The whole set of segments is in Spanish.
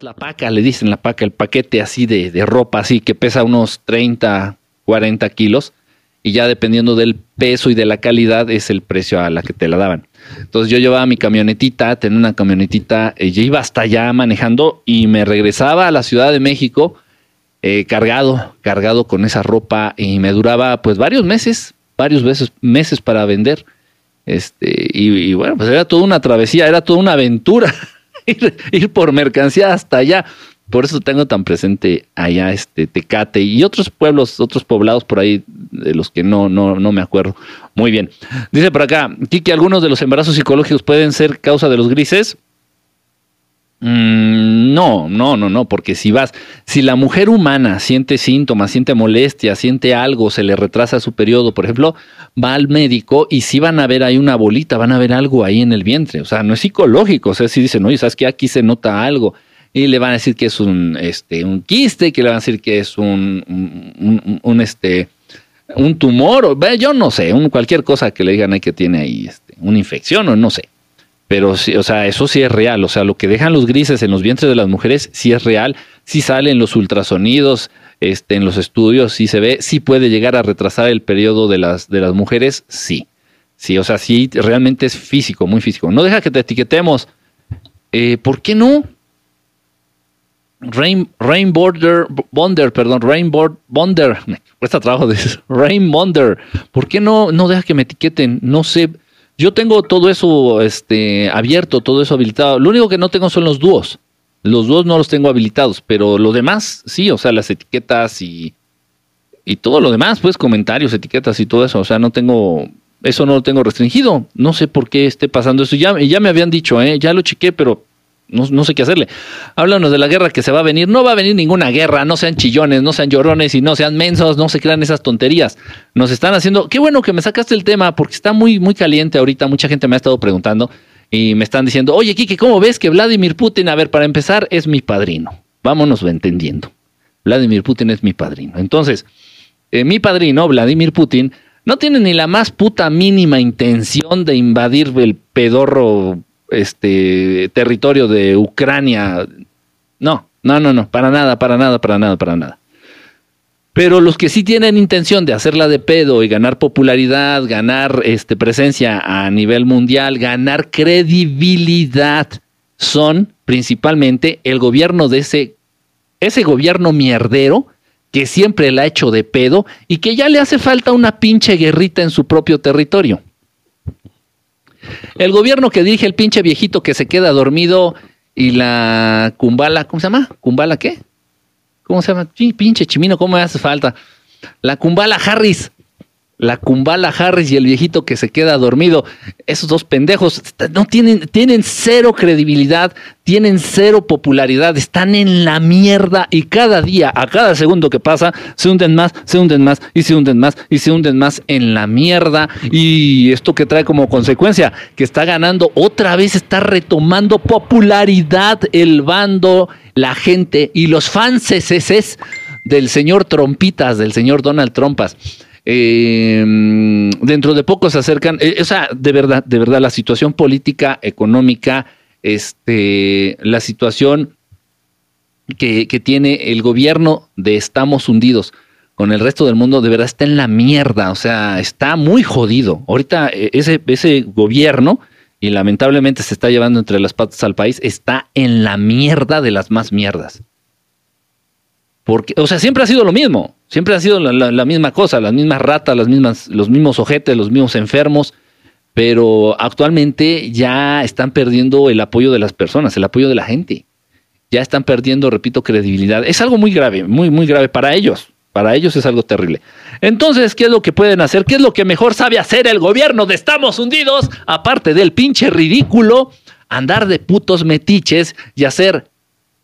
La paca, le dicen la paca, el paquete así de, de ropa, así que pesa unos 30, 40 kilos y ya dependiendo del peso y de la calidad es el precio a la que te la daban. Entonces yo llevaba mi camionetita, tenía una camionetita, eh, yo iba hasta allá manejando y me regresaba a la Ciudad de México eh, cargado, cargado con esa ropa y me duraba pues varios meses, varios meses, para vender. Este, y, bueno, pues era toda una travesía, era toda una aventura ir, ir por mercancía hasta allá. Por eso tengo tan presente allá este Tecate y otros pueblos, otros poblados por ahí de los que no, no, no me acuerdo. Muy bien. Dice por acá, Kiki, algunos de los embarazos psicológicos pueden ser causa de los grises. Mm, no, no, no, no, porque si vas, si la mujer humana siente síntomas, siente molestia, siente algo, se le retrasa su periodo, por ejemplo, va al médico y si van a ver ahí una bolita, van a ver algo ahí en el vientre, o sea, no es psicológico, o sea, si dicen, oye, ¿sabes que Aquí se nota algo, y le van a decir que es un, este, un quiste, que le van a decir que es un, un, este, un tumor, o, yo no sé, un, cualquier cosa que le digan ahí que tiene ahí este, una infección o no sé. Pero sí, o sea, eso sí es real. O sea, lo que dejan los grises en los vientres de las mujeres sí es real. Sí salen los ultrasonidos, este, en los estudios, sí se ve, sí puede llegar a retrasar el periodo de las, de las mujeres, sí. Sí, o sea, sí, realmente es físico, muy físico. No deja que te etiquetemos. Eh, ¿Por qué no? Rain, Rain Border, Bonder, perdón, Rain Bonder, me cuesta trabajo de Rain Bonder. ¿Por qué no, no deja que me etiqueten? No sé. Yo tengo todo eso este, abierto, todo eso habilitado. Lo único que no tengo son los dúos. Los dúos no los tengo habilitados, pero lo demás sí, o sea, las etiquetas y, y todo lo demás, pues comentarios, etiquetas y todo eso. O sea, no tengo, eso no lo tengo restringido. No sé por qué esté pasando eso. Ya, ya me habían dicho, ¿eh? ya lo chequé, pero no, sé qué hacerle. Háblanos de la guerra que se va a venir. No va a venir ninguna guerra, no sean chillones, no sean llorones y no sean mensos, no se crean esas tonterías. Nos están haciendo. Qué bueno que me sacaste el tema porque está muy, muy caliente ahorita. Mucha gente me ha estado preguntando y me están diciendo, oye, Kike, ¿cómo ves que Vladimir Putin, a ver, para empezar, es mi padrino? Vámonos entendiendo. Vladimir Putin es mi padrino. Entonces, eh, mi padrino, Vladimir Putin, no tiene ni la más puta mínima intención de invadir el pedorro este territorio de Ucrania. No, no, no, no, para nada, para nada, para nada, para nada. Pero los que sí tienen intención de hacerla de pedo y ganar popularidad, ganar este, presencia a nivel mundial, ganar credibilidad, son principalmente el gobierno de ese, ese gobierno mierdero que siempre la ha hecho de pedo y que ya le hace falta una pinche guerrita en su propio territorio. El gobierno que dirige el pinche viejito que se queda dormido y la cumbala, ¿cómo se llama? ¿Cumbala qué? ¿Cómo se llama? Pinche chimino, ¿cómo me hace falta? La cumbala Harris la Kumbala Harris y el viejito que se queda dormido. Esos dos pendejos no tienen, tienen cero credibilidad, tienen cero popularidad, están en la mierda y cada día, a cada segundo que pasa, se hunden más, se hunden más y se hunden más y se hunden más en la mierda. Y esto que trae como consecuencia que está ganando otra vez, está retomando popularidad el bando, la gente y los fans del señor Trompitas, del señor Donald Trumpas. Eh, dentro de poco se acercan, eh, o sea, de verdad, de verdad, la situación política, económica, este, la situación que, que tiene el gobierno de estamos hundidos con el resto del mundo, de verdad está en la mierda, o sea, está muy jodido. Ahorita eh, ese, ese gobierno, y lamentablemente se está llevando entre las patas al país, está en la mierda de las más mierdas. Porque, o sea, siempre ha sido lo mismo. Siempre ha sido la, misma cosa, las mismas ratas, las los mismos ojetes, los mismos enfermos, pero actualmente ya están perdiendo el apoyo de las personas, el apoyo de la gente. Ya están perdiendo, repito, credibilidad. Es algo muy grave, muy, muy grave para ellos. Para ellos es algo terrible. Entonces, ¿qué es lo que pueden hacer? ¿Qué es lo que mejor sabe hacer el gobierno de Estamos Hundidos? Aparte del pinche ridículo, andar de putos metiches y hacer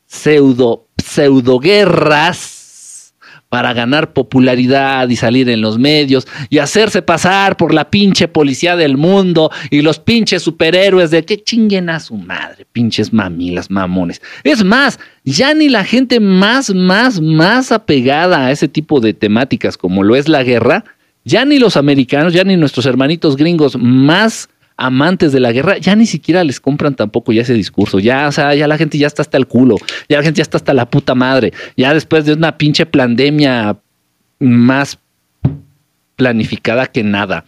pseudo, pseudo guerras para ganar popularidad y salir en los medios y hacerse pasar por la pinche policía del mundo y los pinches superhéroes de que chinguen a su madre, pinches mamilas, mamones. Es más, ya ni la gente más, más, más apegada a ese tipo de temáticas como lo es la guerra, ya ni los americanos, ya ni nuestros hermanitos gringos más amantes de la guerra, ya ni siquiera les compran tampoco ya ese discurso. Ya, o sea, ya la gente ya está hasta el culo, ya la gente ya está hasta la puta madre. Ya después de una pinche pandemia más planificada que nada.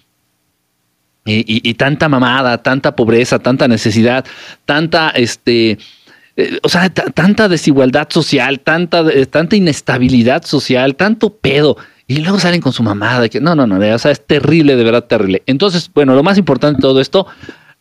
Y, tanta mamada, tanta pobreza, tanta necesidad, tanta, este, eh, o sea, tanta desigualdad social, tanta, eh, tanta inestabilidad social, tanto pedo. Y luego salen con su mamada. Que, no, no, no, o sea, es terrible, de verdad terrible. Entonces, bueno, lo más importante de todo esto,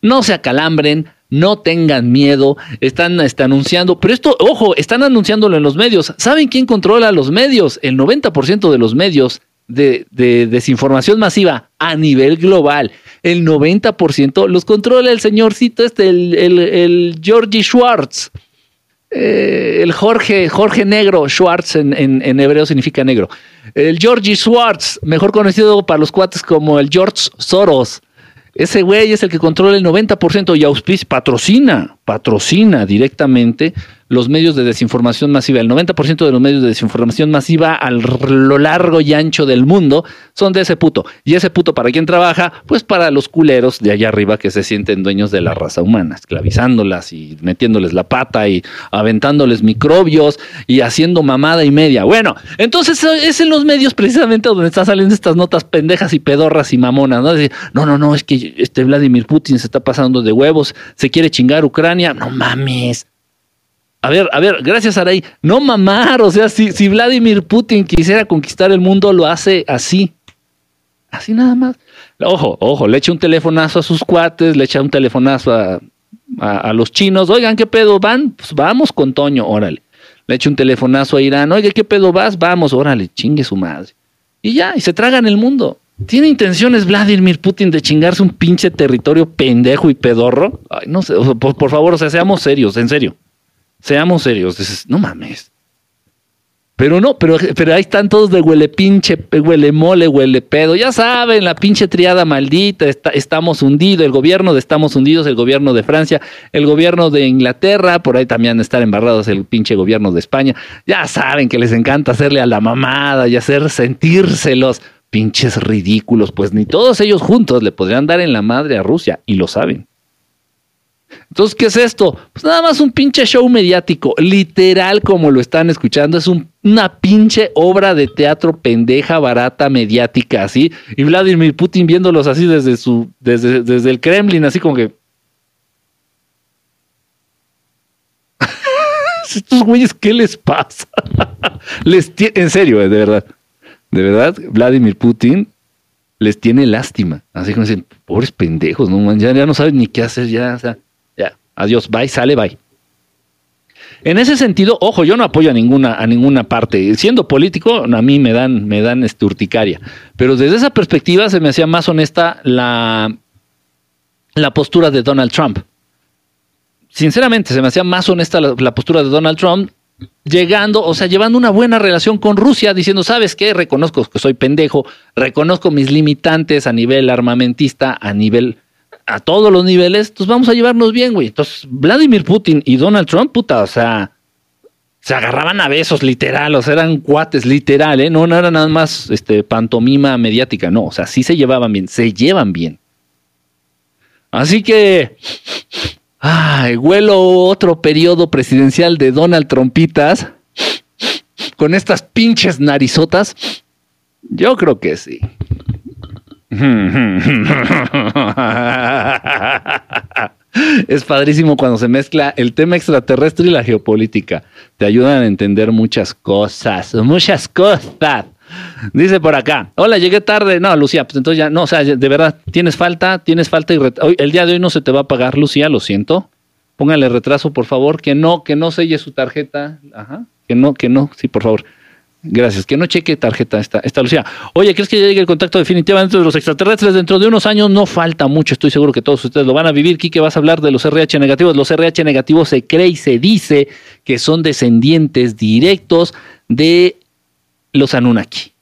no se acalambren, no tengan miedo, están, están, anunciando, pero esto, ojo, están anunciándolo en los medios. ¿Saben quién controla los medios? El 90% de los medios de, desinformación masiva a nivel global, el 90% los controla el señorcito este, el, el, Georgie Schwartz. Eh, el Jorge, Jorge Negro, Schwartz en, hebreo significa negro. El Georgie Schwartz, mejor conocido para los cuates como el George Soros. Ese güey es el que controla el 90% y auspicia, patrocina, patrocina directamente los medios de desinformación masiva. El 90% de los medios de desinformación masiva a lo largo y ancho del mundo son de ese puto. Y ese puto, ¿para quién trabaja? Pues para los culeros de allá arriba que se sienten dueños de la raza humana, esclavizándolas y metiéndoles la pata y aventándoles microbios y haciendo mamada y media. Bueno, entonces es en los medios precisamente donde están saliendo estas notas pendejas y pedorras y mamonas, ¿no? no, no, no, es que este Vladimir Putin se está pasando de huevos, se quiere chingar Ucrania. No mames. A ver, a ver, gracias Aray. No mamar, o sea, si, si Vladimir Putin quisiera conquistar el mundo, lo hace así. Así nada más. Ojo, ojo, le echa un telefonazo a sus cuates, le echa un telefonazo a, a, los chinos. Oigan, ¿qué pedo van? Pues vamos con Toño, órale. Le echa un telefonazo a Irán. Oiga, ¿qué pedo vas? Vamos, órale, chingue su madre. Y ya, y se tragan el mundo. ¿Tiene intenciones Vladimir Putin de chingarse un pinche territorio pendejo y pedorro? Ay, no sé, por favor, o sea, seamos serios, en serio. Seamos serios, dices, no mames. Pero no, pero, pero ahí están todos de huele pinche, huele mole, huele pedo. Ya saben, la pinche triada maldita, estamos hundidos, el gobierno de Estamos hundidos, el gobierno de Francia, el gobierno de Inglaterra, por ahí también están embarrados el pinche gobierno de España. Ya saben que les encanta hacerle a la mamada y hacer sentírselos pinches ridículos, pues ni todos ellos juntos le podrían dar en la madre a Rusia y lo saben. Entonces, ¿qué es esto? Pues nada más un pinche show mediático, literal como lo están escuchando, es una pinche obra de teatro pendeja, barata, mediática, así, y Vladimir Putin viéndolos así desde su, desde, desde el Kremlin, así como que... Estos güeyes, ¿qué les pasa? les en serio, eh, de verdad, de verdad, Vladimir Putin les tiene lástima, así como dicen, pobres pendejos, no, ya, ya no saben ni qué hacer, ya, o sea Adiós, bye, sale, bye. En ese sentido, ojo, yo no apoyo a ninguna, a ninguna parte. Siendo político, a mí me dan, me dan este, urticaria. Pero desde esa perspectiva se me hacía más honesta la, la postura de Donald Trump. Sinceramente, se me hacía más honesta la, la postura de Donald Trump llegando, o sea, llevando una buena relación con Rusia, diciendo, ¿sabes qué? Reconozco que soy pendejo, reconozco mis limitantes a nivel armamentista, a nivel a todos los niveles, entonces vamos a llevarnos bien, güey. Entonces, Vladimir Putin y Donald Trump, puta, o sea, se agarraban a besos, literal, o sea, eran cuates, literal, ¿eh? No, no era nada más este, pantomima mediática, no, o sea, sí se llevaban bien, se llevan bien. Así que, ay, huelo otro periodo presidencial de Donald Trumpitas con estas pinches narizotas. Yo creo que sí. Es padrísimo cuando se mezcla el tema extraterrestre y la geopolítica. Te ayudan a entender muchas cosas, muchas cosas. Dice por acá, hola, llegué tarde. No, Lucía, pues entonces ya, no, o sea, de verdad, tienes falta, tienes falta y el día de hoy no se te va a pagar, Lucía, lo siento. Póngale retraso, por favor, que no, que no selle su tarjeta. Ajá, que no, que no, sí, por favor. Gracias. Que no cheque tarjeta esta, esta Lucía. Oye, ¿crees que ya llegue el contacto definitivamente de los extraterrestres dentro de unos años? No falta mucho. Estoy seguro que todos ustedes lo van a vivir. Quique, vas a hablar de los RH negativos. Los RH negativos se cree y se dice que son descendientes directos de los Anunnaki.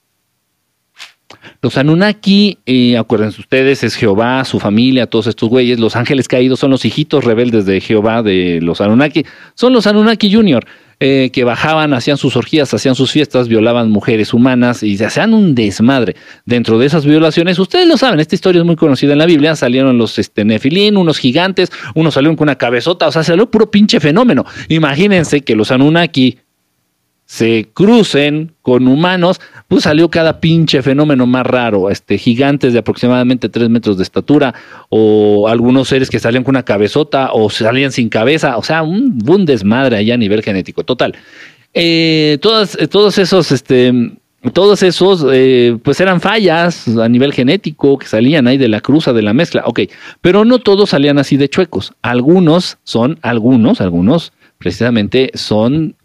Los Anunnaki, eh, acuérdense ustedes, es Jehová, su familia, todos estos güeyes. Los ángeles caídos son los hijitos rebeldes de Jehová, de los Anunnaki. Son los Anunnaki Junior. Eh, que bajaban, hacían sus orgías, hacían sus fiestas, violaban mujeres humanas y se hacían un desmadre. Dentro de esas violaciones, ustedes lo saben, esta historia es muy conocida en la Biblia, salieron los este, nefilín, unos gigantes, uno salió con una cabezota, o sea, salió puro pinche fenómeno. Imagínense que los Anunnaki se crucen con humanos, pues salió cada pinche fenómeno más raro, este, gigantes de aproximadamente tres metros de estatura, o algunos seres que salían con una cabezota, o salían sin cabeza, o sea, un, desmadre allá a nivel genético, total. Eh, eh, todos esos, este, todos esos, eh, pues eran fallas a nivel genético que salían ahí de la cruza, de la mezcla, ok, pero no todos salían así de chuecos, algunos son, algunos, algunos precisamente son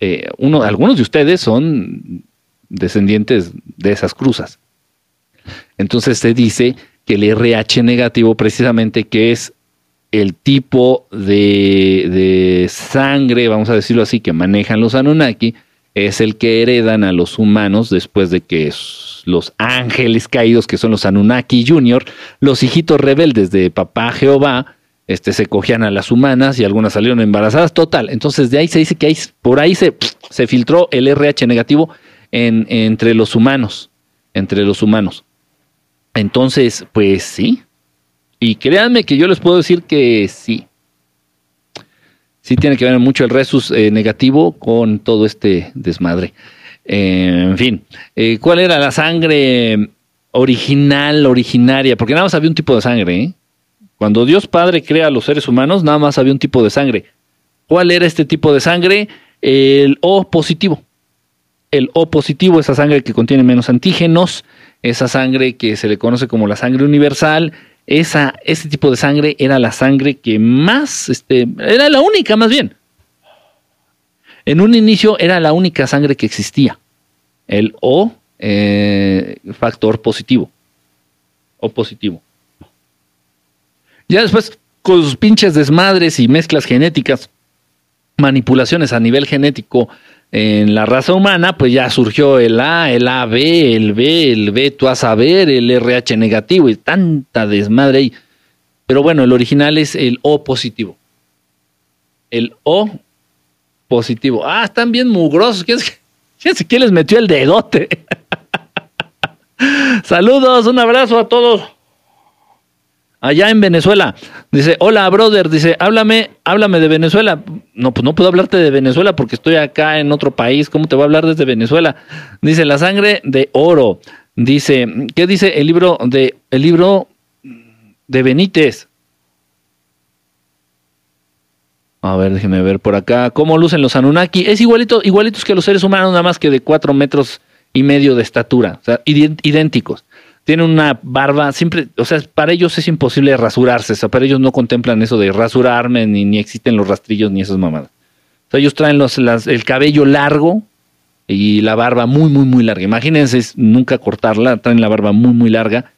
eh, uno, algunos de ustedes son descendientes de esas cruzas. Entonces se dice que el RH negativo precisamente que es el tipo de, de, sangre, vamos a decirlo así, que manejan los Anunnaki, es el que heredan a los humanos después de que los ángeles caídos, que son los Anunnaki Junior, los hijitos rebeldes de papá Jehová, este, se cogían a las humanas y algunas salieron embarazadas, total. Entonces de ahí se dice que hay, por ahí se, se filtró el RH negativo en, entre los humanos, entre los humanos. Entonces, pues sí. Y créanme que yo les puedo decir que sí. Sí tiene que ver mucho el resus eh, negativo con todo este desmadre. Eh, en fin, eh, ¿cuál era la sangre original, originaria? Porque nada más había un tipo de sangre, ¿eh? Cuando Dios Padre crea a los seres humanos, nada más había un tipo de sangre. ¿Cuál era este tipo de sangre? El O positivo. El O positivo, esa sangre que contiene menos antígenos, esa sangre que se le conoce como la sangre universal, esa, ese tipo de sangre era la sangre que más, este, era la única más bien. En un inicio era la única sangre que existía. El O eh, factor positivo. O positivo. Ya después, con sus pinches desmadres y mezclas genéticas, manipulaciones a nivel genético en la raza humana, pues ya surgió el A, el AB, el B, el B, tú a saber, el RH negativo y tanta desmadre ahí. Pero bueno, el original es el O positivo. El O positivo. Ah, están bien mugrosos. ¿Quién, quién les metió el dedote? Saludos, un abrazo a todos allá en Venezuela. Dice, hola, brother, dice, háblame, háblame de Venezuela. No, pues no puedo hablarte de Venezuela porque estoy acá en otro país. ¿Cómo te voy a hablar desde Venezuela? Dice, la sangre de oro. Dice, ¿qué dice el libro de, el libro de Benítez? A ver, déjeme ver por acá. ¿Cómo lucen los Anunnaki? Es igualito, igualitos que los seres humanos, nada más que de cuatro metros y medio de estatura. O sea, idénticos tienen una barba, siempre, o sea, para ellos es imposible rasurarse, o sea, para ellos no contemplan eso de rasurarme, ni, ni existen los rastrillos ni esas mamadas. O sea, ellos traen los, el cabello largo y la barba muy, muy, muy larga. Imagínense nunca cortarla, traen la barba muy, muy larga,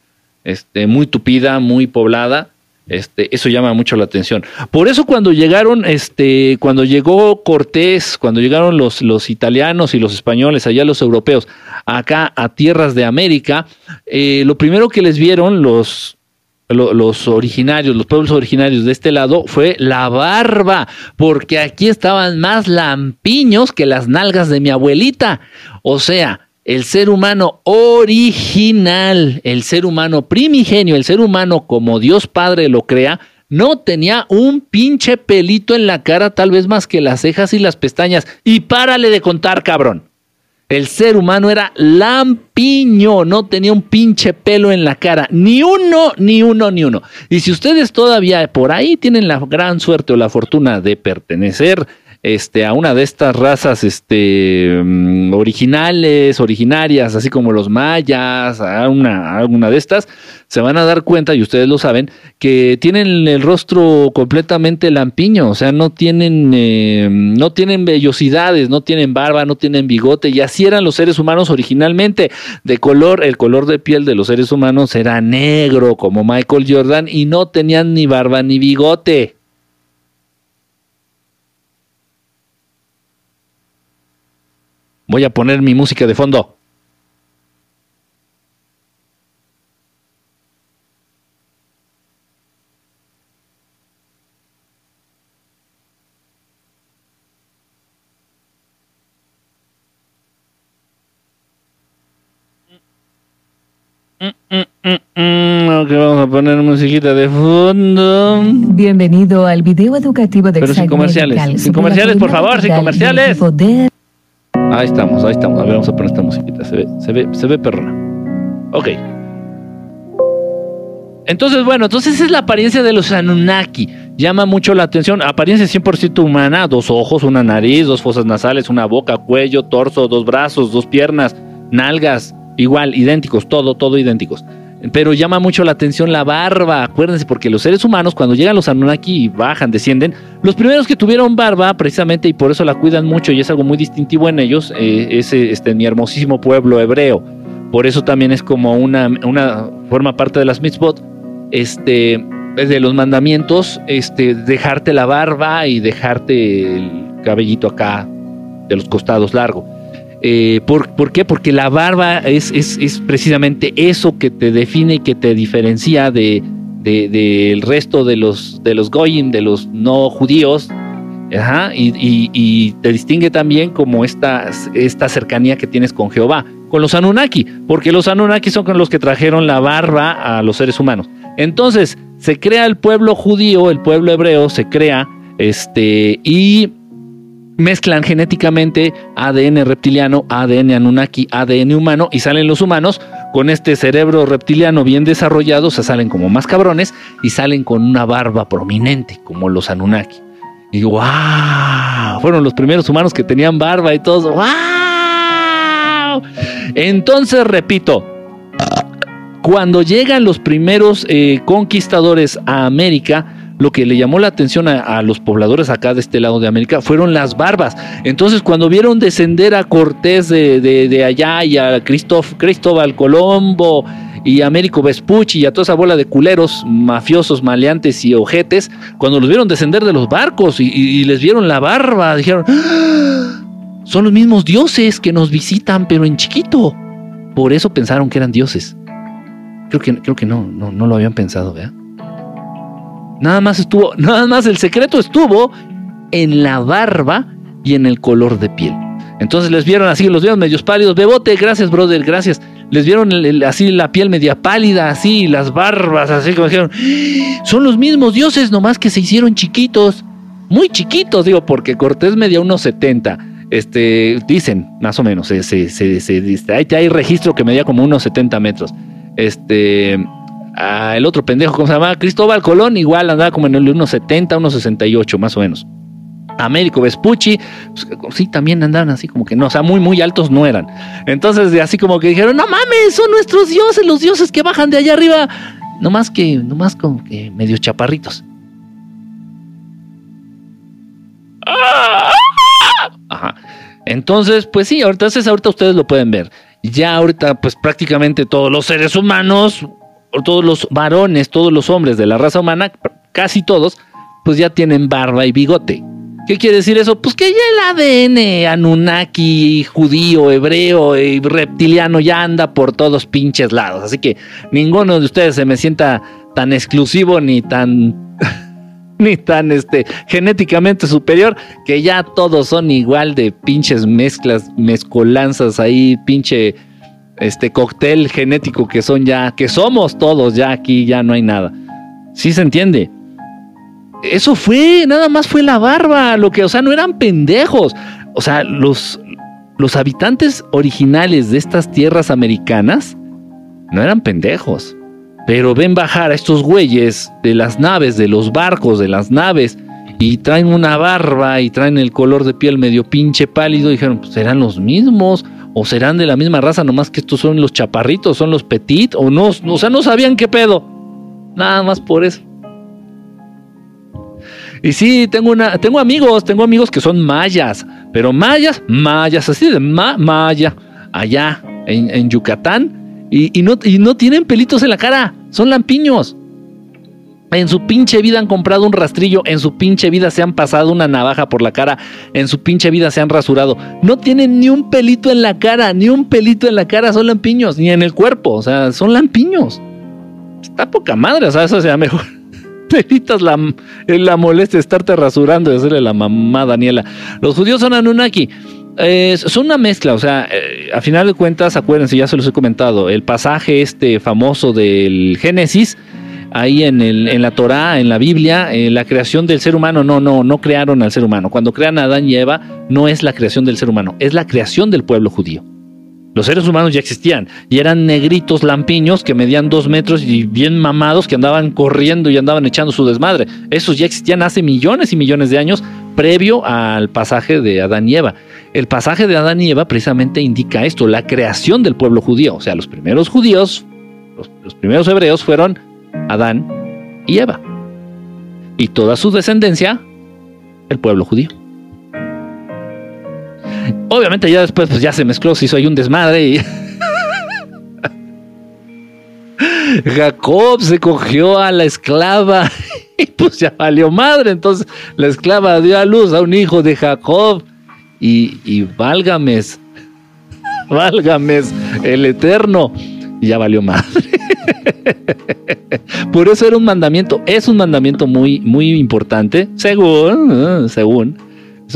este, muy tupida, muy poblada este, eso llama mucho la atención. Por eso cuando llegaron, este, cuando llegó Cortés, cuando llegaron los, los italianos y los españoles, allá los europeos, acá a tierras de América, eh, lo primero que les vieron los, los originarios, los pueblos originarios de este lado, fue la barba, porque aquí estaban más lampiños que las nalgas de mi abuelita. O sea, el ser humano original, el ser humano primigenio, el ser humano como Dios Padre lo crea, no tenía un pinche pelito en la cara, tal vez más que las cejas y las pestañas. Y párale de contar, cabrón. El ser humano era lampiño, no tenía un pinche pelo en la cara, ni uno, ni uno, ni uno. Y si ustedes todavía por ahí tienen la gran suerte o la fortuna de pertenecer este, a una de estas razas este, mm, originales, originarias, así como los mayas, a una, alguna de estas, se van a dar cuenta, y ustedes lo saben, que tienen el rostro completamente lampiño, o sea, no tienen, eh, no tienen vellosidades, no tienen barba, no tienen bigote, y así eran los seres humanos originalmente, de color, el color de piel de los seres humanos era negro, como Michael Jordan, y no tenían ni barba ni bigote. Voy a poner mi música de fondo. que vamos a poner musiquita de fondo. Bienvenido al video educativo de Pero sin comerciales, sin comerciales, por favor, sin comerciales. Ahí estamos, ahí estamos. A ver, vamos a poner esta musiquita. Se ve, se ve, se ve perrona. Ok. Entonces, bueno, entonces esa es la apariencia de los Anunnaki. Llama mucho la atención. Apariencia 100% humana: dos ojos, una nariz, dos fosas nasales, una boca, cuello, torso, dos brazos, dos piernas, nalgas, igual, idénticos, todo, todo idénticos. Pero llama mucho la atención la barba. Acuérdense, porque los seres humanos, cuando llegan los Anunnaki y bajan, descienden, los primeros que tuvieron barba, precisamente, y por eso la cuidan mucho y es algo muy distintivo en ellos, eh, es este, mi hermosísimo pueblo hebreo. Por eso también es como una, una forma parte de las mitzvot, este, de los mandamientos, este, dejarte la barba y dejarte el cabellito acá de los costados largo. Eh, ¿por, por qué? Porque la barba es, es, es precisamente eso que te define y que te diferencia de, de- del resto de los, de los goyim, de los no judíos, y- y te distingue también como esta, esta cercanía que tienes con Jehová, con los Anunnaki, porque los Anunnaki son con los que trajeron la barba a los seres humanos. Entonces, se crea el pueblo judío, el pueblo hebreo, se crea, este, y mezclan genéticamente ADN reptiliano, ADN Anunnaki, ADN humano y salen los humanos con este cerebro reptiliano bien desarrollado, se salen como más cabrones y salen con una barba prominente como los Anunnaki. Y wow, fueron los primeros humanos que tenían barba y todos, wow. Entonces, repito, cuando llegan los primeros eh, conquistadores a América, lo que le llamó la atención a, los pobladores acá de este lado de América fueron las barbas. Entonces, cuando vieron descender a Cortés de, de- allá y a Cristóbal Colombo y a Américo Vespucci y a toda esa bola de culeros, mafiosos, maleantes y ojetes, cuando los vieron descender de los barcos y les vieron la barba, dijeron, "¡Ah! son los mismos dioses que nos visitan, pero en chiquito. Por eso pensaron que eran dioses. Creo que, creo que no, no, no lo habían pensado, ¿verdad? Nada más estuvo, nada más el secreto estuvo en la barba y en el color de piel. Entonces les vieron así, los vieron medios pálidos. Bebote, gracias, brother, gracias. Les vieron así la piel media pálida, así, las barbas, así como dijeron. "¡Ah! Son los mismos dioses, nomás que se hicieron chiquitos. Muy chiquitos, digo, porque Cortés medía unos 70. Este, dicen, más o menos, se, se, se, se- ahí hay registro que medía como unos 70 metros. Este, ah, el otro pendejo, ¿cómo se llama? Cristóbal Colón, igual andaba como en el unos 70, unos 68, más o menos. Américo Vespucci, pues, sí, también andaban así como que no, o sea, muy, muy altos no eran. Entonces, así como que dijeron, no mames, son nuestros dioses, los dioses que bajan de allá arriba. No más que, no más como que medio chaparritos. Ajá. Entonces, pues sí, ahorita, ahorita ustedes lo pueden ver. Ya ahorita, pues prácticamente todos los seres humanos, todos los varones, todos los hombres de la raza humana, casi todos, pues ya tienen barba y bigote. ¿Qué quiere decir eso? Pues que ya el ADN Anunnaki, judío, hebreo y reptiliano ya anda por todos pinches lados. Así que ninguno de ustedes se me sienta tan exclusivo ni tan ni tan este genéticamente superior que ya todos son igual de pinches mezclas, mezcolanzas ahí, pinche este cóctel genético que son ya, que somos todos ya aquí, ya no hay nada. ¿Sí se entiende? Eso fue, nada más fue la barba, lo que, o sea, no eran pendejos. O sea, los, los habitantes originales de estas tierras americanas no eran pendejos. Pero ven bajar a estos güeyes de las naves, de los barcos, de las naves, y traen una barba y traen el color de piel medio pinche pálido. Y dijeron, pues serán los mismos, o serán de la misma raza, nomás que estos son los chaparritos, son los petit, o no, o sea, no sabían qué pedo. Nada más por eso. Y sí, tengo una, tengo amigos, tengo amigos que son mayas, pero mayas, mayas, así de ma, maya, allá en, en Yucatán, y, y no, y no tienen pelitos en la cara, son lampiños. En su pinche vida han comprado un rastrillo, en su pinche vida se han pasado una navaja por la cara, en su pinche vida se han rasurado. No tienen ni un pelito en la cara, ni un pelito en la cara, son lampiños, ni en el cuerpo, o sea, son lampiños. Está poca madre, o sea, eso sea mejor. Te evitas la, la molestia de estarte rasurando y hacerle la mamá Daniela. Los judíos son Anunnaki. Eh, son una mezcla, o sea, eh, a final de cuentas, acuérdense, ya se los he comentado, el pasaje este famoso del Génesis, ahí en, el, en la Torá, en la Biblia, eh, la creación del ser humano, no, no, no crearon al ser humano. Cuando crean a Adán y Eva, no es la creación del ser humano, es la creación del pueblo judío. Los seres humanos ya existían y eran negritos lampiños que medían dos metros y bien mamados que andaban corriendo y andaban echando su desmadre. Esos ya existían hace millones y millones de años previo al pasaje de Adán y Eva. El pasaje de Adán y Eva precisamente indica esto, la creación del pueblo judío. O sea, los primeros judíos, los, los primeros hebreos fueron Adán y Eva. Y toda su descendencia, el pueblo judío. Obviamente ya después pues ya se mezcló, se hizo ahí un desmadre y... Jacob se cogió a la esclava y pues ya valió madre. Entonces la esclava dio a luz a un hijo de Jacob y, y válgames, válgames el eterno. Ya valió madre. Por eso era un mandamiento, es un mandamiento muy, muy importante, según, eh, según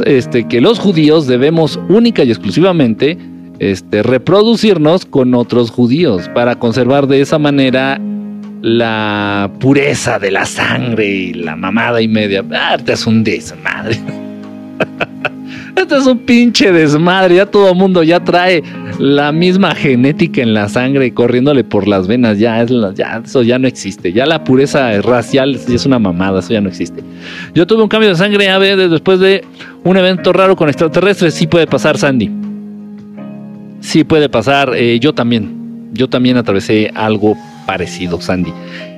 este, que los judíos debemos única y exclusivamente este, reproducirnos con otros judíos para conservar de esa manera la pureza de la sangre y la mamada y media. Ah, te es un desmadre. Este es un pinche desmadre. Ya todo mundo ya trae la misma genética en la sangre corriéndole por las venas. Ya, es ya eso ya no existe. Ya la pureza racial es una mamada. Eso ya no existe. Yo tuve un cambio de sangre a ver después de un evento raro con extraterrestres. Sí puede pasar, Sandy. Sí puede pasar. Eh, yo también. Yo también atravesé algo parecido, Sandy.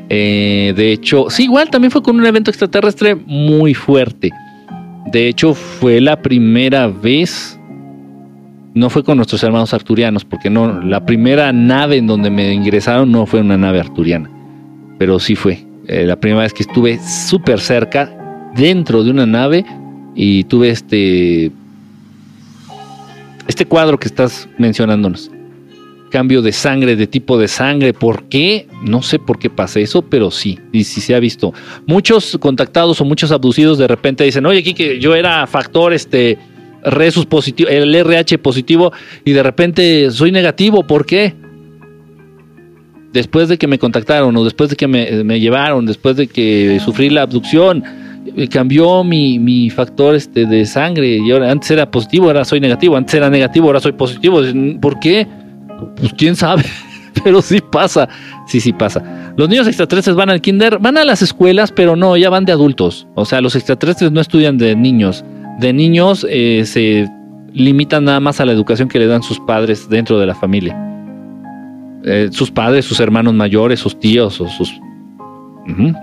Eh, de hecho, sí, igual también fue con un evento extraterrestre muy fuerte. De hecho, fue la primera vez, no fue con nuestros hermanos arturianos, porque no, la primera nave en donde me ingresaron no fue una nave arturiana, pero sí fue. Eh, la primera vez que estuve súper cerca, dentro de una nave, y tuve este, este cuadro que estás mencionándonos cambio de sangre, de tipo de sangre. ¿Por qué? No sé por qué pasa eso, pero sí, y sí se ha visto. Muchos contactados o muchos abducidos de repente dicen, oye, aquí que yo era factor este resus positivo, el RH positivo, y de repente soy negativo, ¿por qué? Después de que me contactaron o después de que me, llevaron, después de que sufrí la abducción, eh, cambió mi, mi, factor este de sangre y ahora antes era positivo, ahora soy negativo, antes era negativo, ahora soy positivo. ¿Por qué? Pues quién sabe, pero sí pasa, sí, sí pasa. Los niños extraterrestres van al kinder, van a las escuelas, pero no, ya van de adultos. O sea, los extraterrestres no estudian de niños. De niños eh, se limitan nada más a la educación que le dan sus padres dentro de la familia. Eh, sus padres, sus hermanos mayores, sus tíos o sus...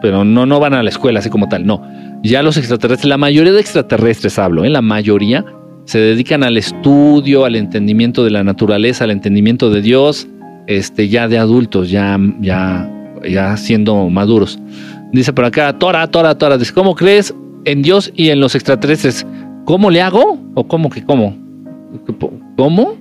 pero no, no van a la escuela así como tal, no. Ya los extraterrestres, la mayoría de extraterrestres hablo, ¿eh? la mayoría se dedican al estudio, al entendimiento de la naturaleza, al entendimiento de Dios, este, ya de adultos, ya, ya, ya siendo maduros. Dice por acá, Tora, Tora, Tora, dice, ¿cómo crees en Dios y en los extraterrestres? ¿Cómo le hago? ¿O cómo que cómo? ¿Cómo?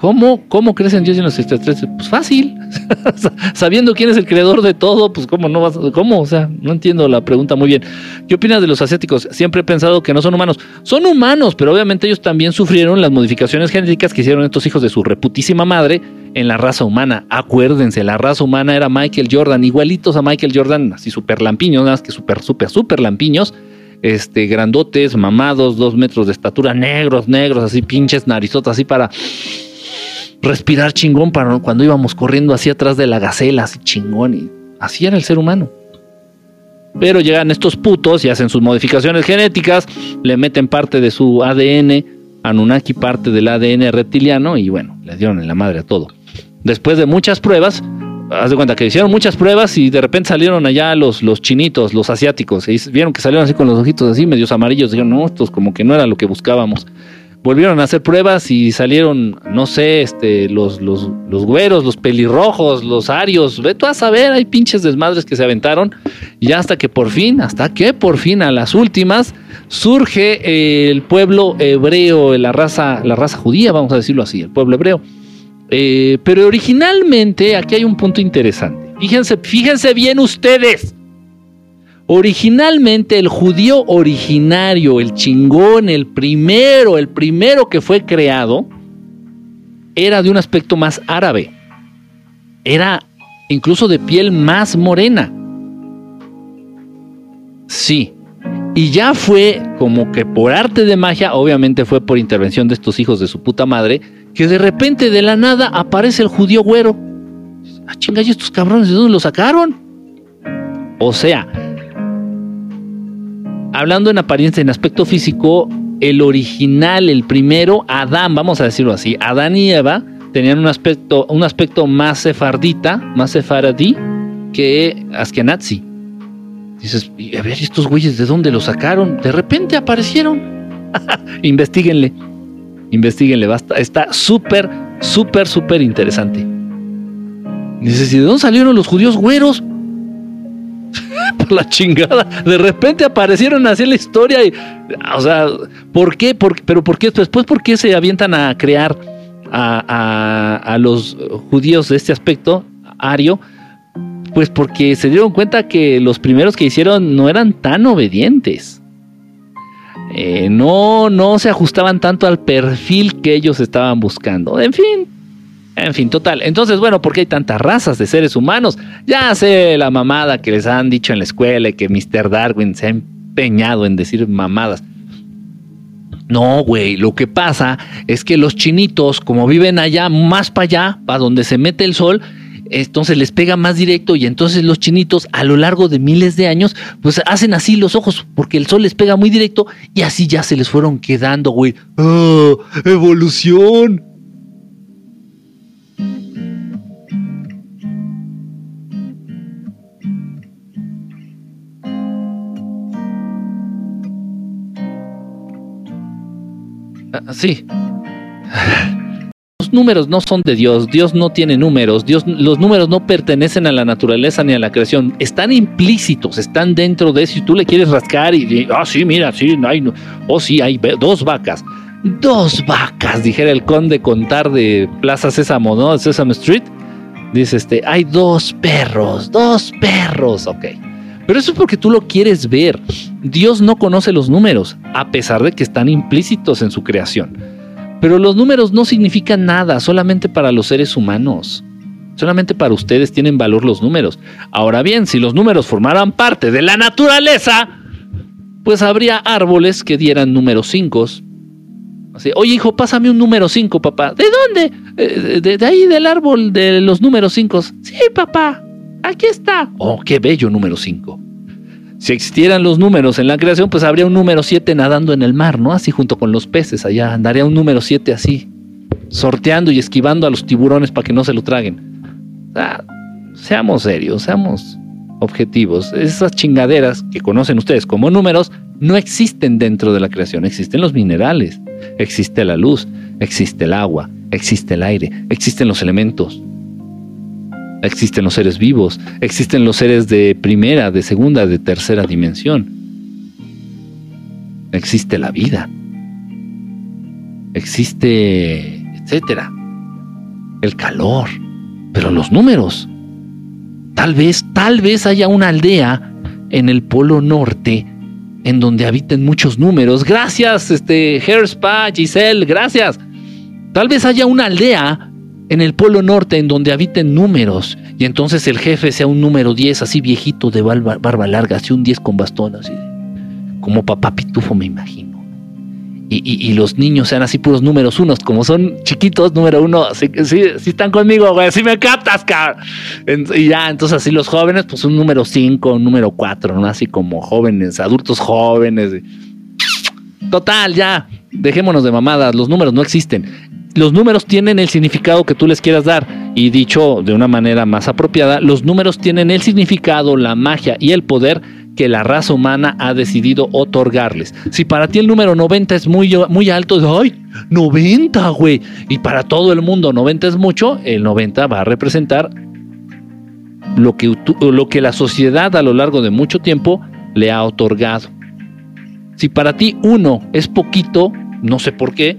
¿Cómo, ¿Cómo crees en Dios los extraterrestres? Pues fácil. Sabiendo quién es el creador de todo, pues cómo no vas, cómo, o sea, no entiendo la pregunta muy bien. ¿Qué opinas de los asiáticos? Siempre he pensado que no son humanos. Son humanos, pero obviamente ellos también sufrieron las modificaciones genéticas que hicieron estos hijos de su reputísima madre en la raza humana. Acuérdense, la raza humana era Michael Jordan, igualitos a Michael Jordan, así súper lampiños, nada más que súper, súper, súper lampiños este, grandotes, mamados, dos metros de estatura, negros, negros, así pinches narizotas, así para respirar chingón para cuando íbamos corriendo así atrás de la gacela, así chingón. Y así era el ser humano. Pero llegan estos putos y hacen sus modificaciones genéticas, le meten parte de su ADN, Anunnaki parte del ADN reptiliano y bueno, le dieron en la madre a todo. Después de muchas pruebas, haz de cuenta que hicieron muchas pruebas y de repente salieron allá los, los chinitos, los asiáticos, y vieron que salieron así con los ojitos así, medios amarillos, dijeron, no, estos como que no era lo que buscábamos volvieron a hacer pruebas y salieron, no sé, este, los, los, los güeros, los pelirrojos, los arios, ve tú a saber, hay pinches desmadres que se aventaron, y hasta que por fin, hasta que por fin a las últimas, surge el pueblo hebreo, la raza, la raza judía, vamos a decirlo así, el pueblo hebreo. Eh, pero originalmente, aquí hay un punto interesante. Fíjense, fíjense bien ustedes. Originalmente el judío originario, el chingón, el primero, el primero que fue creado, era de un aspecto más árabe. Era incluso de piel más morena. Sí. Y ya fue como que por arte de magia, obviamente fue por intervención de estos hijos de su puta madre, que de repente de la nada aparece el judío güero. Ah, chinga, ¿y estos cabrones de dónde lo sacaron? O sea, hablando en apariencia, en aspecto físico, el original, el primero, Adán, vamos a decirlo así, Adán y Eva tenían un aspecto, un aspecto más sefardita, más sefaradí que askenazi. Dices, a ver, estos güeyes de dónde los sacaron? De repente aparecieron. Investíguenle. Investíguenle, basta. Está súper, súper, súper interesante. Dices, ¿y de dónde salieron los judíos güeros? Por la chingada. De repente aparecieron así en la historia. Y, o sea, ¿por qué? pero ¿por qué? Después, ¿por qué se avientan a crear a, a los judíos de este aspecto, ario? Pues porque se dieron cuenta que los primeros que hicieron no eran tan obedientes. Eh, no, no se ajustaban tanto al perfil que ellos estaban buscando. En fin, en fin, total. Entonces, bueno, ¿por qué hay tantas razas de seres humanos? Ya sé la mamada que les han dicho en la escuela y que Mr. Darwin se ha empeñado en decir mamadas. No, güey, lo que pasa es que los chinitos, como viven allá, más para allá, para donde se mete el sol, entonces les pega más directo y entonces los chinitos a lo largo de miles de años pues hacen así los ojos porque el sol les pega muy directo y así ya se les fueron quedando, güey. ¡Ah! ¡Evolución! Ah, sí números no son de Dios, Dios no tiene números, Dios, los números no pertenecen a la naturaleza ni a la creación, están implícitos, están dentro de eso. Si tú le quieres rascar y, ah, sí, mira, sí, hay, oh, sí, hay dos vacas, dos vacas, dijera el conde contar de Plaza Sésamo, ¿no? Sesame Street. Dice este, hay dos perros, dos perros, ok. Pero eso es porque tú lo quieres ver. Dios no conoce los números, a pesar de que están implícitos en su creación. Pero los números no significan nada, solamente para los seres humanos. Solamente para ustedes tienen valor los números. Ahora bien, si los números formaran parte de la naturaleza, pues habría árboles que dieran números 5. Así, Oye, hijo, pásame un número 5, papá. ¿De dónde? Eh, de, de, ahí del árbol de los números 5. Sí, papá. Aquí está. Oh, qué bello número 5 si existieran los números en la creación, pues habría un número 7 nadando en el mar, ¿no? Así junto con los peces, allá andaría un número 7 así, sorteando y esquivando a los tiburones para que no se lo traguen. seamos serios, seamos objetivos. Esas chingaderas que conocen ustedes como números no existen dentro de la creación, existen los minerales, existe la luz, existe el agua, existe el aire, existen los elementos. Existen los seres vivos, existen los seres de primera, de segunda, de tercera dimensión. Existe la vida. Existe, etcétera. El calor. Pero los números. Tal vez, tal vez haya una aldea en el polo norte en donde habiten muchos números. Gracias, este, Spa, Giselle, gracias. Tal vez haya una aldea en el Polo Norte en donde habiten números y entonces el jefe sea un número 10 así viejito de barba, larga, así un 10 con bastón, así como papá pitufo me imagino. Y, los niños sean así puros números unos, como son chiquitos, número uno, sí, sí, están conmigo, güey, si me captas, cabrón. Y ya, entonces así los jóvenes, pues un número 5, un número 4, ¿no? Así como jóvenes, adultos jóvenes. Total, ya, dejémonos de mamadas, los números no existen los números tienen el significado que tú les quieras dar. Y dicho de una manera más apropiada, los números tienen el significado, la magia y el poder que la raza humana ha decidido otorgarles. Si para ti el número 90 es muy, muy alto, ¡ay! 90, güey. Y para todo el mundo 90 es mucho, el 90 va a representar lo que, lo que la sociedad a lo largo de mucho tiempo le ha otorgado. Si para ti uno es poquito, no sé por qué,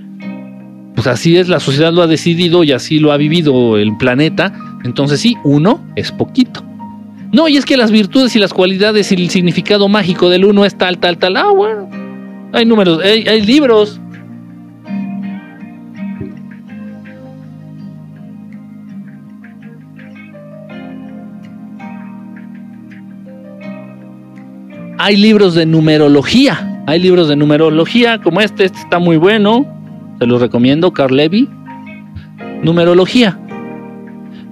pues así es, la sociedad lo ha decidido y así lo ha vivido el planeta. Entonces sí, uno es poquito. No, y es que las virtudes y las cualidades y el significado mágico del uno es tal, tal, tal. Ah, bueno. Hay números, hay, hay libros. Hay libros de numerología. Hay libros de numerología como este, este está muy bueno. Se los recomiendo, Carl Levy. Numerología.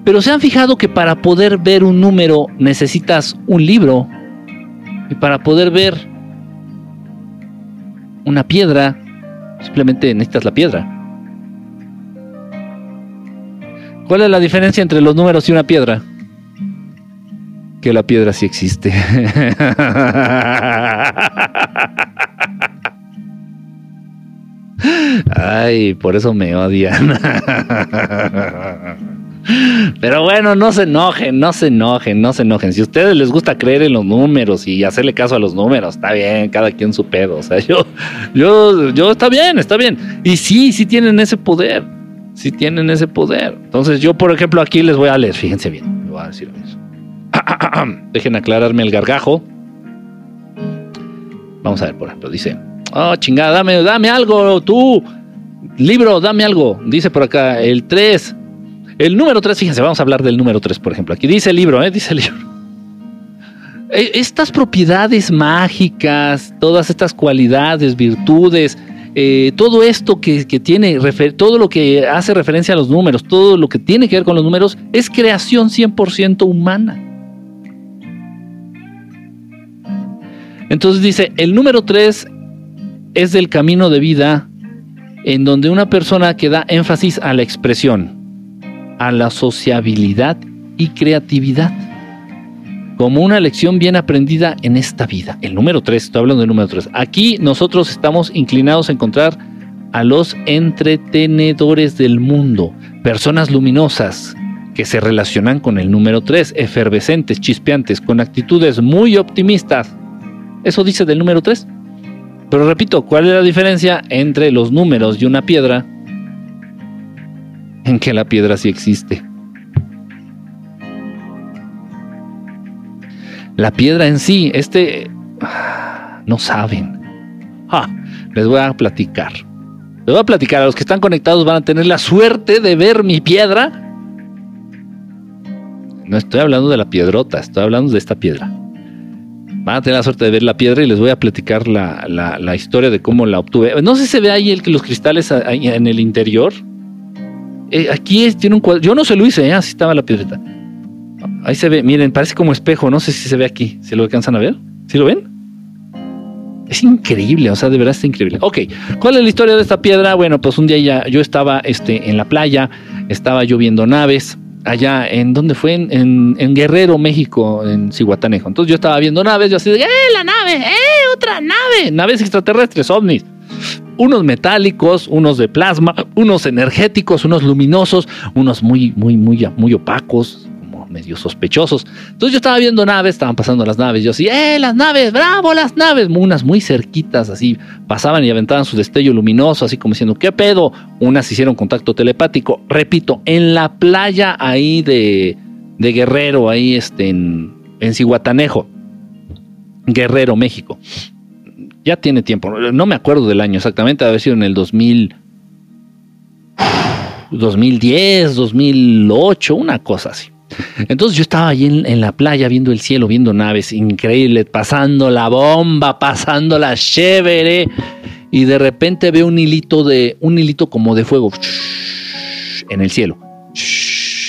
Pero se han fijado que para poder ver un número necesitas un libro. Y para poder ver una piedra, simplemente necesitas la piedra. ¿Cuál es la diferencia entre los números y una piedra? Que la piedra sí existe. Ay, por eso me odian. Pero bueno, no se enojen, no se enojen, no se enojen. Si a ustedes les gusta creer en los números y hacerle caso a los números, está bien, cada quien su pedo. O sea, yo, yo, yo, está bien, está bien. Y sí, sí tienen ese poder. Sí tienen ese poder. Entonces, yo, por ejemplo, aquí les voy a leer, fíjense bien, me voy a decir eso. Dejen aclararme el gargajo. Vamos a ver, por ejemplo, dice, oh, chingada, dame, dame algo, tú, libro, dame algo. Dice por acá, el 3, el número 3, fíjense, vamos a hablar del número 3, por ejemplo. Aquí dice el libro, ¿eh? Dice el libro. E, estas propiedades mágicas, todas estas cualidades, virtudes, eh, todo esto que, que tiene, todo lo que hace referencia a los números, todo lo que tiene que ver con los números, es creación 100% humana. Entonces dice, el número 3 es del camino de vida en donde una persona que da énfasis a la expresión, a la sociabilidad y creatividad como una lección bien aprendida en esta vida. El número 3, estoy hablando del número 3. Aquí nosotros estamos inclinados a encontrar a los entretenedores del mundo, personas luminosas que se relacionan con el número 3, efervescentes, chispeantes, con actitudes muy optimistas. Eso dice del número 3. Pero repito, ¿cuál es la diferencia entre los números y una piedra? en que la piedra sí existe. La piedra en sí, este, no saben. les voy a platicar. Les voy a platicar, a los que están conectados van a tener la suerte de ver mi piedra. No estoy hablando de la piedrota, estoy hablando de esta piedra. Van a tener la suerte de ver la piedra y les voy a platicar la, la historia de cómo la obtuve. No sé si se ve ahí el los cristales en el interior. Eh, aquí tiene un cuadro. Yo no se lo hice, ¿eh? así estaba la piedrita. Ahí se ve, miren, parece como espejo. No sé si se ve aquí. ¿Se lo alcanzan a ver? ¿Sí lo ven? Es increíble, o sea, de verdad está increíble. Ok, ¿cuál es la historia de esta piedra? Bueno, pues un día ya yo estaba este, en la playa, estaba yo viendo naves, allá en, ¿dónde fue? En, en, Guerrero, México, en Cihuatanejo. Entonces yo estaba viendo naves, yo así de, ¡eh, la nave! ¡eh, otra nave! Naves extraterrestres, ovnis unos metálicos, unos de plasma, unos energéticos, unos luminosos, unos muy, muy, muy, muy opacos, medio sospechosos. Entonces yo estaba viendo naves, estaban pasando las naves, yo así, ¡eh, las naves! ¡Bravo, las naves! Unas muy cerquitas, así, pasaban y aventaban su destello luminoso, así como diciendo, ¿qué pedo? Unas hicieron contacto telepático, repito, en la playa ahí de, de Guerrero, ahí este, en, en Cihuatanejo, Guerrero, México ya tiene tiempo, no me acuerdo del año exactamente, debe haber sido en el 2000, 2010, 2008, una cosa así. Entonces yo estaba ahí en, la playa viendo el cielo, viendo naves, increíble, pasando la bomba, pasando la chévere, y de repente veo un hilito de, un hilito como de fuego en el cielo.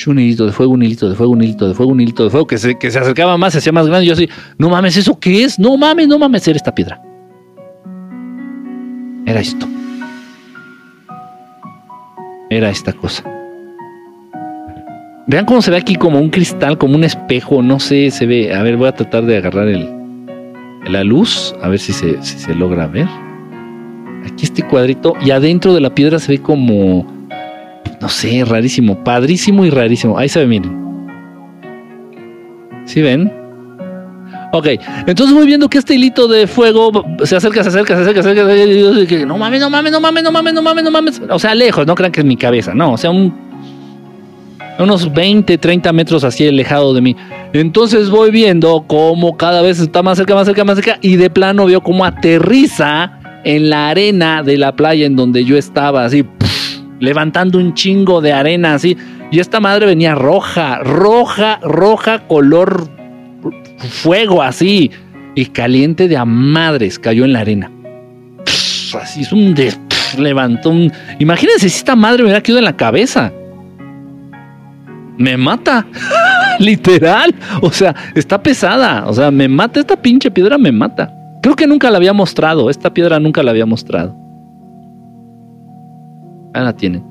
Un hilito de fuego, un hilito de fuego, un hilito de fuego, un hilito de fuego, que se, que se acercaba más, se hacía más grande. Yo así, no mames, ¿eso qué es? No mames, no mames, era esta piedra. Era esto. Era esta cosa. Vean cómo se ve aquí como un cristal, como un espejo, no sé, se ve. A ver, voy a tratar de agarrar el, la luz, a ver si se, si se logra ver. Aquí este cuadrito y adentro de la piedra se ve como, no sé, rarísimo, padrísimo y rarísimo. Ahí se ve, miren. ¿Sí ven? Ok, entonces voy viendo que este hilito de fuego se acerca, se acerca, se acerca, se acerca. no mames, no mames, no mames, no mames, no mames, no mames. O sea, lejos, no crean que es mi cabeza, no. O sea, un, unos 20, 30 metros así alejado de mí. Entonces voy viendo cómo cada vez está más cerca, más cerca, más cerca. Y de plano veo cómo aterriza en la arena de la playa en donde yo estaba, así, levantando un chingo de arena, así. Y esta madre venía roja, roja, roja, color fuego así. y caliente de a madres cayó en la arena. así es un des, levantó un. Imagínense si esta madre me hubiera quedado en la cabeza. Me mata. Literal. O sea, está pesada. O sea, me mata esta pinche piedra, me mata. Creo que nunca la había mostrado. Esta piedra nunca la había mostrado. Ahí la tienen.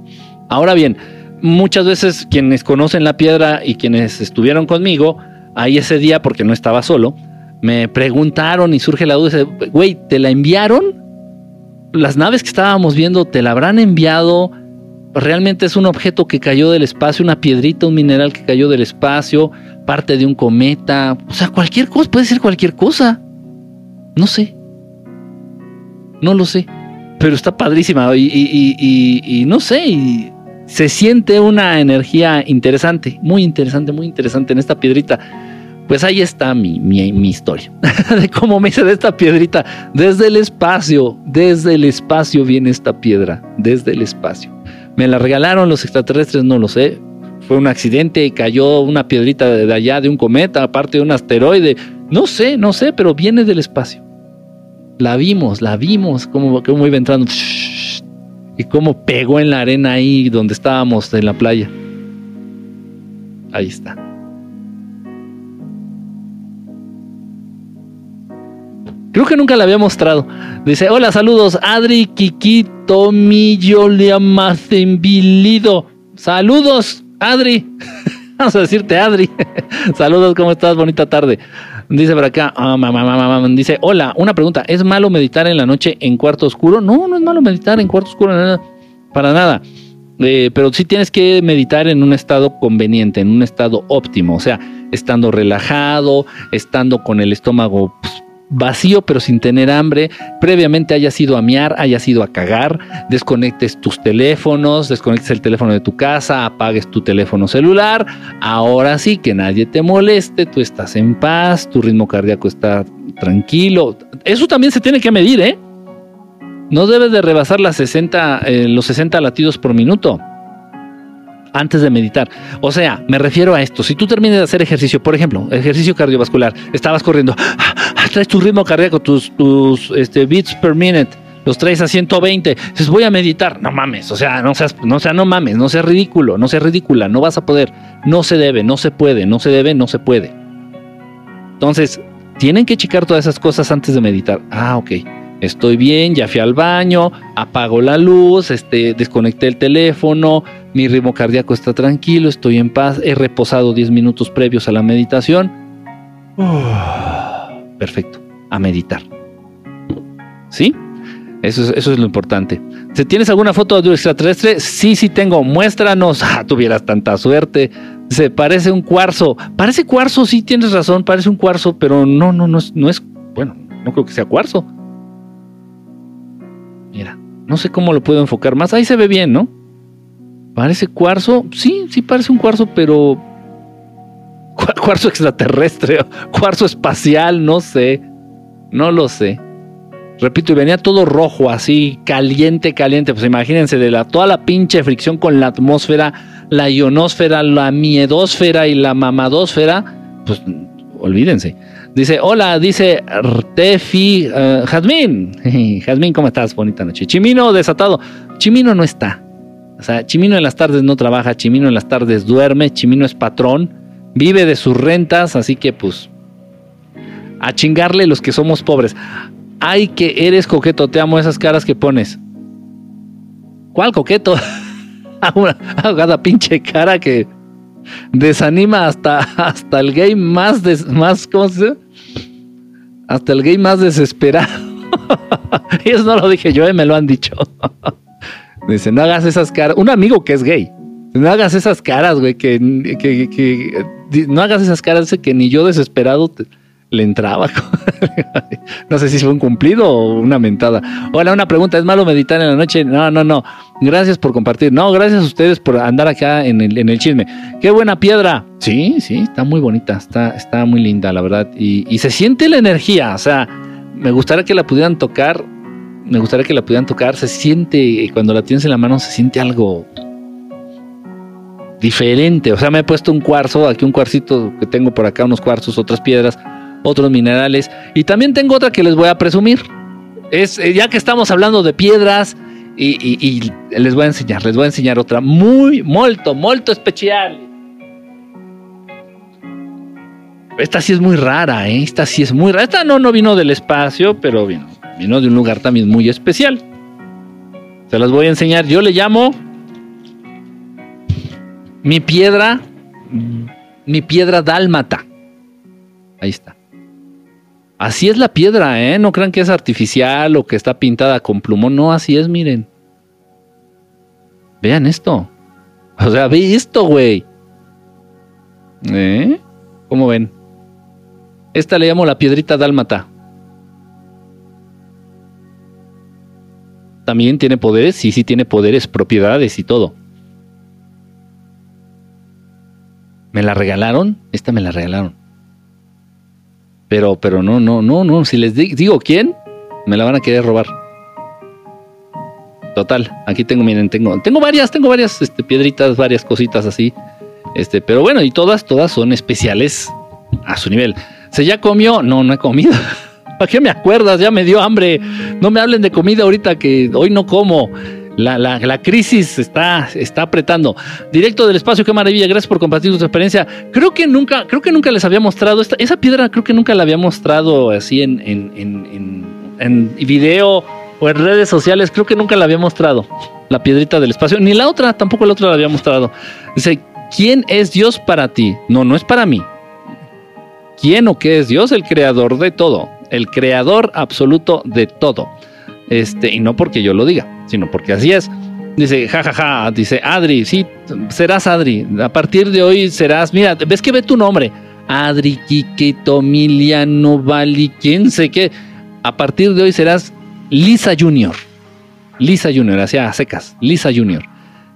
Ahora bien, muchas veces quienes conocen la piedra y quienes estuvieron conmigo ahí ese día, porque no estaba solo, me preguntaron y surge la duda, güey, ¿te la enviaron? Las naves que estábamos viendo, ¿te la habrán enviado? Realmente es un objeto que cayó del espacio, una piedrita, un mineral que cayó del espacio, parte de un cometa, o sea, cualquier cosa, puede ser cualquier cosa. No sé. No lo sé. Pero está padrísima y, no sé, y se siente una energía interesante, muy interesante, muy interesante en esta piedrita. Pues ahí está mi, mi, historia de cómo me hice de esta piedrita. Desde el espacio, desde el espacio viene esta piedra, desde el espacio. Me la regalaron los extraterrestres, no lo sé. Fue un accidente y cayó una piedrita de allá, de un cometa, aparte de un asteroide. No sé, no sé, pero viene del espacio. La vimos, la vimos, como, como iba entrando y cómo pegó en la arena ahí donde estábamos en la playa. Ahí está. Creo que nunca la había mostrado. Dice, hola, saludos, Adri, Kiki, Tomillo, Liamazenbilido. Saludos, Adri. Vamos a decirte, Adri. saludos, ¿cómo estás? Bonita tarde. Dice por acá, ah, dice, hola, una pregunta, ¿es malo meditar en la noche en cuarto oscuro? No, no es malo meditar en cuarto oscuro, para nada. Eh, pero sí tienes que meditar en un estado conveniente, en un estado óptimo, o sea, estando relajado, estando con el estómago pues, vacío pero sin tener hambre, previamente hayas ido a miar, hayas ido a cagar, desconectes tus teléfonos, desconectes el teléfono de tu casa, apagues tu teléfono celular, ahora sí que nadie te moleste, tú estás en paz, tu ritmo cardíaco está tranquilo. Eso también se tiene que medir, ¿eh? No debes de rebasar las 60, eh, los 60 latidos por minuto antes de meditar. O sea, me refiero a esto. Si tú terminas de hacer ejercicio, por ejemplo, ejercicio cardiovascular, estabas corriendo, traes tu ritmo cardíaco, tus, tus este, beats per minute, los traes a 120, dices, voy a meditar. No mames, o sea, no seas, no sea, no mames, no seas ridículo, no seas ridícula, no vas a poder, no se debe, no se puede, no se debe, no se puede. Entonces, tienen que checar todas esas cosas antes de meditar. Ah, ok. Estoy bien, ya fui al baño, apago la luz, este, desconecté el teléfono, mi ritmo cardíaco está tranquilo, estoy en paz, he reposado 10 minutos previos a la meditación. Perfecto, a meditar. ¿Sí? Eso es, eso es lo importante. Si tienes alguna foto de extraterrestre, sí, sí tengo. Muéstranos. Ah, tuvieras tanta suerte. Se parece un cuarzo. Parece cuarzo, sí tienes razón. Parece un cuarzo, pero no, no, no es, no es. Bueno, no creo que sea cuarzo. Mira, no sé cómo lo puedo enfocar más. Ahí se ve bien, ¿no? Parece cuarzo. Sí, sí parece un cuarzo, pero cuarzo extraterrestre, cuarzo espacial, no sé, no lo sé. Repito, y venía todo rojo, así, caliente, caliente. Pues imagínense, de la, toda la pinche fricción con la atmósfera, la ionosfera, la miedósfera y la mamadósfera, pues olvídense. Dice, hola, dice Tefi, uh, Jazmín. Jazmín, ¿cómo estás? Bonita noche. Chimino desatado. Chimino no está. O sea, Chimino en las tardes no trabaja, Chimino en las tardes duerme, Chimino es patrón, vive de sus rentas, así que pues a chingarle los que somos pobres. Ay, que eres coqueto, te amo esas caras que pones. ¿Cuál coqueto? una ahogada pinche cara que desanima hasta, hasta el gay más, más, ¿cómo se? Hasta el gay más desesperado. y eso no lo dije yo, eh, me lo han dicho. Dice, no hagas esas caras. Un amigo que es gay. No hagas esas caras, güey, que, no hagas esas caras que ni yo desesperado le entraba. no sé si fue un cumplido o una mentada. Hola, una pregunta, ¿es malo meditar en la noche? No, no, no. Gracias por compartir. No, gracias a ustedes por andar acá en el, en el chisme. Qué buena piedra. Sí, sí, está muy bonita, está, está muy linda, la verdad. Y, y se siente la energía, o sea, me gustaría que la pudieran tocar me gustaría que la pudieran tocar. Se siente, cuando la tienes en la mano, se siente algo diferente. O sea, me he puesto un cuarzo, aquí un cuarcito que tengo por acá, unos cuarzos, otras piedras. otros minerales. Y también tengo otra que les voy a presumir. Es, eh, ya que estamos hablando de piedras, y, les voy a enseñar, les voy a enseñar otra muy, molto, molto especial. Esta sí es muy rara, ¿eh? Esta sí es muy rara. Esta no, no vino del espacio, pero vino, vino de un lugar también muy especial. Se las voy a enseñar. Yo le llamo mi piedra, mi piedra dálmata. Ahí está. Así es la piedra, ¿eh? No crean que es artificial o que está pintada con plumón. No, así es, miren. Vean esto. O sea, ve esto, güey. ¿Eh? ¿Cómo ven? Esta le llamo la piedrita dálmata. También tiene poderes, sí, sí tiene poderes, propiedades y todo. ¿Me la regalaron? Esta me la regalaron. Pero, pero no, no, no, no. Si les digo quién, me la van a querer robar. Total, aquí tengo, miren, tengo, tengo varias, tengo varias este, piedritas, varias cositas así. Este, pero bueno, y todas, todas son especiales a su nivel. ¿Se ya comió? No, no he comido. ¿Para qué me acuerdas? Ya me dio hambre. No me hablen de comida ahorita que hoy no como. La, la, crisis está, está apretando. Directo del espacio, qué maravilla. Gracias por compartir tu experiencia. Creo que nunca, creo que nunca les había mostrado esa piedra, creo que nunca la había mostrado así en, en, en, en, video o en redes sociales. Creo que nunca la había mostrado. La piedrita del espacio. Ni la otra, tampoco la otra la había mostrado. Dice, ¿quién es Dios para ti? No, no es para mí. ¿Quién o qué es Dios? El creador de todo. El creador absoluto de todo. Este, y no porque yo lo diga, sino porque así es. Dice, jajaja, ja, ja. dice, Adri, sí, serás Adri. A partir de hoy serás, mira, ves que ve tu nombre. Adri, Quiquito, Miliano, Vali, quién sé qué. A partir de hoy serás Lisa Junior. Lisa Junior, hacia secas. Lisa Junior.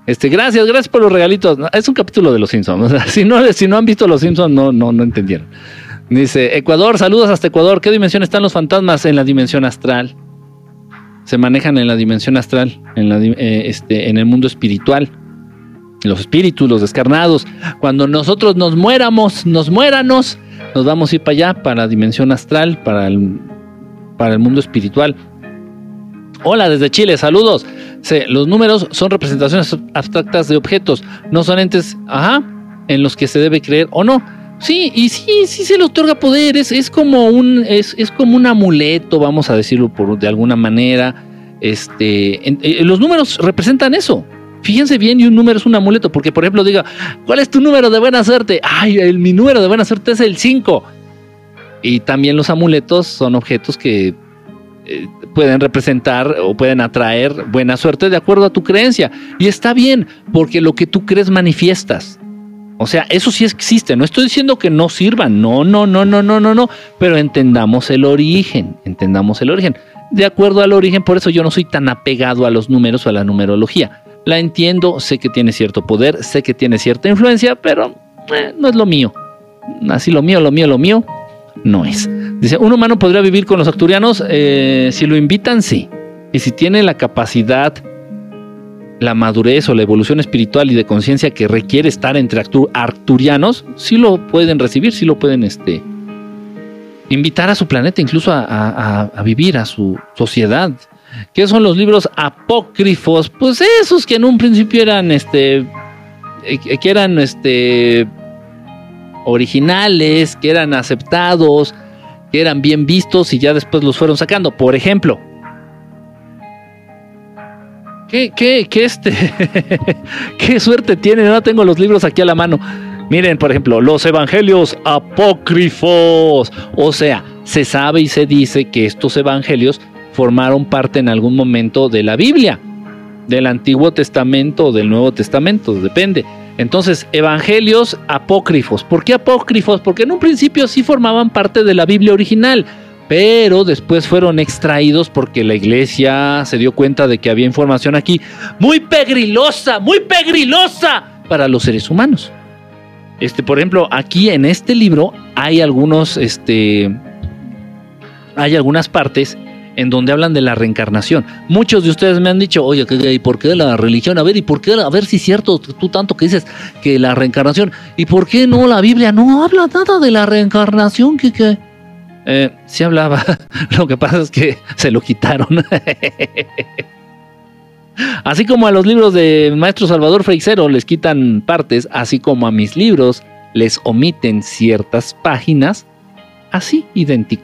Este, gracias, gracias por los regalitos. Es un capítulo de los Simpsons. si, no, si no han visto los Simpsons, no, no, no entendieron. Dice, Ecuador, saludos hasta Ecuador. ¿Qué dimensión están los fantasmas en la dimensión astral? Se manejan en la dimensión astral, en, eh, este, en el mundo espiritual. Los espíritus, los descarnados. Cuando nosotros nos muéramos, nos muéranos, nos vamos a ir para allá, para la dimensión astral, para el, para el mundo espiritual. Hola desde Chile, saludos. los números son representaciones abstractas de objetos, no son entes, ajá, en los que se debe creer o no. Sí, y sí, sí se le otorga poder, es, como un, es, como un amuleto, vamos a decirlo por, de alguna manera. Este, eh, los números representan eso. Fíjense bien, y un número es un amuleto, porque por ejemplo diga, ¿cuál es tu número de buena suerte? Ay, el, mi número de buena suerte es el 5. Y también los amuletos son objetos que eh, pueden representar o pueden atraer buena suerte de acuerdo a tu creencia. Y está bien, porque lo que tú crees manifiestas. O sea, eso sí existe. No estoy diciendo que no sirvan. No, no, no, no, no, no, no. Pero entendamos el origen. Entendamos el origen. De acuerdo al origen, por eso yo no soy tan apegado a los números o a la numerología. La entiendo, sé que tiene cierto poder, sé que tiene cierta influencia, pero eh, no es lo mío. Así lo mío, lo mío, lo mío, no es. Dice, un humano podría vivir con los acturianos eh, si lo invitan, sí. Y si tiene la capacidad la madurez o la evolución espiritual y de conciencia que requiere estar entre arturianos, sí lo pueden recibir, sí lo pueden este, invitar a su planeta, incluso a, vivir, a su sociedad. ¿Qué son los libros apócrifos? Pues esos que en un principio eran este eh, que eran este originales, que eran aceptados, que eran bien vistos y ya después los fueron sacando. Por ejemplo, ¿Qué, qué, este? ¿Qué suerte tiene? No tengo los libros aquí a la mano. Miren, por ejemplo, los evangelios apócrifos. O sea, se sabe y se dice que estos evangelios formaron parte en algún momento de la Biblia, del Antiguo Testamento o del Nuevo Testamento, depende. Entonces, evangelios apócrifos. ¿Por qué apócrifos? Porque en un principio sí formaban parte de la Biblia original pero después fueron extraídos porque la iglesia se dio cuenta de que había información aquí muy pegrilosa, muy pegrilosa para los seres humanos. Este, por ejemplo, aquí en este libro hay algunos, este, hay algunas partes en donde hablan de la reencarnación. Muchos de ustedes me han dicho, oye, ¿y por qué la religión? A ver, ¿y por qué? A ver si es cierto, tú tanto que dices que la reencarnación. ¿Y por qué no la Biblia no habla nada de la reencarnación? ¿Qué, qué? Eh, hablaba. Lo que pasa es que se lo quitaron. así como a los libros de maestro Salvador Freixero les quitan partes, así como a mis libros les omiten ciertas páginas, así idéntico.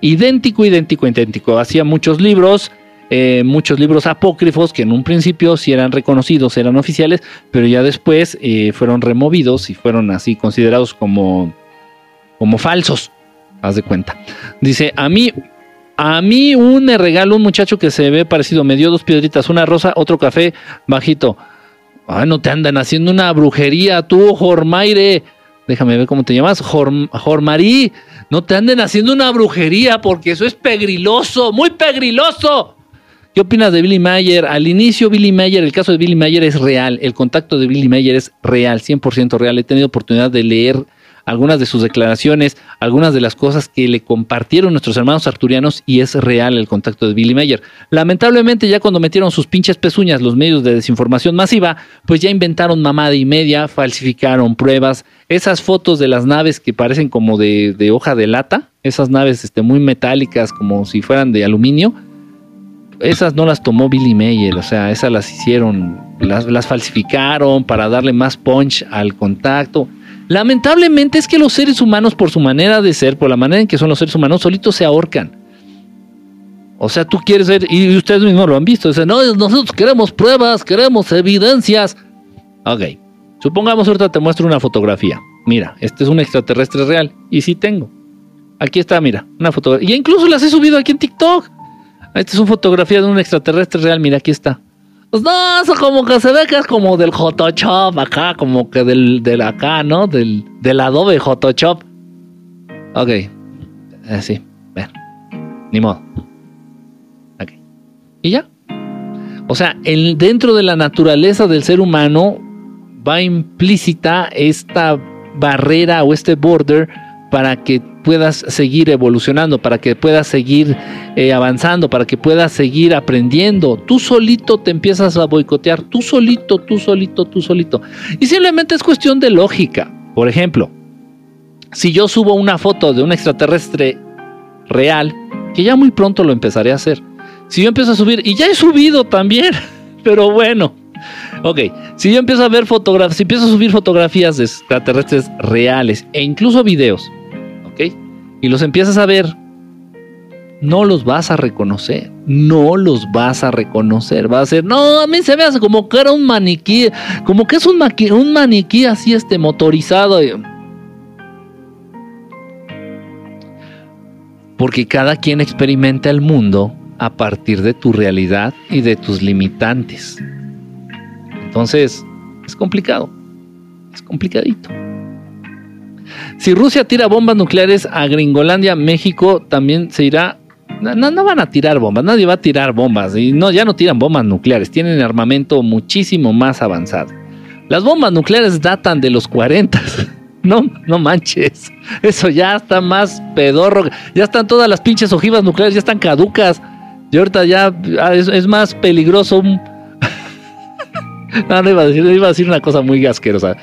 Idéntico, idéntico, idéntico. Hacía muchos libros, eh, muchos libros apócrifos que en un principio sí eran reconocidos, eran oficiales, pero ya después eh, fueron removidos y fueron así considerados como, como falsos haz de cuenta. Dice, a mí, a mí un me regaló un muchacho que se ve parecido, me dio dos piedritas, una rosa, otro café bajito. Ay, no te andan haciendo una brujería tú, Jormaire. Déjame ver cómo te llamas, Jormarí. No te anden haciendo una brujería porque eso es pegriloso, muy pegriloso. ¿Qué opinas de Billy Mayer? Al inicio, Billy Mayer, el caso de Billy Mayer es real. El contacto de Billy Mayer es real, 100% real. He tenido oportunidad de leer algunas de sus declaraciones, algunas de las cosas que le compartieron nuestros hermanos arturianos y es real el contacto de Billy Mayer. Lamentablemente ya cuando metieron sus pinches pezuñas los medios de desinformación masiva, pues ya inventaron mamada y media, falsificaron pruebas, esas fotos de las naves que parecen como de, hoja de lata, esas naves este, muy metálicas como si fueran de aluminio, esas no las tomó Billy Mayer, o sea, esas las hicieron, las, las falsificaron para darle más punch al contacto. Lamentablemente es que los seres humanos, por su manera de ser, por la manera en que son los seres humanos, solitos se ahorcan. O sea, tú quieres ver, y ustedes mismos lo han visto, dicen, no, nosotros queremos pruebas, queremos evidencias. Ok, supongamos ahorita te muestro una fotografía. Mira, este es un extraterrestre real, y sí tengo. Aquí está, mira, una fotografía. Y incluso las he subido aquí en TikTok. Esta es una fotografía de un extraterrestre real, mira, aquí está. Pues no, eso como que se ve que es como del Photoshop acá, como que del, del acá, ¿no? Del, del Adobe Photoshop. Ok. Así, eh, ver. Ni modo. Ok. Y ya. O sea, el, dentro de la naturaleza del ser humano va implícita esta barrera o este border para que puedas seguir evolucionando, para que puedas seguir eh, avanzando, para que puedas seguir aprendiendo. Tú solito te empiezas a boicotear, tú solito, tú solito, tú solito. Y simplemente es cuestión de lógica. Por ejemplo, si yo subo una foto de un extraterrestre real, que ya muy pronto lo empezaré a hacer. Si yo empiezo a subir, y ya he subido también, pero bueno. Ok, si yo empiezo a ver fotografías, si empiezo a subir fotografías de extraterrestres reales e incluso videos, y los empiezas a ver, no los vas a reconocer, no los vas a reconocer, va a ser, no, a mí se me hace como que era un maniquí, como que es un, un maniquí así este motorizado. Porque cada quien experimenta el mundo a partir de tu realidad y de tus limitantes. Entonces, es complicado, es complicadito. Si Rusia tira bombas nucleares a Gringolandia, México también se irá. No, van a tirar bombas, nadie va a tirar bombas. Y no, ya no tiran bombas nucleares, tienen armamento muchísimo más avanzado. Las bombas nucleares datan de los 40. No, no manches. Eso ya está más pedorro. Ya están todas las pinches ojivas nucleares, ya están caducas. Y ahorita ya ah, es, es más peligroso un No, no iba a decir, iba a decir una cosa muy asquerosa.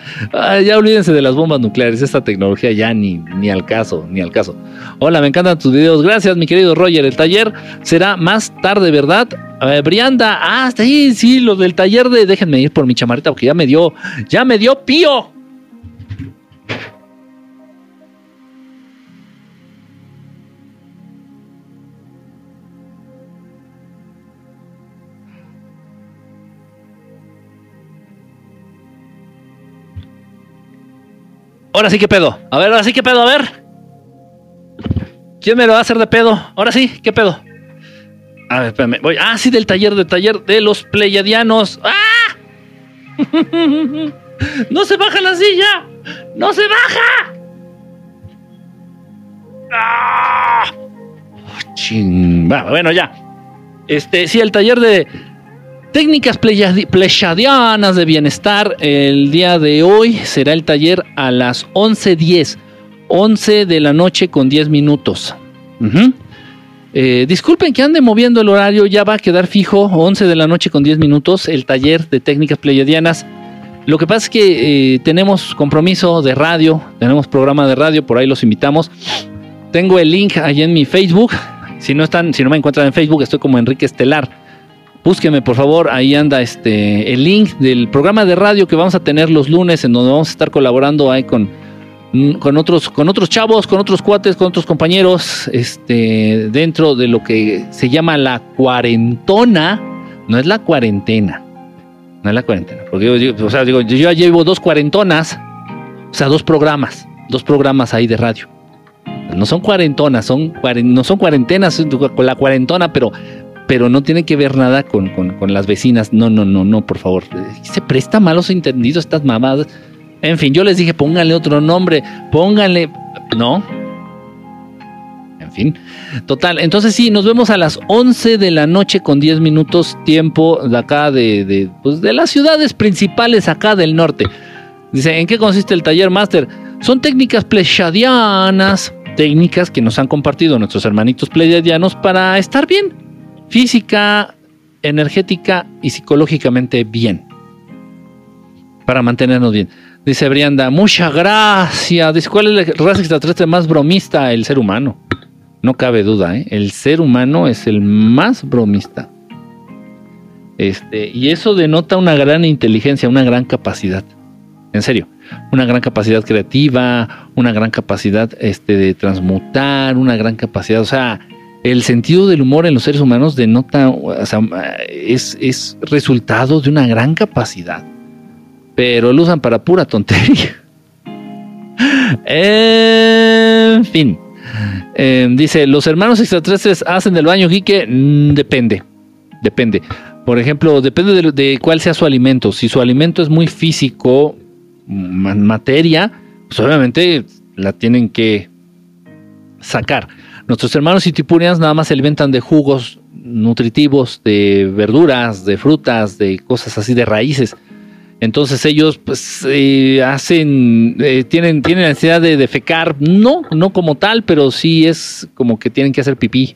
ya olvídense de las bombas nucleares, esta tecnología ya ni, ni al caso, ni al caso. Hola, me encantan tus videos. Gracias, mi querido Roger. El taller será más tarde, ¿verdad? Brianda, ah, ahí, sí, los del taller de déjenme ir por mi chamarita porque ya me dio, ya me dio pío. Ahora sí, ¿qué pedo? A ver, ahora sí, ¿qué pedo? A ver. ¿Quién me lo va a hacer de pedo? Ahora sí, ¿qué pedo? A ver, espérame. Voy. Ah, sí, del taller, del taller de los pleyadianos. ¡Ah! ¡No se baja la silla! ¡No se baja! ¡Ah! Bueno, ya. Este, sí, el taller de Técnicas pleyadianas de bienestar. El día de hoy será el taller a las 11.10. 11 de la noche con 10 minutos. Eh, disculpen que ande moviendo el horario, ya va a quedar fijo, 11 de la noche con 10 minutos, el taller de técnicas pleyadianas. Lo que pasa es que eh, tenemos compromiso de radio, tenemos programa de radio, por ahí los invitamos. tengo el link ahí en mi Facebook. Si no están, si no me encuentran en Facebook, estoy como Enrique Estelar. Búsqueme, por favor, ahí anda este el link del programa de radio que vamos a tener los lunes, en donde vamos a estar colaborando ahí con, con otros, con otros chavos, con otros cuates, con otros compañeros, este, dentro de lo que se llama la cuarentona, no es la cuarentena, no es la cuarentena, porque yo, o sea, digo, yo ya llevo dos cuarentonas, o sea, dos programas, dos programas ahí de radio. No son cuarentonas, son no son cuarentenas la cuarentona, pero, pero no tiene que ver nada con, con, las vecinas. No, no, no, no, por favor. Se presta malos entendidos estas mamadas. En fin, yo les dije, pónganle otro nombre, pónganle. No. En fin. Total. Entonces sí, nos vemos a las 11 de la noche con 10 minutos tiempo de acá de, de, pues de las ciudades principales acá del norte. Dice, ¿en qué consiste el taller máster? Son técnicas plechadianas, técnicas que nos han compartido nuestros hermanitos pleyadianos para estar bien, física, energética y psicológicamente bien. Para mantenernos bien. Dice Brianda, muchas gracias. Dice, ¿cuál es la raza extraterrestre más bromista? El ser humano. No cabe duda, ¿eh? El ser humano es el más bromista. Este, y eso denota una gran inteligencia, una gran capacidad. En serio, una gran capacidad creativa, una gran capacidad este, de transmutar, una gran capacidad, o sea, el sentido del humor en los seres humanos denota, es resultado de una gran capacidad, pero lo usan para pura tontería. en fin, em, dice, los hermanos extraterrestres hacen del baño, Quique, mm, depende, depende. Por ejemplo, depende de, de, cuál sea su alimento. Si su alimento es muy físico, materia, pues obviamente la tienen que sacar. Nuestros hermanos itipurians nada más se alimentan de jugos nutritivos, de verduras, de frutas, de cosas así, de raíces. Entonces ellos pues eh, hacen, eh, tienen, tienen necesidad de defecar, no, no como tal, pero sí es como que tienen que hacer pipí.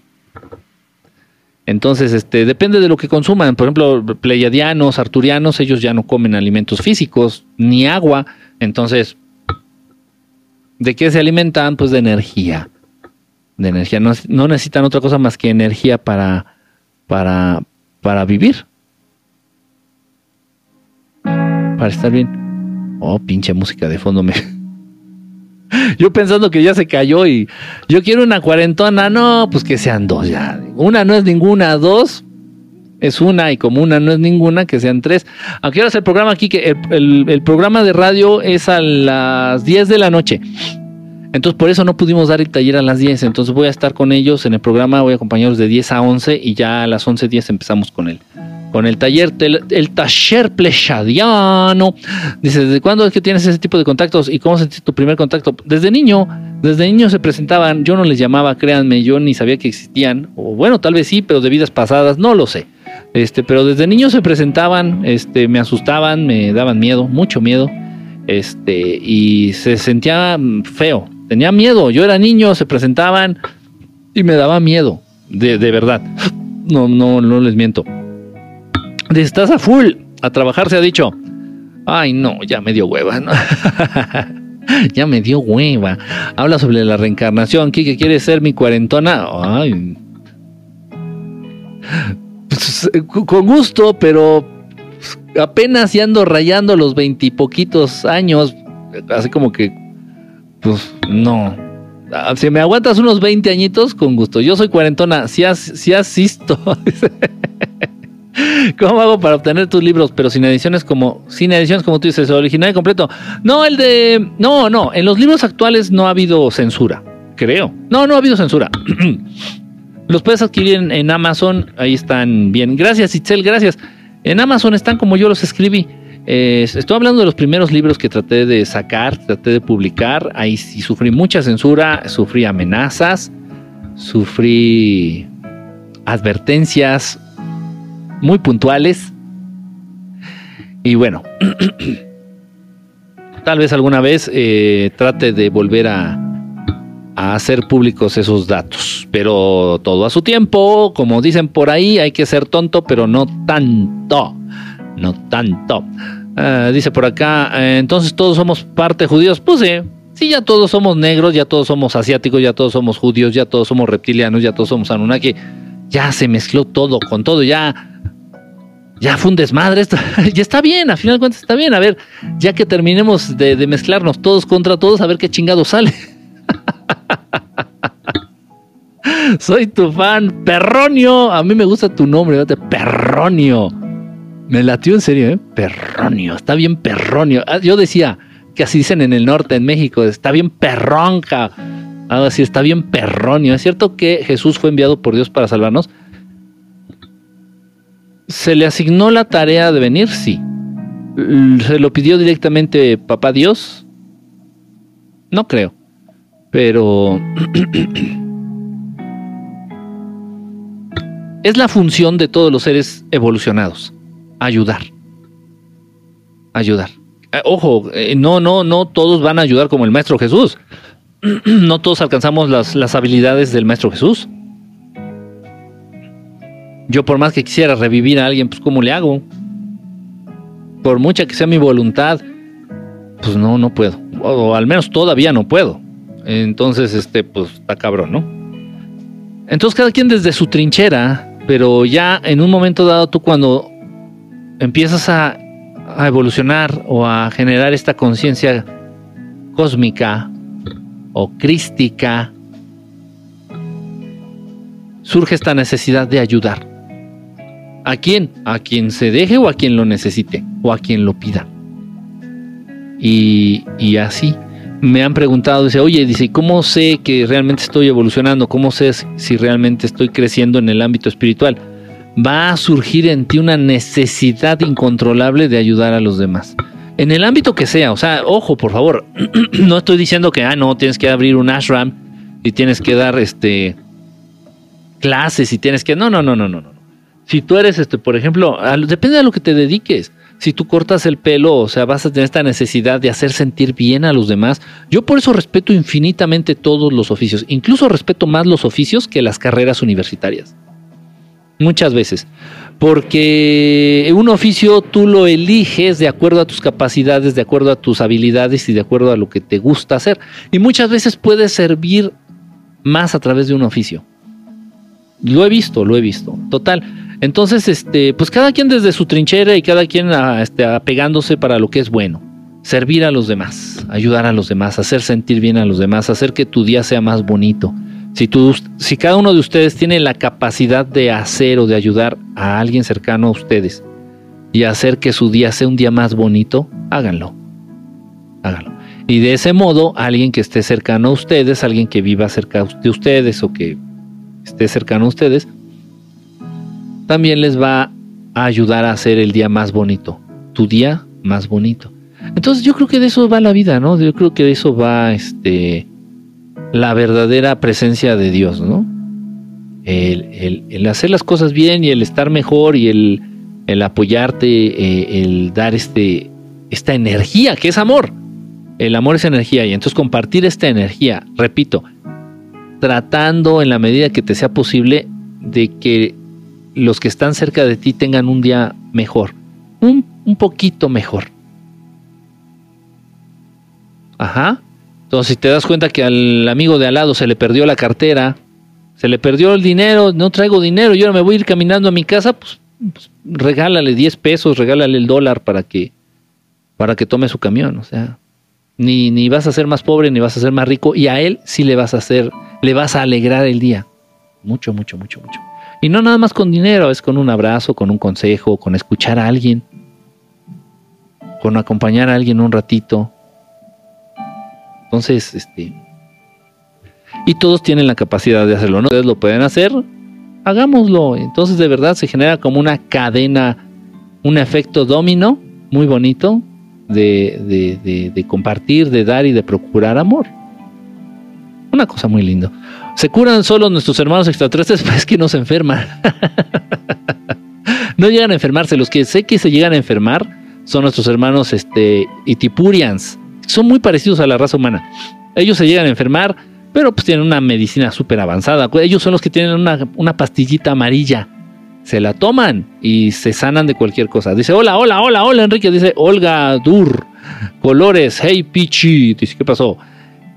Entonces, este, depende de lo que consuman. Por ejemplo, pleiadianos, arturianos, ellos ya no comen alimentos físicos, ni agua. Entonces, ¿de qué se alimentan? Pues de energía. De energía. No, no necesitan otra cosa más que energía para, para, para vivir. Para estar bien. Oh, pinche música de fondo me, yo pensando que ya se cayó y yo quiero una cuarentona, no, pues que sean dos ya. Una no es ninguna, dos es una y como una no es ninguna, que sean tres. Aunque ahora el programa aquí, que el, programa de radio es a las 10 de la noche. Entonces por eso no pudimos dar el taller a las 10. Entonces voy a estar con ellos en el programa, voy a acompañarlos de 10 a 11 y ya a las 11.10 empezamos con él con el taller, el, taller plechadiano. Dice, ¿desde cuándo es que tienes ese tipo de contactos y cómo sentiste tu primer contacto? Desde niño, desde niño se presentaban, yo no les llamaba, créanme, yo ni sabía que existían, o bueno, tal vez sí, pero de vidas pasadas, no lo sé. Este, pero desde niño se presentaban, este, me asustaban, me daban miedo, mucho miedo, este, y se sentía feo, tenía miedo, yo era niño, se presentaban y me daba miedo, de, de verdad. No, no, no les miento estás a full a trabajar, se ha dicho. Ay, no, ya me dio hueva. ya me dio hueva. Habla sobre la reencarnación. ¿Qué quiere ser mi cuarentona? Ay. Pues, con gusto, pero apenas ya ando rayando los veintipoquitos años. Así como que, pues no. Ah, si me aguantas unos 20 añitos, con gusto. Yo soy cuarentona. Si, has, si asisto. ¿Cómo hago para obtener tus libros, pero sin ediciones como, sin ediciones como tú dices, original y completo? No, el de, no, no, en los libros actuales no ha habido censura, creo. No, no ha habido censura. los puedes adquirir en, Amazon, ahí están bien. Gracias, Itzel, gracias. En Amazon están como yo los escribí. Estoy hablando de los primeros libros que traté de sacar, traté de publicar. Ahí sí sufrí mucha censura, sufrí amenazas, sufrí advertencias, muy puntuales. Y bueno, tal vez alguna vez eh, trate de volver a hacer públicos esos datos, pero todo a su tiempo, como dicen por ahí, hay que ser tonto, pero no tanto, no tanto. Ah, dice por acá, eh, entonces todos somos parte judíos, pues sí, Sí, ya todos somos negros, ya todos somos asiáticos, ya todos somos judíos, ya todos somos reptilianos, ya todos somos Anunnaki. Ya se mezcló todo con todo, ya ya fue un desmadre esto. ya está bien, a final de cuentas está bien. A ver, ya que terminemos de, de mezclarnos todos contra todos, a ver qué chingado sale. Soy tu fan, Perronio. A mí me gusta tu nombre, Perronio. Me latió en serio, ¿eh? Perronio. Está bien Perronio. Ah, yo decía que así dicen en el norte, en México. Está bien perronca. Algo así, está bien perronio. ¿Es cierto que Jesús fue enviado por Dios para salvarnos? ¿Se le asignó la tarea de venir? Sí. ¿Se lo pidió directamente Papá Dios? No creo. Pero es la función de todos los seres evolucionados, ayudar. Ayudar. Eh, ojo, eh, no, no, no todos van a ayudar como el Maestro Jesús. no todos alcanzamos las, las habilidades del Maestro Jesús. Yo por más que quisiera revivir a alguien, pues ¿cómo le hago? Por mucha que sea mi voluntad, pues no, no puedo. O, al menos todavía no puedo. Entonces, este, pues está cabrón, ¿no? Entonces cada quien desde su trinchera pero ya en un momento dado tú cuando empiezas a, evolucionar o a generar esta conciencia cósmica o crística, surge esta necesidad de ayudar. ¿A quién? A quien se deje o a quien lo necesite o a quien lo pida. Y, y así me han preguntado, dice, oye, dice, ¿cómo sé que realmente estoy evolucionando? ¿Cómo sé si realmente estoy creciendo en el ámbito espiritual? Va a surgir en ti una necesidad incontrolable de ayudar a los demás. En el ámbito que sea, o sea, ojo, por favor, no estoy diciendo que, ah, no, tienes que abrir un ashram y tienes que dar, este, clases y tienes que, no, no, no, no, no, no. Si tú eres, este, por ejemplo, depende de lo que te dediques si tú cortas el pelo, o sea, vas a tener esta necesidad de hacer sentir bien a los demás. Yo por eso respeto infinitamente todos los oficios, incluso respeto más los oficios que las carreras universitarias. Muchas veces. Porque un oficio tú lo eliges de acuerdo a tus capacidades, de acuerdo a tus habilidades y de acuerdo a lo que te gusta hacer. Y muchas veces puede servir más a través de un oficio. Lo he visto, lo he visto. Total. Entonces, este, pues cada quien desde su trinchera y cada quien ah, este, apegándose para lo que es bueno. Servir a los demás, ayudar a los demás, hacer sentir bien a los demás, hacer que tu día sea más bonito. Si, tú, si cada uno de ustedes tiene la capacidad de hacer o de ayudar a alguien cercano a ustedes y hacer que su día sea un día más bonito, háganlo. Háganlo. Y de ese modo, alguien que esté cercano a ustedes, alguien que viva cerca de ustedes o que esté cercano a ustedes, también les va a ayudar a hacer el día más bonito, tu día más bonito. Entonces yo creo que de eso va la vida, ¿no? Yo creo que de eso va este, la verdadera presencia de Dios, ¿no? El, hacer las cosas bien y el estar mejor y el, apoyarte, eh, el dar este, esta energía que es amor. El amor es energía y entonces compartir esta energía, repito, tratando en la medida que te sea posible de que los que están cerca de ti tengan un día mejor, un, un poquito mejor. Ajá. Entonces, si te das cuenta que al amigo de al lado se le perdió la cartera, se le perdió el dinero, no traigo dinero, yo me voy a ir caminando a mi casa, pues, pues, regálale 10 pesos, regálale el dólar para que, para que tome su camión. O sea, ni, ni vas a ser más pobre ni vas a ser más rico, y a él sí le vas a hacer, le vas a alegrar el día. Mucho, mucho, mucho, mucho. Y no nada más con dinero, es con un abrazo, con un consejo, con escuchar a alguien, con acompañar a alguien un ratito. Entonces, este... Y todos tienen la capacidad de hacerlo, ¿no? Ustedes lo pueden hacer, hagámoslo. Entonces de verdad se genera como una cadena, un efecto domino muy bonito de, compartir, de dar y de procurar amor. Una cosa muy linda. ¿Se curan solo nuestros hermanos extraterrestres? Pues que no se enferman. no llegan a enfermarse. Los que sé que se llegan a enfermar son nuestros hermanos este, Itipurians. Son muy parecidos a la raza humana. Ellos se llegan a enfermar, pero pues tienen una medicina súper avanzada. Ellos son los que tienen una, pastillita amarilla. Se la toman y se sanan de cualquier cosa. Dice, hola, hola, hola, hola, Enrique. Dice, Olga Dur. Colores, hey, Pichi. Dice, ¿qué pasó?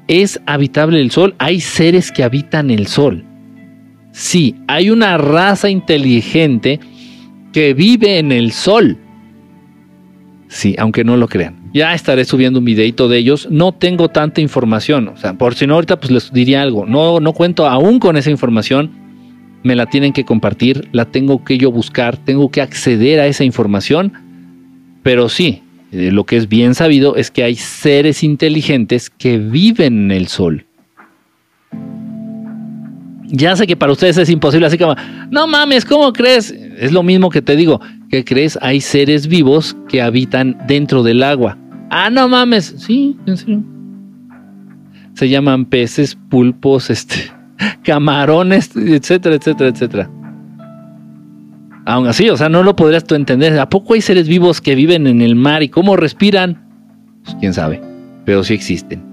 ¿Es habitable el Sol? Hay seres que habitan el Sol. Sí, hay una raza inteligente que vive en el Sol. Sí, aunque no lo crean. Ya estaré subiendo un videito de ellos. No tengo tanta información. O sea, por si no, ahorita pues les diría algo. No, no cuento aún con esa información. Me la tienen que compartir. La tengo que yo buscar. Tengo que acceder a esa información. Pero sí, eh, lo que es bien sabido es que hay seres inteligentes que viven en el sol. Ya sé que para ustedes es imposible, así como, no mames, ¿cómo crees? Es lo mismo que te digo, ¿qué crees? Hay seres vivos que habitan dentro del agua. Ah, no mames, sí, en serio. Se llaman peces, pulpos, este, camarones, etcétera, etcétera, etcétera. Aún así, o sea, no lo podrías tú entender. ¿A poco hay seres vivos que viven en el mar y cómo respiran? Pues quién sabe, pero sí existen.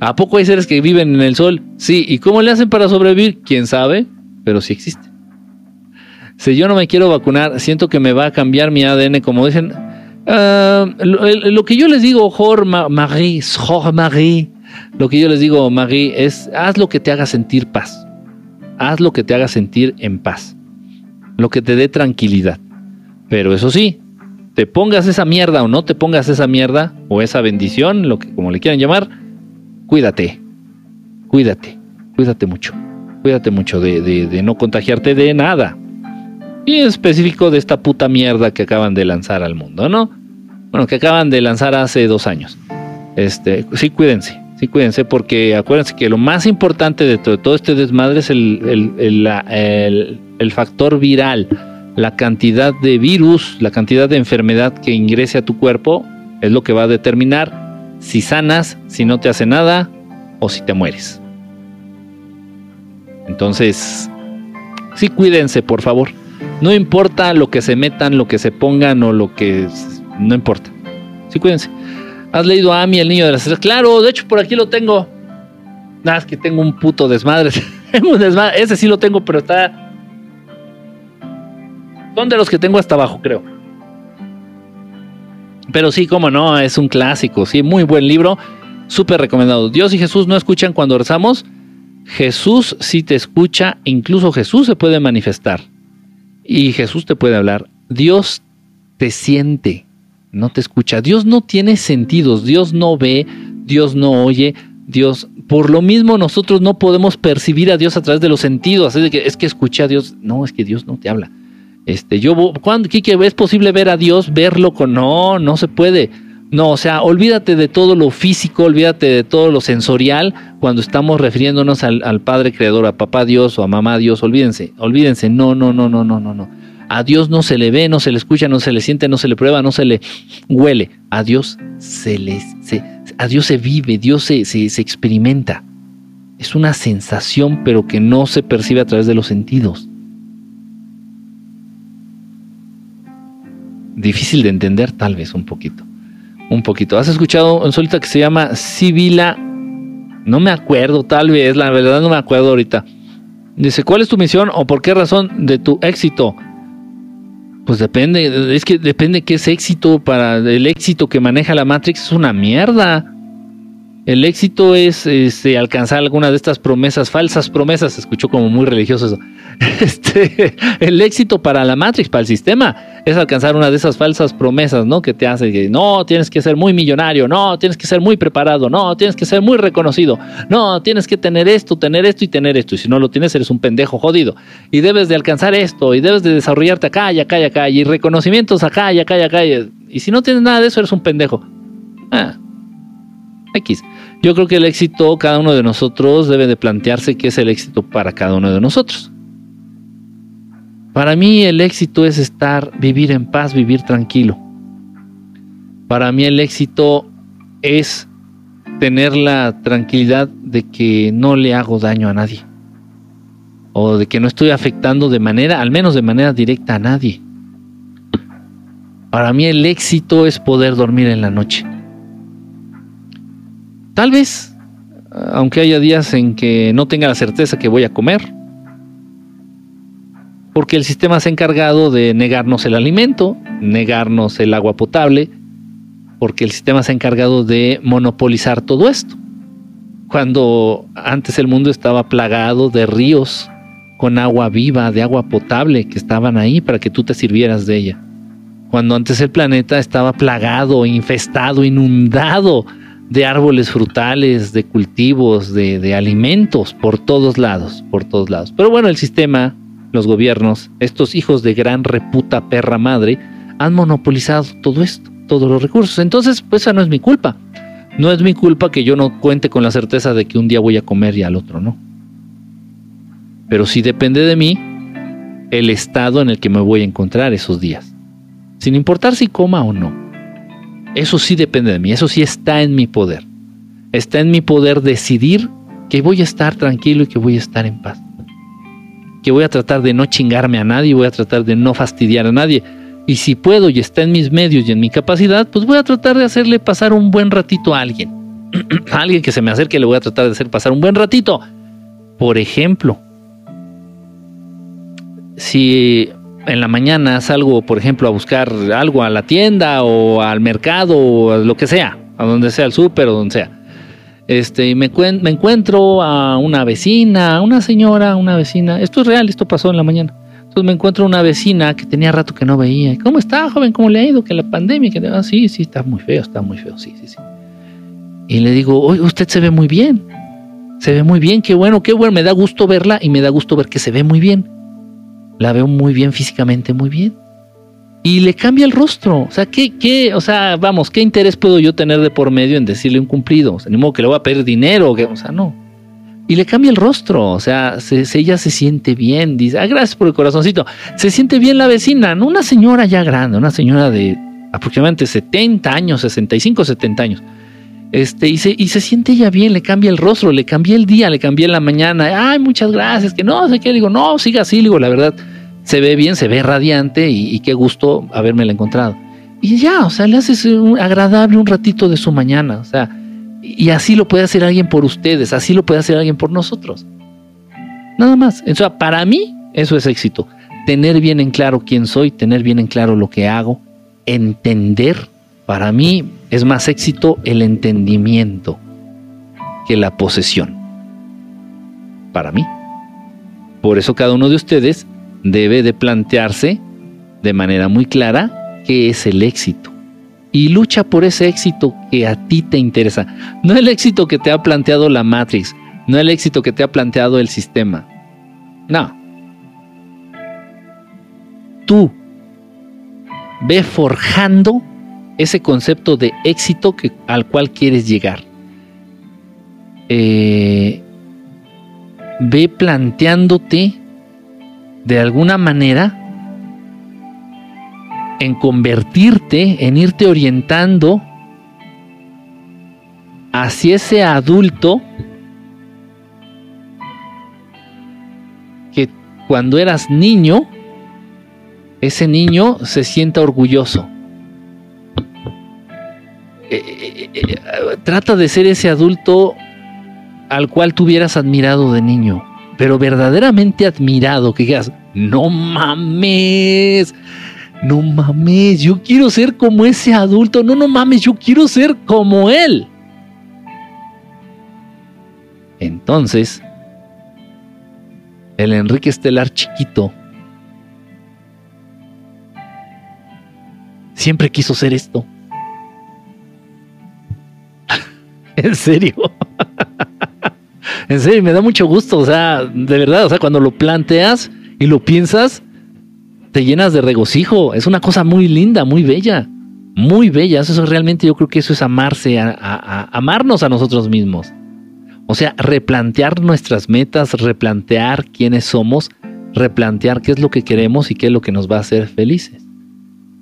¿A poco hay seres que viven en el sol? Sí, ¿y cómo le hacen para sobrevivir? ¿Quién sabe? Pero sí existen. Si yo no me quiero vacunar, siento que me va a cambiar mi ADN, como dicen. Ah, lo, que yo les digo, Jorge Marie, Jorge Marie, lo que yo les digo, Marie, es haz lo que te haga sentir paz. Haz lo que te haga sentir en paz lo que te dé tranquilidad. Pero eso sí, te pongas esa mierda o no te pongas esa mierda o esa bendición, lo que como le quieran llamar, cuídate, cuídate, cuídate mucho, cuídate mucho de, de, no contagiarte de nada. Y en específico de esta puta mierda que acaban de lanzar al mundo, ¿no? Bueno, que acaban de lanzar hace dos años. Este, sí, cuídense, sí, cuídense, porque acuérdense que lo más importante de todo, este desmadre es el, el, el, el factor viral, la cantidad de virus, la cantidad de enfermedad que ingrese a tu cuerpo, es lo que va a determinar si sanas, si no te hace nada o si te mueres. Entonces, sí cuídense, por favor. No importa lo que se metan, lo que se pongan o lo que... No importa. Sí cuídense. ¿Has leído a Ami, el niño de las estrellas? Claro, de hecho por aquí lo tengo. Nada, es que tengo un puto desmadre. un desmadre. Ese sí lo tengo, pero está son de los que tengo hasta abajo, creo. Pero sí, como no, es un clásico, sí, muy buen libro, súper recomendado. Dios y Jesús no escuchan cuando rezamos. Jesús sí te escucha, incluso Jesús se puede manifestar. Y Jesús te puede hablar. Dios te siente, no te escucha. Dios no tiene sentidos, Dios no ve, Dios no oye, Dios, por lo mismo nosotros no podemos percibir a Dios a través de los sentidos. Es, que, es que escuché a Dios, no, es que Dios no te habla. Este, yo, ¿cuándo, Kike, es posible ver a Dios, verlo con, no, no se puede. No, o sea, olvídate de todo lo físico, olvídate de todo lo sensorial cuando estamos refiriéndonos al, al, Padre Creador, a Papá Dios o a Mamá Dios, olvídense, olvídense, no, no, no, no, no, no, no. A Dios no se le ve, no se le escucha, no se le siente, no se le prueba, no se le huele. A Dios se le, se, a Dios se vive, Dios se, se, se experimenta. Es una sensación, pero que no se percibe a través de los sentidos. Difícil de entender, tal vez un poquito. Un poquito. ¿Has escuchado un solita que se llama Sibila? No me acuerdo, tal vez, la verdad no me acuerdo ahorita. Dice, ¿cuál es tu misión o por qué razón de tu éxito? Pues depende, es que depende qué es éxito. Para el éxito que maneja la Matrix es una mierda. El éxito es este, alcanzar alguna de estas promesas, falsas promesas, se escuchó como muy religioso eso. Este, el éxito para la Matrix, para el sistema, es alcanzar una de esas falsas promesas, ¿no? Que te hace que no, tienes que ser muy millonario, no, tienes que ser muy preparado, no, tienes que ser muy reconocido, no, tienes que tener esto, tener esto y tener esto. Y si no lo tienes, eres un pendejo jodido. Y debes de alcanzar esto, y debes de desarrollarte acá y acá y acá, y reconocimientos acá y acá y acá. Y, si no tienes nada de eso, eres un pendejo. Ah, Yo creo que el éxito, cada uno de nosotros debe de plantearse qué es el éxito para cada uno de nosotros. Para mí el éxito es estar, vivir en paz, vivir tranquilo. Para mí el éxito es tener la tranquilidad de que no le hago daño a nadie. O de que no estoy afectando de manera, al menos de manera directa a nadie. Para mí el éxito es poder dormir en la noche. Tal vez, aunque haya días en que no tenga la certeza que voy a comer, porque el sistema se ha encargado de negarnos el alimento, negarnos el agua potable, porque el sistema se ha encargado de monopolizar todo esto. cuando antes el mundo estaba plagado de ríos con agua viva, de agua potable que estaban ahí para que tú te sirvieras de ella. Cuando antes el planeta estaba plagado, infestado, inundado de árboles frutales, de cultivos, de, de alimentos por todos lados, por todos lados. Pero bueno, el sistema, los gobiernos, estos hijos de gran reputa perra madre, han monopolizado todo esto, todos los recursos. Entonces, pues esa no es mi culpa. No es mi culpa que yo no cuente con la certeza de que un día voy a comer y al otro no. Pero sí depende de mí el estado en el que me voy a encontrar esos días. Sin importar si coma o no. Eso sí depende de mí, eso sí está en mi poder. Está en mi poder decidir que voy a estar tranquilo y que voy a estar en paz. Que voy a tratar de no chingarme a nadie, voy a tratar de no fastidiar a nadie y si puedo y está en mis medios y en mi capacidad, pues voy a tratar de hacerle pasar un buen ratito a alguien. a alguien que se me acerque le voy a tratar de hacer pasar un buen ratito. Por ejemplo, si en la mañana salgo, por ejemplo, a buscar algo a la tienda o al mercado o a lo que sea, a donde sea el súper o donde sea. Este, me, me encuentro a una vecina, una señora, una vecina. Esto es real, esto pasó en la mañana me encuentro una vecina que tenía rato que no veía. ¿Cómo está, joven? ¿Cómo le ha ido? Que la pandemia, que ah, sí, sí, está muy feo, está muy feo, sí, sí, sí. Y le digo, oye, usted se ve muy bien. Se ve muy bien, qué bueno, qué bueno. Me da gusto verla y me da gusto ver que se ve muy bien. La veo muy bien físicamente, muy bien. Y le cambia el rostro. O sea, ¿qué, qué, o sea, vamos, ¿qué interés puedo yo tener de por medio en decirle un cumplido? O ni modo que le voy a pedir dinero, que, o sea, no y le cambia el rostro, o sea, ella se siente bien, dice, ah, gracias por el corazoncito, se siente bien la vecina, ¿no? una señora ya grande, una señora de aproximadamente 70 años, 65, 70 años, este, y se, y se siente ella bien, le cambia el rostro, le cambia el día, le cambia la mañana, ay, muchas gracias, que no sé qué, le digo, no, siga así, le digo, la verdad, se ve bien, se ve radiante y, y qué gusto habérmela encontrado. Y ya, o sea, le haces un agradable un ratito de su mañana, o sea, y así lo puede hacer alguien por ustedes, así lo puede hacer alguien por nosotros. Nada más. O sea, para mí eso es éxito. Tener bien en claro quién soy, tener bien en claro lo que hago, entender. Para mí es más éxito el entendimiento que la posesión. Para mí. Por eso cada uno de ustedes debe de plantearse de manera muy clara qué es el éxito y lucha por ese éxito que a ti te interesa. No el éxito que te ha planteado la Matrix, no el éxito que te ha planteado el sistema. No. Tú ve forjando ese concepto de éxito que, al cual quieres llegar. Eh, ve planteándote de alguna manera en convertirte, en irte orientando hacia ese adulto que cuando eras niño, ese niño se sienta orgulloso. Eh, eh, eh, trata de ser ese adulto al cual tuvieras admirado de niño, pero verdaderamente admirado, que digas, no mames, no mames, yo quiero ser como ese adulto, no, no mames, yo quiero ser como él. Entonces, el Enrique Estelar chiquito siempre quiso ser esto. en serio. en serio, me da mucho gusto, o sea, de verdad, o sea, cuando lo planteas y lo piensas, te llenas de regocijo. Es una cosa muy linda, muy bella, muy bella. Eso realmente yo creo que eso es amarse, a, amarnos a nosotros mismos. O sea, replantear nuestras metas, replantear quiénes somos, replantear qué es lo que queremos y qué es lo que nos va a hacer felices.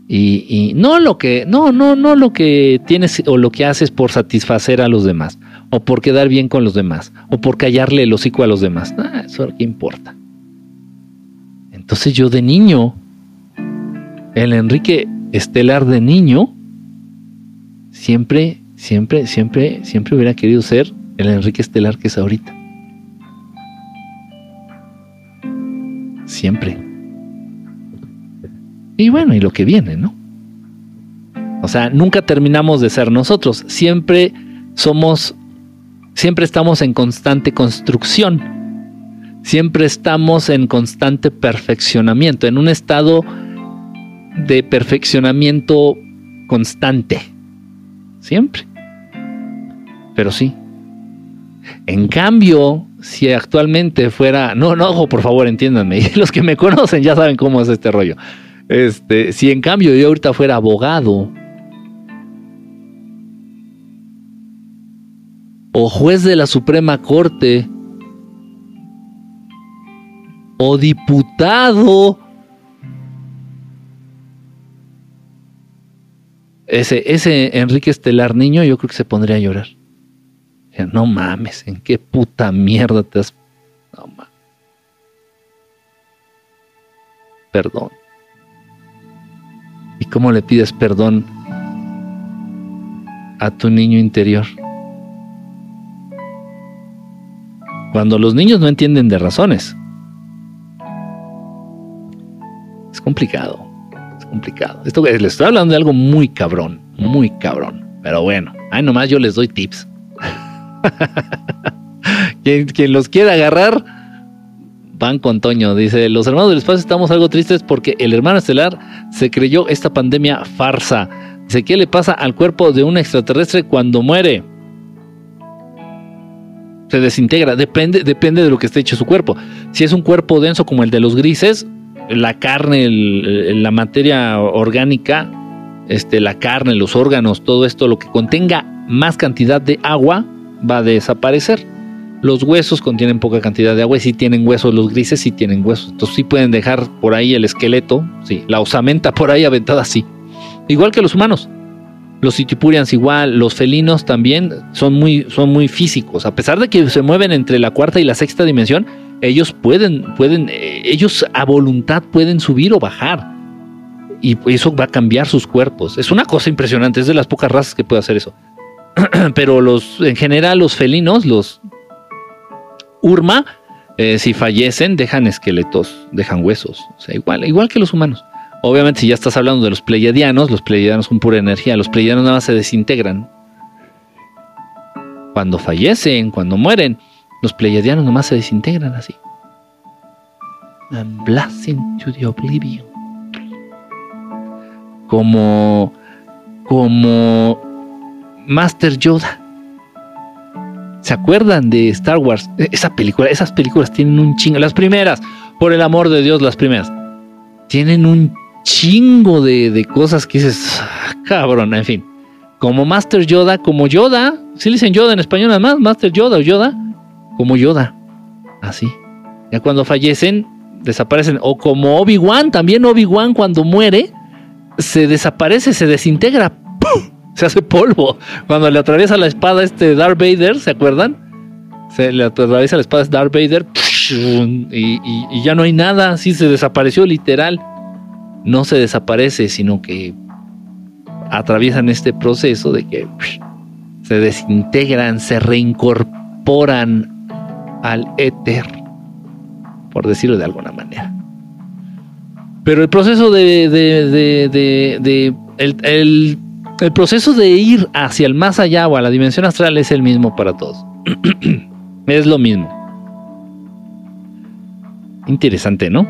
Y, no lo que, no, no, no lo que tienes o lo que haces por satisfacer a los demás, o por quedar bien con los demás, o por callarle el hocico a los demás. Ah, eso qué importa. Entonces yo de niño el Enrique Estelar de niño siempre, siempre, siempre, siempre hubiera querido ser el Enrique Estelar que es ahorita. Siempre. Y bueno, y lo que viene, ¿no? O sea, nunca terminamos de ser nosotros. Siempre somos siempre estamos en constante construcción. Siempre estamos en constante perfeccionamiento, en un estado de perfeccionamiento constante. Siempre. Pero sí. En cambio, si actualmente fuera, no, no, por favor, entiéndanme, los que me conocen ya saben cómo es este rollo. Este, si en cambio yo ahorita fuera abogado o juez de la Suprema Corte o diputado, ese, ese Enrique Estelar niño yo creo que se pondría a llorar. No mames, ¿en qué puta mierda te has... No mames. Perdón. ¿Y cómo le pides perdón a tu niño interior? Cuando los niños no entienden de razones. Es complicado. Es complicado. Esto les estoy hablando de algo muy cabrón. Muy cabrón. Pero bueno, ahí nomás yo les doy tips. quien, los quiera agarrar, van con. Dice, los hermanos del espacio estamos algo tristes porque el hermano estelar se creyó esta pandemia farsa. Dice, ¿qué le pasa al cuerpo de un extraterrestre cuando muere? Se desintegra, depende, depende de lo que esté hecho su cuerpo. Si es un cuerpo denso como el de los grises, la carne, la materia orgánica, este, la carne, los órganos, todo esto, lo que contenga más cantidad de agua, va a desaparecer. Los huesos contienen poca cantidad de agua y si tienen huesos, los grises sí tienen huesos. Entonces sí pueden dejar por ahí el esqueleto, sí, la osamenta por ahí aventada así. Igual que los humanos. Los itipurians igual, los felinos también son muy, son muy físicos. A pesar de que se mueven entre la cuarta y la sexta dimensión, ellos pueden, pueden, eh, ellos a voluntad pueden subir o bajar. Y eso va a cambiar sus cuerpos. Es una cosa impresionante, es de las pocas razas que puede hacer eso. pero los, en general, los felinos, los urma, eh, si fallecen, dejan esqueletos, dejan huesos. O sea, igual, igual que los humanos. Obviamente, si ya estás hablando de los pleiadianos, los pleiadianos son pura energía. Los pleiadianos nada más se desintegran. Cuando fallecen, cuando mueren, los pleiadianos nada más se desintegran así. Blasting to the oblivion. Como, como Master Yoda. ¿Se acuerdan de Star Wars? E, esa película, esas películas tienen un chingo. Las primeras, por el amor de Dios, las primeras. Tienen un chingo de, cosas que dices, ah, cabrón, en fin. Como Master Yoda, como Yoda. Si le dicen Yoda en español nada más, Master Yoda o Yoda. Como Yoda. Así. Ya cuando fallecen, desaparecen. O como Obi-Wan, también Obi-Wan cuando muere, se desaparece, se desintegra. Se hace polvo. Cuando le atraviesa la espada este Darth Vader, ¿se acuerdan? Se le atraviesa la espada a Darth Vader y, ya no hay nada, así se desapareció literal. No se desaparece, sino que atraviesan este proceso de que se desintegran, se reincorporan al éter, por decirlo de alguna manera. Pero el proceso de, de, el, el proceso de ir hacia el más allá o a la dimensión astral es el mismo para todos. es lo mismo. Interesante, ¿no?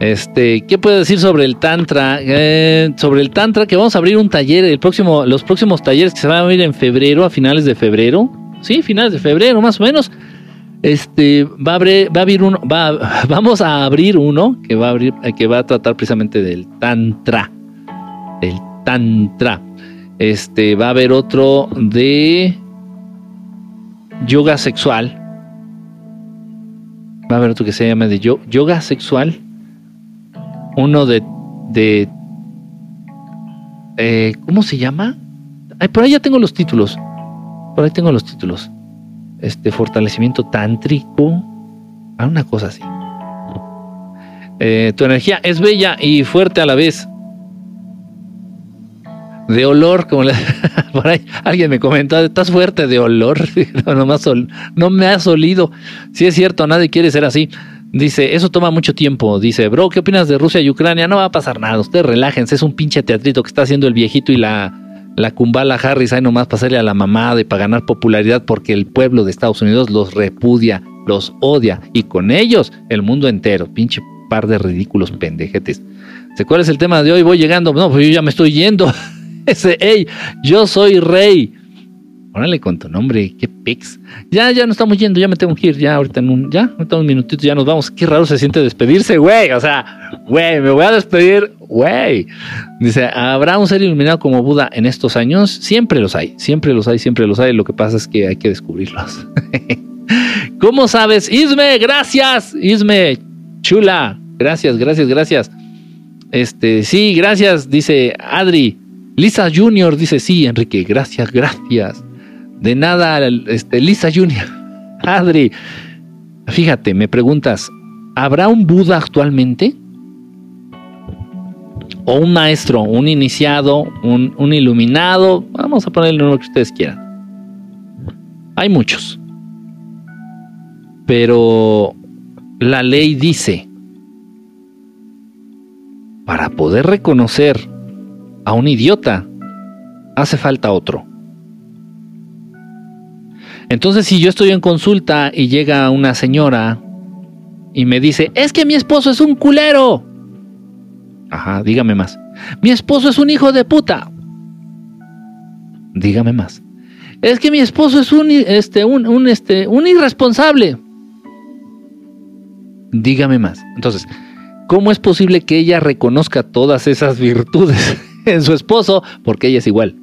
Este, ¿qué puedo decir sobre el Tantra? Eh, sobre el Tantra, que vamos a abrir un taller, el próximo, los próximos talleres que se van a abrir en febrero, a finales de febrero. Sí, finales de febrero, más o menos. Este, va a abrir, va a abrir uno, va, vamos a abrir uno que va a abrir, que va a tratar precisamente del Tantra. Del Tantra. Este, va a haber otro de yoga sexual. Va a haber otro que se llama de yoga sexual. Uno de, de eh, ¿cómo se llama? Ay, por ahí ya tengo los títulos. Por ahí tengo los títulos. Este fortalecimiento tántrico. Ah, una cosa así. Eh, tu energía es bella y fuerte a la vez de olor, como por ahí alguien me comentó, estás fuerte de olor, no, me has olido. Si es cierto, nadie quiere ser así. Dice, eso toma mucho tiempo. Dice, bro, ¿qué opinas de Rusia y Ucrania? No va a pasar nada, ustedes relájense, es un pinche teatrito que está haciendo el viejito y la la Kumbala Harris, ahí nomás pasarle a la mamada y para ganar popularidad porque el pueblo de Estados Unidos los repudia, los odia y con ellos el mundo entero. Pinche par de ridículos pendejetes. ¿Se cuál es el tema de hoy? Voy llegando. No, pues yo ya me estoy yendo. Ese, hey, yo soy rey. Órale con tu nombre, qué pix. Ya, ya nos estamos yendo, ya me tengo que ir, ya ahorita en un, ya, ahorita un minutito ya nos vamos. Qué raro se siente despedirse, güey. O sea, güey, me voy a despedir, güey. Dice, ¿habrá un ser iluminado como Buda en estos años? Siempre los hay, siempre los hay, siempre los hay. Lo que pasa es que hay que descubrirlos. ¿Cómo sabes? Isme, gracias, Isme, chula. Gracias, gracias, gracias. Este, sí, gracias, dice Adri. Lisa Junior dice, sí, Enrique, gracias, gracias. De nada, este, Lisa Junior. Adri, fíjate, me preguntas, ¿habrá un Buda actualmente? O un maestro, un iniciado, un, iluminado, vamos a ponerle lo que ustedes quieran. Hay muchos. Pero la ley dice, para poder reconocer a un idiota, hace falta otro. Entonces, si yo estoy en consulta y llega una señora y me dice, es que mi esposo es un culero. Ajá, dígame más. Mi esposo es un hijo de puta. Dígame más. Es que mi esposo es un, este, un, este, un irresponsable. Dígame más. Entonces, ¿cómo es posible que ella reconozca todas esas virtudes en su esposo? Porque ella es igual.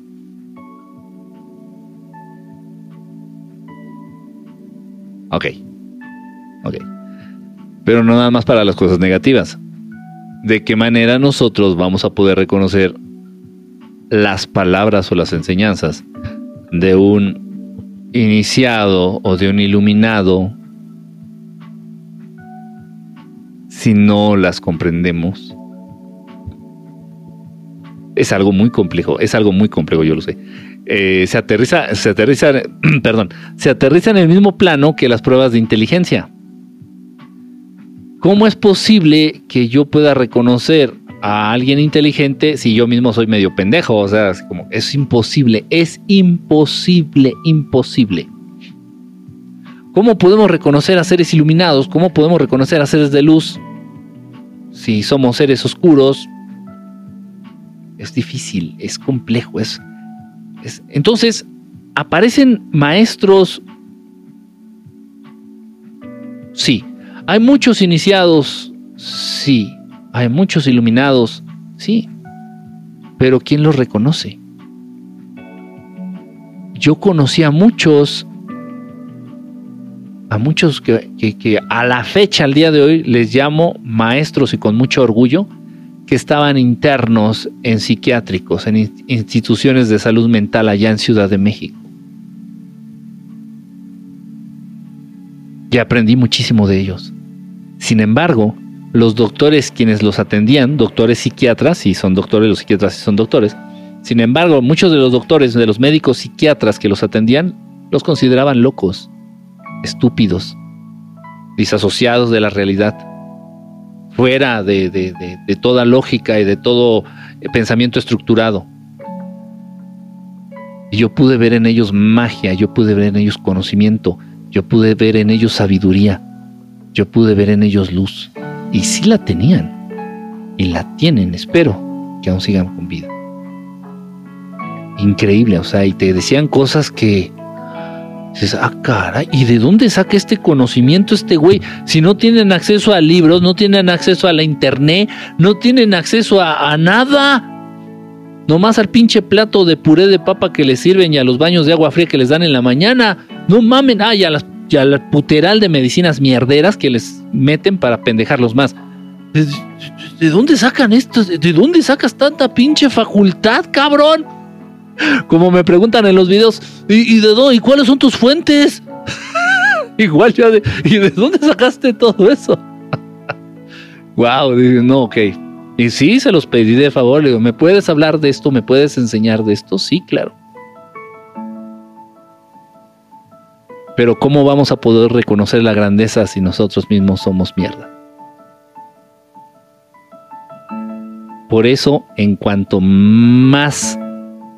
Ok. Ok. Pero no nada más para las cosas negativas. ¿De qué manera nosotros vamos a poder reconocer las palabras o las enseñanzas de un iniciado o de un iluminado si no las comprendemos? Es algo muy complejo, es algo muy complejo, yo lo sé. Eh, se aterriza, se aterriza, perdón, se aterriza en el mismo plano que las pruebas de inteligencia. ¿Cómo es posible que yo pueda reconocer a alguien inteligente si yo mismo soy medio pendejo? O sea, como es imposible, es imposible, imposible. ¿Cómo podemos reconocer a seres iluminados? ¿Cómo podemos reconocer a seres de luz si somos seres oscuros? Es difícil, es complejo, es entonces, aparecen maestros. Sí. Hay muchos iniciados. Sí. Hay muchos iluminados. Sí. Pero ¿quién los reconoce? Yo conocí a muchos, a muchos que, que, a la fecha, al día de hoy, les llamo maestros y con mucho orgullo, que estaban internos en psiquiátricos, en instituciones de salud mental allá en Ciudad de México. Y aprendí muchísimo de ellos. Sin embargo, los doctores quienes los atendían, doctores psiquiatras, y son doctores, los psiquiatras y son doctores, sin embargo, muchos de los doctores, de los médicos psiquiatras que los atendían, los consideraban locos, estúpidos, disasociados de la realidad fuera de, toda lógica y de todo pensamiento estructurado. Y yo pude ver en ellos magia, yo pude ver en ellos conocimiento, yo pude ver en ellos sabiduría, yo pude ver en ellos luz. Y sí la tenían, y la tienen, espero que aún sigan con vida. Increíble, o sea, y te decían cosas que, Dices, ah, cara, ¿y de dónde saca este conocimiento este güey? Si no tienen acceso a libros, no tienen acceso a la internet, no tienen acceso a, nada. Nomás al pinche plato de puré de papa que les sirven y a los baños de agua fría que les dan en la mañana. No mamen, ah, y a las, al puteral de medicinas mierderas que les meten para pendejarlos más. ¿De, de dónde sacan esto? ¿De dónde sacas tanta pinche facultad, cabrón? Como me preguntan en los videos, ¿y, de dónde? ¿Y cuáles son tus fuentes? Igual yo de, ¿y de dónde sacaste todo eso? wow, no, ok. Y sí, se los pedí de favor, le digo, ¿me puedes hablar de esto? ¿Me puedes enseñar de esto? Sí, claro. Pero ¿cómo vamos a poder reconocer la grandeza si nosotros mismos somos mierda? Por eso, en cuanto más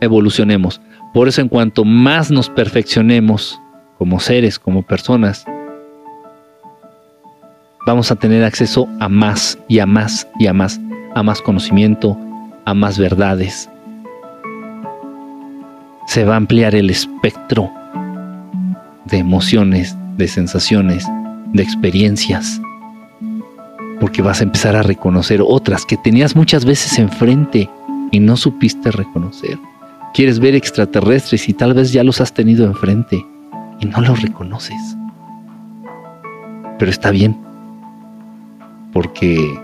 evolucionemos. Por eso en cuanto más nos perfeccionemos como seres, como personas, vamos a tener acceso a más y a más y a más, a más conocimiento, a más verdades. Se va a ampliar el espectro de emociones, de sensaciones, de experiencias, porque vas a empezar a reconocer otras que tenías muchas veces enfrente y no supiste reconocer. Quieres ver extraterrestres y tal vez ya los has tenido enfrente y no los reconoces. Pero está bien, porque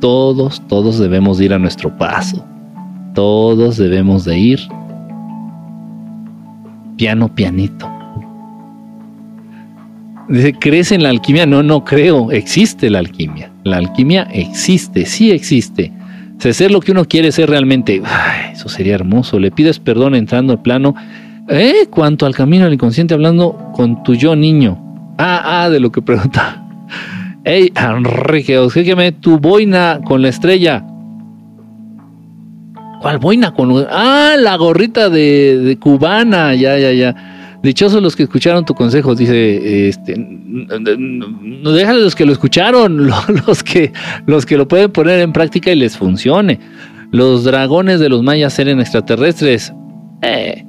todos, todos debemos ir a nuestro paso. Todos debemos de ir piano, pianito. Dice, ¿crees en la alquimia? No, no creo. Existe la alquimia. La alquimia existe, sí existe. Se ser lo que uno quiere ser realmente. eso sería hermoso. Le pides perdón entrando al plano. ¿Eh? Cuanto al camino del inconsciente hablando con tu yo niño. Ah, ah, de lo que pregunta. Hey, Enrique, obséqueme tu boina con la estrella. ¿Cuál boina con.? Ah, la gorrita de, cubana. Ya, ya, ya. Dichosos los que escucharon tu consejo, dice, este, no déjale los que lo escucharon, los que, los que lo pueden poner en práctica y les funcione. Los dragones de los mayas eran extraterrestres. Eh,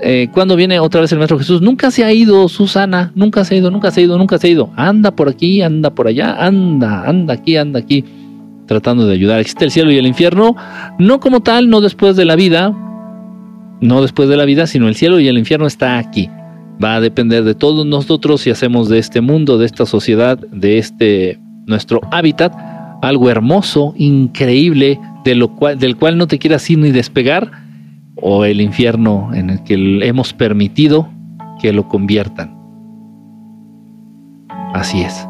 eh, cuando viene otra vez el Maestro Jesús, nunca se ha ido Susana, nunca se ha ido, nunca se ha ido, nunca se ha ido. Anda por aquí, anda por allá, anda, anda aquí, anda aquí, tratando de ayudar. Existe el cielo y el infierno, no como tal, no después de la vida, no después de la vida, sino el cielo y el infierno está aquí. Va a depender de todos nosotros si hacemos de este mundo, de esta sociedad, de este nuestro hábitat, algo hermoso, increíble, de lo cual, del cual no te quieras ir ni despegar o el infierno en el que hemos permitido que lo conviertan. Así es.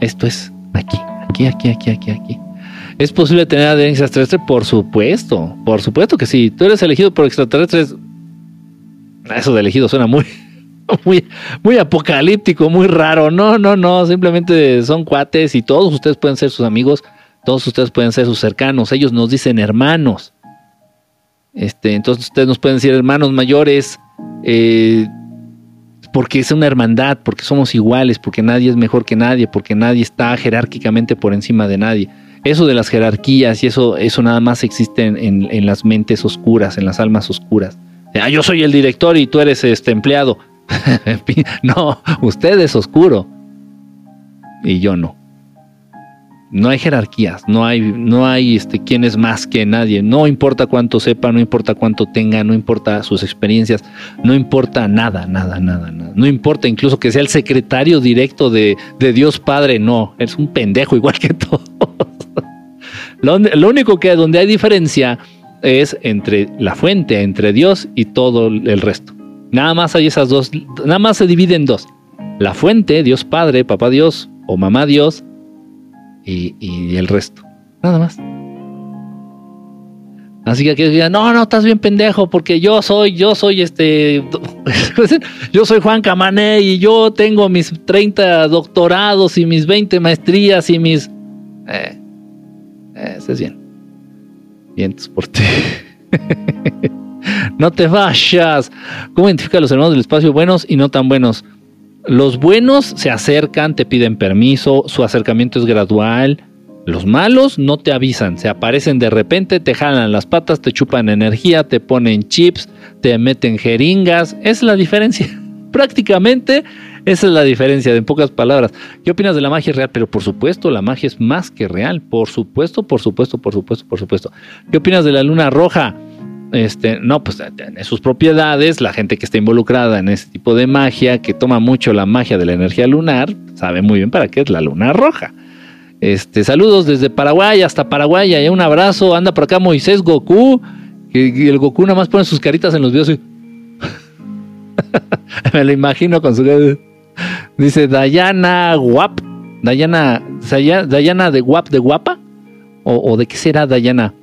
Esto es aquí, aquí, aquí, aquí, aquí, aquí. ¿Es posible tener adherencia extraterrestre? Por supuesto, por supuesto que sí. Tú eres elegido por extraterrestres. Eso de elegido suena muy, muy, muy apocalíptico, muy raro. No, no, no. Simplemente son cuates y todos ustedes pueden ser sus amigos, todos ustedes pueden ser sus cercanos. Ellos nos dicen hermanos. Este, entonces ustedes nos pueden decir hermanos mayores, eh, porque es una hermandad, porque somos iguales, porque nadie es mejor que nadie, porque nadie está jerárquicamente por encima de nadie. Eso de las jerarquías y eso, eso nada más existe en, las mentes oscuras, en las almas oscuras. Ah, yo soy el director y tú eres este empleado. no, usted es oscuro y yo no. No hay jerarquías, no hay, no hay este, quién es más que nadie. No importa cuánto sepa, no importa cuánto tenga, no importa sus experiencias, no importa nada, nada, nada, nada. No importa incluso que sea el secretario directo de, Dios Padre, no, es un pendejo igual que todos. Lo, único que donde hay diferencia es entre la fuente, entre Dios y todo el resto. Nada más hay esas dos, nada más se divide en dos. La fuente, Dios Padre, Papá Dios o Mamá Dios, y, el resto. Nada más. Así que aquí digan, no, no, estás bien pendejo, porque yo soy, yo soy este, yo soy Juan Camané y yo tengo mis 30 doctorados y mis 20 maestrías y mis... Eh, eh, ese es bien. Bien, por ti. no te vayas. ¿Cómo identifica a los hermanos del espacio buenos y no tan buenos? Los buenos se acercan, te piden permiso, su acercamiento es gradual. Los malos no te avisan, se aparecen de repente, te jalan las patas, te chupan energía, te ponen chips, te meten jeringas. Es la diferencia. Prácticamente esa es la diferencia, en pocas palabras. ¿Qué opinas de la magia real? Pero por supuesto, la magia es más que real. Por supuesto, por supuesto, por supuesto, por supuesto. ¿Qué opinas de la luna roja? Este, no, pues tiene sus propiedades, la gente que está involucrada en ese tipo de magia, que toma mucho la magia de la energía lunar, sabe muy bien para qué es la luna roja. Este, saludos desde Paraguay hasta Paraguay, y un abrazo, anda por acá Moisés Goku, y el Goku nada más pone sus caritas en los videos y... Me lo imagino con su... Dice Dayana Guap, Dayana, Dayana de Guap de Guapa, o, de qué será Dayana.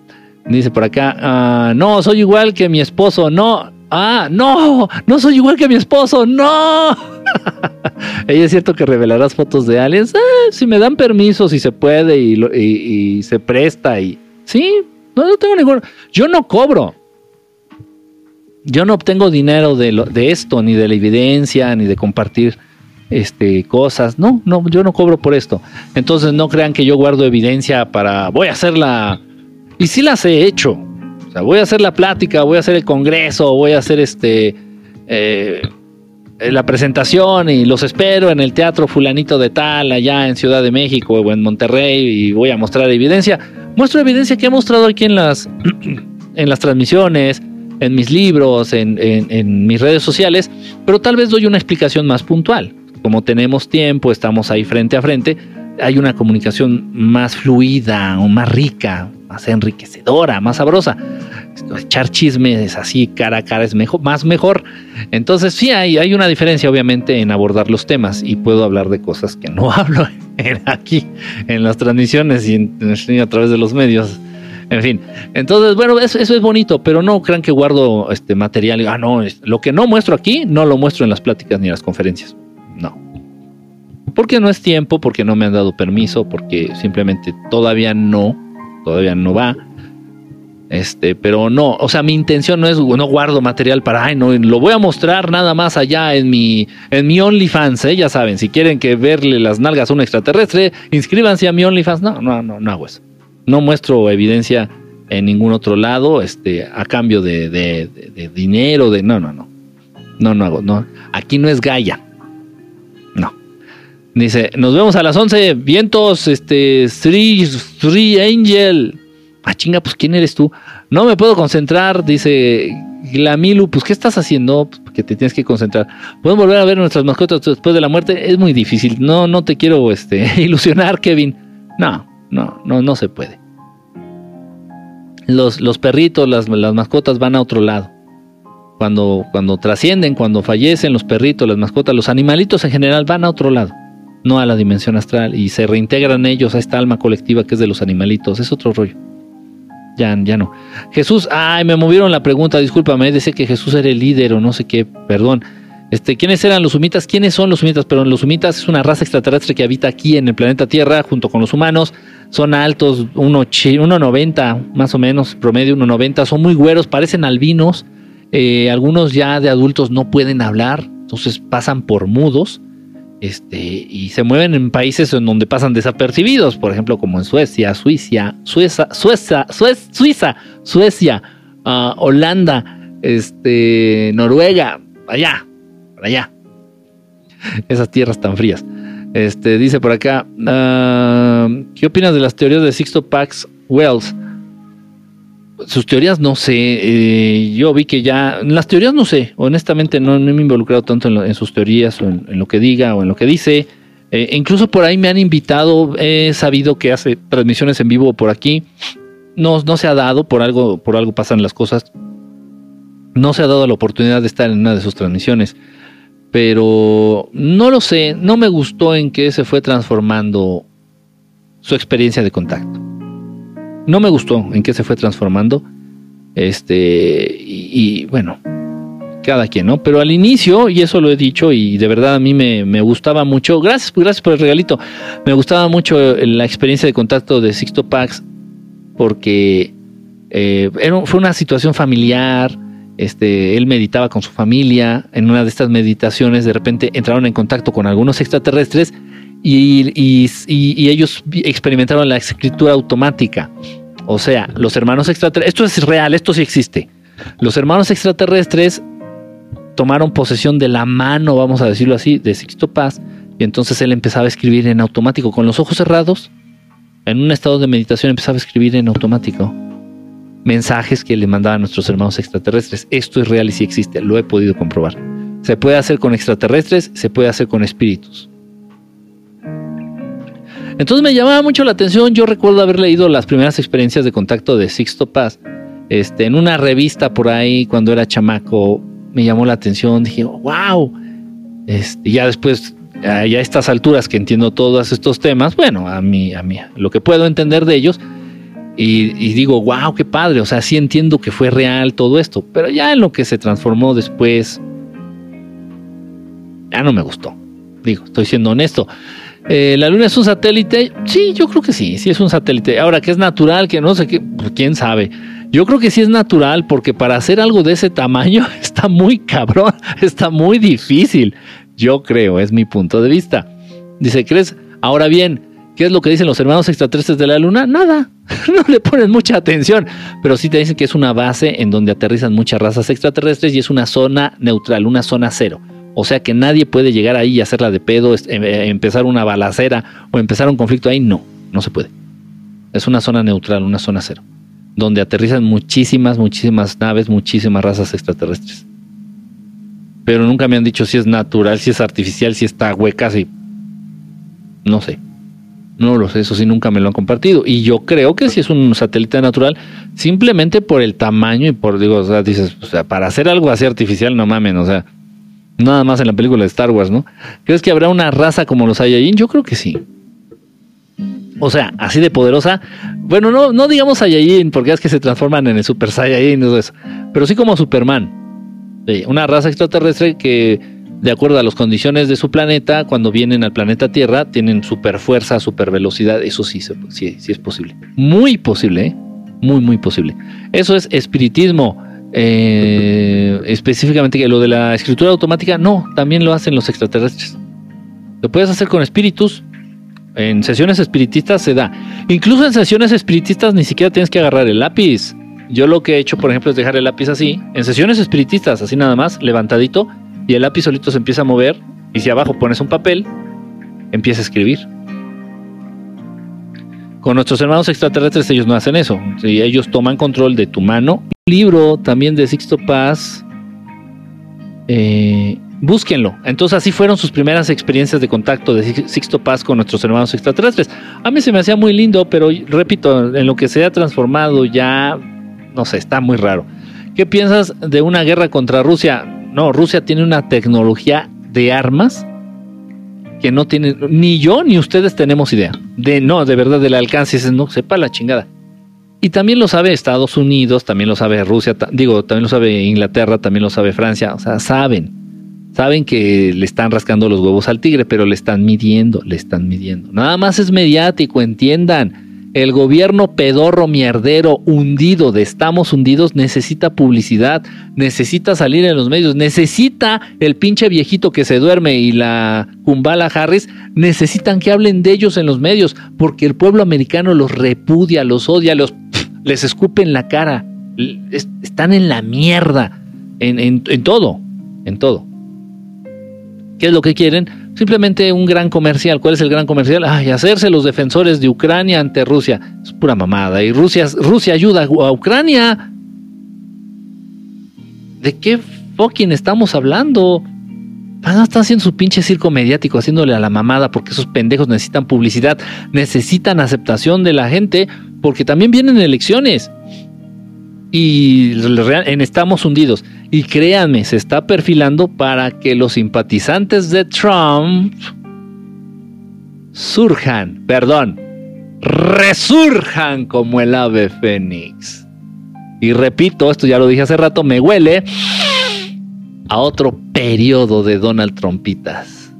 Dice por acá, ah, no, soy igual que mi esposo, no. Ah, no, no soy igual que mi esposo, no. Ella es cierto que revelarás fotos de aliens. Ah, si me dan permiso, si se puede y, se presta y... Sí, No, no tengo ningún. Yo no cobro. Yo no obtengo dinero de, lo, de esto, ni de la evidencia, ni de compartir este, cosas. No, no, yo no cobro por esto. Entonces no crean que yo guardo evidencia para. Voy a hacer la. Y sí las he hecho. O sea, voy a hacer la plática, voy a hacer el congreso, voy a hacer este. Eh, la presentación y los espero en el teatro fulanito de tal, allá en Ciudad de México o en Monterrey y voy a mostrar evidencia. Muestro evidencia que he mostrado aquí en las, en las transmisiones, en mis libros, en, en mis redes sociales, pero tal vez doy una explicación más puntual. Como tenemos tiempo, estamos ahí frente a frente, hay una comunicación más fluida o más rica, más enriquecedora, más sabrosa. Echar chismes así cara a cara es mejor, más mejor. Entonces sí hay, hay una diferencia obviamente en abordar los temas y puedo hablar de cosas que no hablo aquí en las transmisiones y a través de los medios. En fin, entonces, bueno, eso, es bonito, pero no crean que guardo este material. Ah, no, lo que no muestro aquí, no lo muestro en las pláticas ni en las conferencias. No. Porque no es tiempo, porque no me han dado permiso, porque simplemente todavía no todavía no va. Este, pero no, o sea, mi intención no es, no guardo material para, ay, no, lo voy a mostrar nada más allá en mi, en mi OnlyFans, ¿eh? ya saben, si quieren que verle las nalgas a un extraterrestre, inscríbanse a mi OnlyFans. No, no, no, no hago eso. No muestro evidencia en ningún otro lado, este, a cambio de, de dinero, de, no, no, no. No, no hago, no. Aquí no es Gaia. Dice, nos vemos a las 11, vientos, este, Three, Three Angel. Ah, chinga, pues ¿quién eres tú? No me puedo concentrar, dice Glamilu, pues ¿qué estás haciendo? Pues, porque te tienes que concentrar. ¿Podemos volver a ver nuestras mascotas después de la muerte? Es muy difícil. No, no te quiero este, ilusionar, Kevin. No, no, no, no se puede. Los, los perritos, las, las mascotas van a otro lado. Cuando, cuando trascienden, cuando fallecen los perritos, las mascotas, los animalitos en general van a otro lado no a la dimensión astral, y se reintegran ellos a esta alma colectiva que es de los animalitos. Es otro rollo. Ya, ya no. Jesús, ay, me movieron la pregunta, discúlpame, dice que Jesús era el líder o no sé qué, perdón. Este, ¿Quiénes eran los sumitas? ¿Quiénes son los sumitas? Pero los sumitas es una raza extraterrestre que habita aquí en el planeta Tierra junto con los humanos. Son altos, 1,90 más o menos, promedio 1,90. Son muy güeros, parecen albinos. Eh, algunos ya de adultos no pueden hablar, entonces pasan por mudos este, y se mueven en países en donde pasan desapercibidos, por ejemplo, como en Suecia, Suiza, Suiza, Suiza, Suiza, Suecia, uh, Holanda, este, Noruega, allá, allá. Esas tierras tan frías. Este, dice por acá, uh, ¿qué opinas de las teorías de Sixto Pax Wells? Sus teorías no sé, eh, yo vi que ya, las teorías no sé, honestamente no, me he involucrado tanto en, sus teorías o en, lo que diga o en lo que dice. Eh, incluso por ahí me han invitado, he sabido que hace transmisiones en vivo por aquí. No, no se ha dado, por algo, por algo pasan las cosas. No se ha dado la oportunidad de estar en una de sus transmisiones. Pero no lo sé, no me gustó en qué se fue transformando su experiencia de contacto no me gustó en qué se fue transformando. Este, y, bueno, cada quien, ¿no? Pero al inicio, y eso lo he dicho, y de verdad a mí me, gustaba mucho, gracias, gracias por el regalito, me gustaba mucho la experiencia de contacto de Sixto Pax, porque eh, fue una situación familiar, este, él meditaba con su familia, en una de estas meditaciones de repente entraron en contacto con algunos extraterrestres y, ellos experimentaron la escritura automática. O sea, los hermanos extraterrestres, esto es real, esto sí existe. Los hermanos extraterrestres tomaron posesión de la mano, vamos a decirlo así, de Sixto Paz, y entonces él empezaba a escribir en automático, con los ojos cerrados, en un estado de meditación empezaba a escribir en automático mensajes que le mandaban nuestros hermanos extraterrestres. Esto es real y sí existe, lo he podido comprobar. Se puede hacer con extraterrestres, se puede hacer con espíritus. Entonces me llamaba mucho la atención. Yo recuerdo haber leído las primeras experiencias de contacto de Sixto Paz este, en una revista por ahí cuando era chamaco. Me llamó la atención. Dije, wow. Este, ya después, ya a estas alturas que entiendo todos estos temas, bueno, a mí, a mí, lo que puedo entender de ellos. Y, y, digo, wow, qué padre. O sea, sí entiendo que fue real todo esto. Pero ya en lo que se transformó después, ya no me gustó. Digo, estoy siendo honesto. Eh, ¿La luna es un satélite? Sí, yo creo que sí, sí es un satélite. Ahora, que es natural, que no sé qué, pues, quién sabe. Yo creo que sí es natural porque para hacer algo de ese tamaño está muy cabrón, está muy difícil. Yo creo, es mi punto de vista. Dice, ¿crees? Ahora bien, ¿qué es lo que dicen los hermanos extraterrestres de la Luna? Nada, no le ponen mucha atención, pero sí te dicen que es una base en donde aterrizan muchas razas extraterrestres y es una zona neutral, una zona cero. O sea que nadie puede llegar ahí y hacerla de pedo, em, eh, empezar una balacera o empezar un conflicto ahí. No, no se puede. Es una zona neutral, una zona cero donde aterrizan muchísimas, muchísimas naves, muchísimas razas extraterrestres. Pero nunca me han dicho si es natural, si es artificial, si está hueca, si... No sé. No lo sé, eso sí nunca me lo han compartido. Y yo creo que si es un satélite natural, simplemente por el tamaño y por, digo, o sea, dices, o sea, para hacer algo así artificial, no mamen, o sea, nada más en la película de Star Wars, ¿no? ¿Crees que habrá una raza como los Saiyajin? Yo creo que sí. O sea, así de poderosa. Bueno, no, no digamos Saiyajin, porque es que se transforman en el Super Saiyajin, eso. pero sí como Superman. una raza extraterrestre que, de acuerdo a las condiciones de su planeta, cuando vienen al planeta Tierra, tienen super fuerza, super velocidad. Eso sí, sí, sí es posible. Muy posible, ¿eh? Muy, muy posible. Eso es espiritismo. Eh, específicamente que lo de la escritura automática, no, también lo hacen los extraterrestres. Lo puedes hacer con espíritus, en sesiones espiritistas se da. Incluso en sesiones espiritistas ni siquiera tienes que agarrar el lápiz. Yo lo que he hecho, por ejemplo, es dejar el lápiz así. En sesiones espiritistas, así nada más, levantadito, y el lápiz solito se empieza a mover. Y si abajo pones un papel, empieza a escribir. Con nuestros hermanos extraterrestres ellos no hacen eso. ellos toman control de tu mano. Un libro también de Sixto Paz. Eh, Búsquenlo. Entonces así fueron sus primeras experiencias de contacto de Sixto Paz con nuestros hermanos extraterrestres. A mí se me hacía muy lindo, pero repito, en lo que se ha transformado ya, no sé, está muy raro. ¿Qué piensas de una guerra contra Rusia? No, Rusia tiene una tecnología de armas que no tiene, ni yo ni ustedes tenemos idea. De no, de verdad, del alcance, no, sepa la chingada. Y también lo sabe Estados Unidos, también lo sabe Rusia, digo, también lo sabe Inglaterra, también lo sabe Francia, o sea, saben. Saben que le están rascando los huevos al tigre, pero le están midiendo, le están midiendo. Nada más es mediático, entiendan. El gobierno pedorro mierdero hundido de estamos hundidos necesita publicidad, necesita salir en los medios, necesita el pinche viejito que se duerme y la Kumbala Harris, necesitan que hablen de ellos en los medios, porque el pueblo americano los repudia, los odia, los les escupe en la cara, están en la mierda, en, en todo, en todo. ¿Qué es lo que quieren? Simplemente un gran comercial. ¿Cuál es el gran comercial? Ay, hacerse los defensores de Ucrania ante Rusia. Es pura mamada. Y Rusia, Rusia ayuda a Ucrania. ¿De qué fucking estamos hablando? Ah, no están haciendo su pinche circo mediático, haciéndole a la mamada, porque esos pendejos necesitan publicidad, necesitan aceptación de la gente, porque también vienen elecciones y en estamos hundidos. Y créanme, se está perfilando para que los simpatizantes de Trump surjan, perdón, resurjan como el ave fénix. Y repito, esto ya lo dije hace rato, me huele a otro periodo de Donald Trumpitas.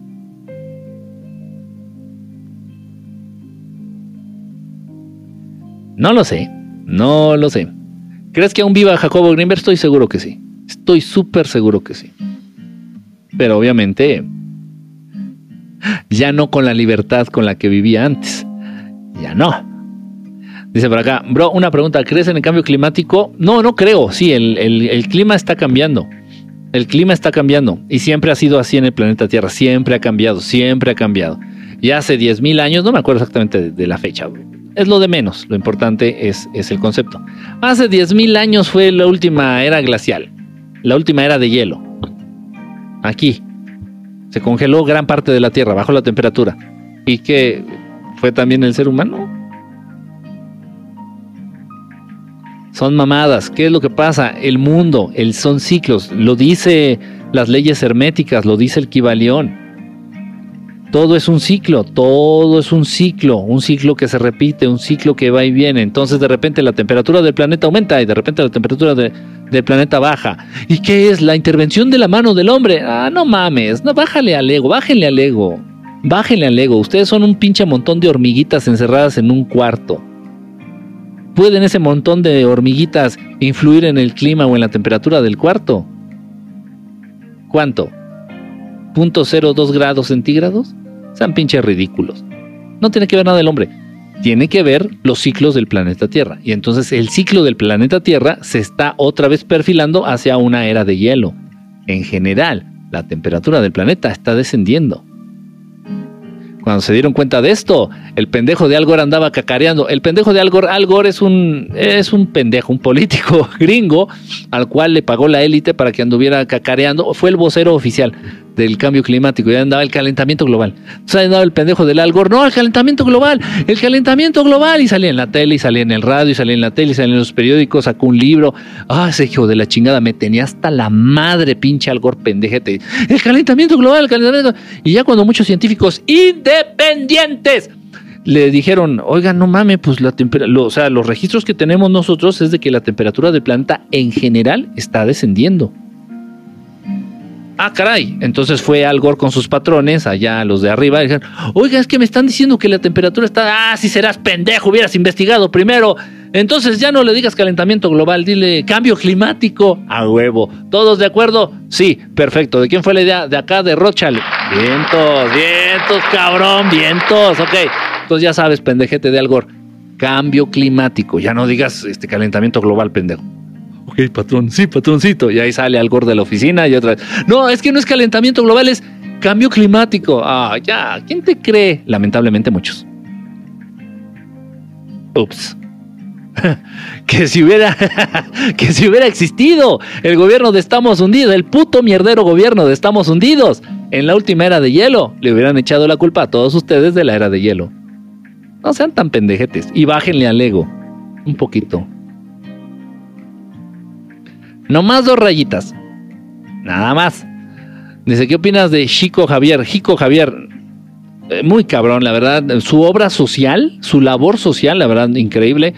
No lo sé, no lo sé. ¿Crees que aún viva Jacobo Greenberg? Estoy seguro que sí. Estoy súper seguro que sí. Pero obviamente ya no con la libertad con la que vivía antes. Ya no. Dice por acá, bro, una pregunta, ¿crees en el cambio climático? No, no creo, sí, el, el, clima está cambiando. El clima está cambiando y siempre ha sido así en el planeta Tierra, siempre ha cambiado, siempre ha cambiado. Ya hace 10.000 años, no me acuerdo exactamente de, de la fecha, es lo de menos, lo importante es, es el concepto. Hace 10.000 años fue la última era glacial, la última era de hielo. Aquí se congeló gran parte de la Tierra bajo la temperatura. ¿Y que fue también el ser humano? Son mamadas. ¿Qué es lo que pasa? El mundo, el, son ciclos. Lo dice las leyes herméticas, lo dice el Kibalión. Todo es un ciclo, todo es un ciclo, un ciclo que se repite, un ciclo que va y viene. Entonces de repente la temperatura del planeta aumenta y de repente la temperatura del planeta baja. ¿Y qué es? La intervención de la mano del hombre. Ah, no mames, no, bájale al ego, bájenle al ego. Bájenle al ego. Ustedes son un pinche montón de hormiguitas encerradas en un cuarto. ¿Pueden ese montón de hormiguitas influir en el clima o en la temperatura del cuarto? ¿Cuánto? ¿0.02 grados centígrados? Sean pinches ridículos. No tiene que ver nada el hombre. Tiene que ver los ciclos del planeta Tierra. Y entonces el ciclo del planeta Tierra se está otra vez perfilando hacia una era de hielo. En general, la temperatura del planeta está descendiendo. Cuando se dieron cuenta de esto, el pendejo de Al Gore andaba cacareando. El pendejo de Al Gore es un, es un pendejo, un político gringo al cual le pagó la élite para que anduviera cacareando. Fue el vocero oficial del cambio climático, ya andaba el calentamiento global. Entonces andaba el pendejo del Al Gore, no, el calentamiento global, el calentamiento global, y salía en la tele, y salía en el radio, y salía en la tele, y salía en los periódicos, sacó un libro. Ah, ese hijo de la chingada, me tenía hasta la madre, pinche Al Gore, pendejete. El calentamiento global, el calentamiento. Y ya cuando muchos científicos independientes le dijeron, oiga, no mames, pues la temperatura, o sea, los registros que tenemos nosotros es de que la temperatura del planeta en general está descendiendo. Ah, caray. Entonces fue Al Gore con sus patrones, allá los de arriba, y dijeron, oiga, es que me están diciendo que la temperatura está. Ah, si serás pendejo, hubieras investigado primero. Entonces ya no le digas calentamiento global, dile cambio climático. A huevo. ¿Todos de acuerdo? Sí, perfecto. ¿De quién fue la idea? De acá, de Rochal. Vientos, vientos, cabrón, vientos. Ok. Entonces ya sabes, pendejete de Al Gore. Cambio climático. Ya no digas este calentamiento global, pendejo ok, patrón, sí, patroncito. Y ahí sale al de la oficina y otra vez. No, es que no es calentamiento global, es cambio climático. Ah, ya, ¿quién te cree? Lamentablemente muchos. Ups. que si hubiera que si hubiera existido el gobierno de Estamos Hundidos, el puto mierdero gobierno de Estamos Hundidos en la última era de hielo, le hubieran echado la culpa a todos ustedes de la era de hielo. No sean tan pendejetes y bájenle al ego un poquito. No más dos rayitas. Nada más. Dice, ¿qué opinas de Chico Javier? Chico Javier, eh, muy cabrón, la verdad. Su obra social, su labor social, la verdad, increíble.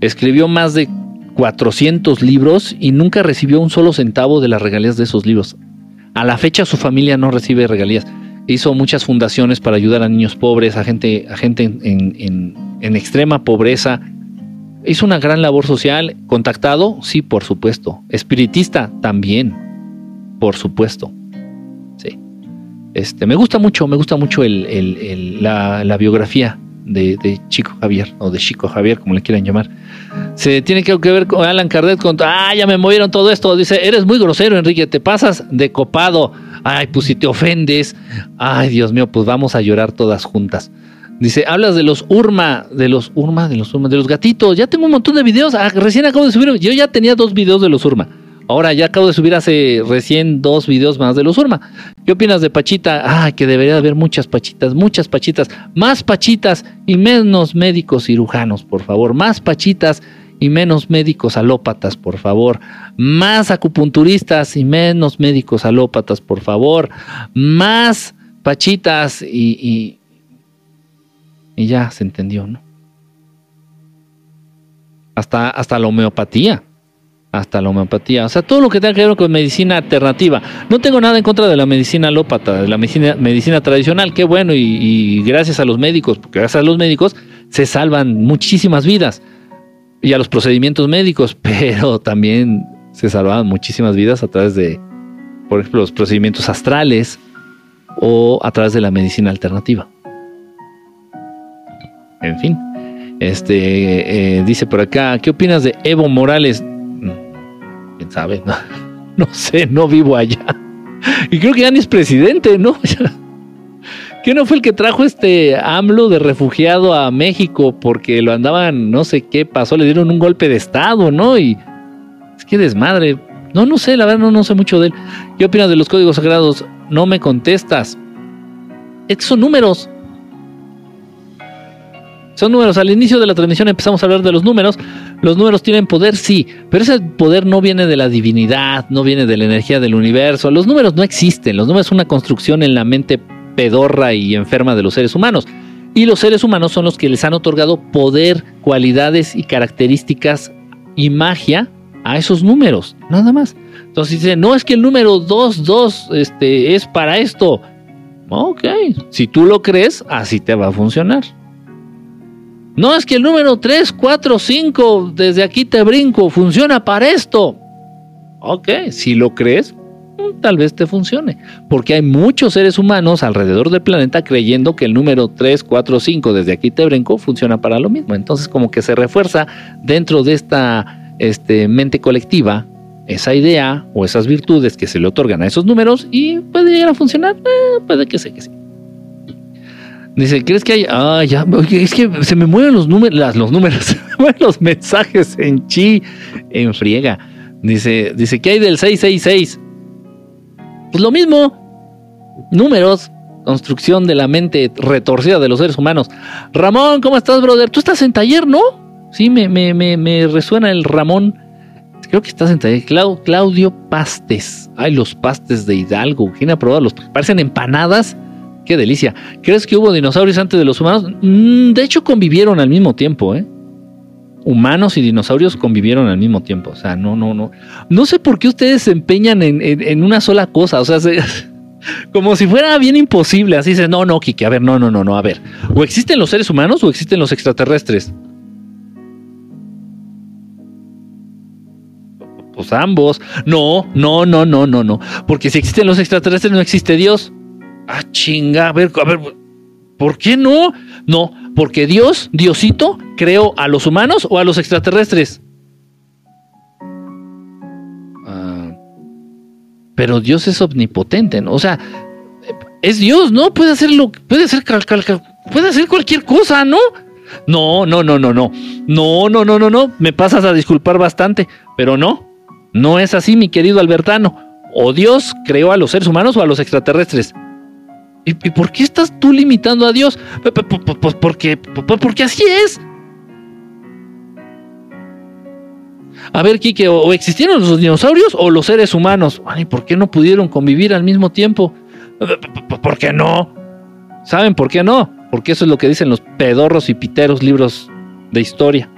Escribió más de 400 libros y nunca recibió un solo centavo de las regalías de esos libros. A la fecha su familia no recibe regalías. Hizo muchas fundaciones para ayudar a niños pobres, a gente, a gente en, en extrema pobreza, Hizo una gran labor social. Contactado, sí, por supuesto. Espiritista, también, por supuesto. Sí. Este, me gusta mucho, me gusta mucho la, biografía de, Chico Javier, o de Chico Javier, como le quieran llamar. Se tiene que ver con Alan Kardec, con, ah, ya me movieron todo esto. Dice, eres muy grosero, Enrique, te pasas de copado. Ay, pues si te ofendes. Ay, Dios mío, pues vamos a llorar todas juntas. Dice, hablas de los Urma, de los Urma, de los Urma, de los gatitos. Ya tengo un montón de videos. Ah, recién acabo de subir. Yo ya tenía dos videos de los Urma. Ahora ya acabo de subir hace recién dos videos más de los Urma. ¿Qué opinas de Pachita? Ah, que debería haber muchas Pachitas, muchas Pachitas, más Pachitas y menos médicos cirujanos, por favor. Más Pachitas y menos médicos alópatas, por favor. Más acupunturistas y menos médicos alópatas, por favor. Más Pachitas y y ya se entendió, ¿no? Hasta, hasta la homeopatía. Hasta la homeopatía. O sea, todo lo que tenga que ver con medicina alternativa. No tengo nada en contra de la medicina alópata, de la medicina, medicina tradicional. Qué bueno. Y, gracias a los médicos, porque gracias a los médicos se salvan muchísimas vidas. Y a los procedimientos médicos, pero también se salvan muchísimas vidas a través de, por ejemplo, los procedimientos astrales o a través de la medicina alternativa. En fin. Este eh, dice por acá, ¿qué opinas de Evo Morales? Mm, ¿Quién sabe? No, sé, no vivo allá. Y creo que ya ni es presidente, ¿no? ¿Qué no fue el que trajo este AMLO de refugiado a México porque lo andaban, no sé qué pasó, le dieron un golpe de estado, ¿no? Y es que desmadre. No, no sé, la verdad no, no sé mucho de él. ¿Qué opinas de los códigos sagrados? No me contestas. Estos son números. Son números. Al inicio de la transmisión empezamos a hablar de los números. Los números tienen poder, sí, pero ese poder no viene de la divinidad, no viene de la energía del universo. Los números no existen. Los números son una construcción en la mente pedorra y enferma de los seres humanos. Y los seres humanos son los que les han otorgado poder, cualidades y características y magia a esos números, nada más. Entonces dice, no es que el número 2, 2 este, es para esto. Ok, si tú lo crees, así te va a funcionar. No es que el número 3, 4, 5, desde aquí te brinco, funciona para esto. Ok, si lo crees, mm, tal vez te funcione. Porque hay muchos seres humanos alrededor del planeta creyendo que el número 3, 4, 5, desde aquí te brinco, funciona para lo mismo. Entonces como que se refuerza dentro de esta este, mente colectiva esa idea o esas virtudes que se le otorgan a esos números y puede llegar a funcionar. Eh, puede que sí, que sí. Dice, ¿crees que hay? Ah, ya, es que se me mueven los números, los números, se me mueven los mensajes en chi, en friega. Dice, dice, ¿qué hay del 666? Pues lo mismo, números, construcción de la mente retorcida de los seres humanos. Ramón, ¿cómo estás, brother? Tú estás en taller, ¿no? Sí, me, me, me, me resuena el Ramón. Creo que estás en taller. Claudio Pastes. Ay, los pastes de Hidalgo. ¿Quién ha probado los? Parecen empanadas Qué delicia. ¿Crees que hubo dinosaurios antes de los humanos? Mm, de hecho, convivieron al mismo tiempo, ¿eh? Humanos y dinosaurios convivieron al mismo tiempo. O sea, no, no, no. No sé por qué ustedes se empeñan en, una sola cosa. O sea, como si fuera bien imposible. Así dice, no, no, Kiki, a ver, no, no, no, no, a ver. O existen los seres humanos o existen los extraterrestres. Pues ambos. No, no, no, no, no, no. Porque si existen los extraterrestres no existe Dios. Ah, chinga, a ver, a ver, ¿por qué no? No, porque Dios, Diosito, creó a los humanos o a los extraterrestres. Ah, pero Dios es omnipotente, ¿no? O sea, es Dios, ¿no? Puede hacerlo, puede hacer, puede hacer cualquier cosa, ¿no? No, no, no, no, no. No, no, no, no, no. Me pasas a disculpar bastante, pero no. No es así, mi querido Albertano. O Dios creó a los seres humanos o a los extraterrestres. ¿Y, por qué estás tú limitando a Dios? Pues porque, porque así es. A ver, Kike, o existieron los dinosaurios o los seres humanos. ¿Y por qué no pudieron convivir al mismo tiempo? ¿Por qué no? ¿Saben por qué no? Porque eso es lo que dicen los pedorros y piteros libros de historia.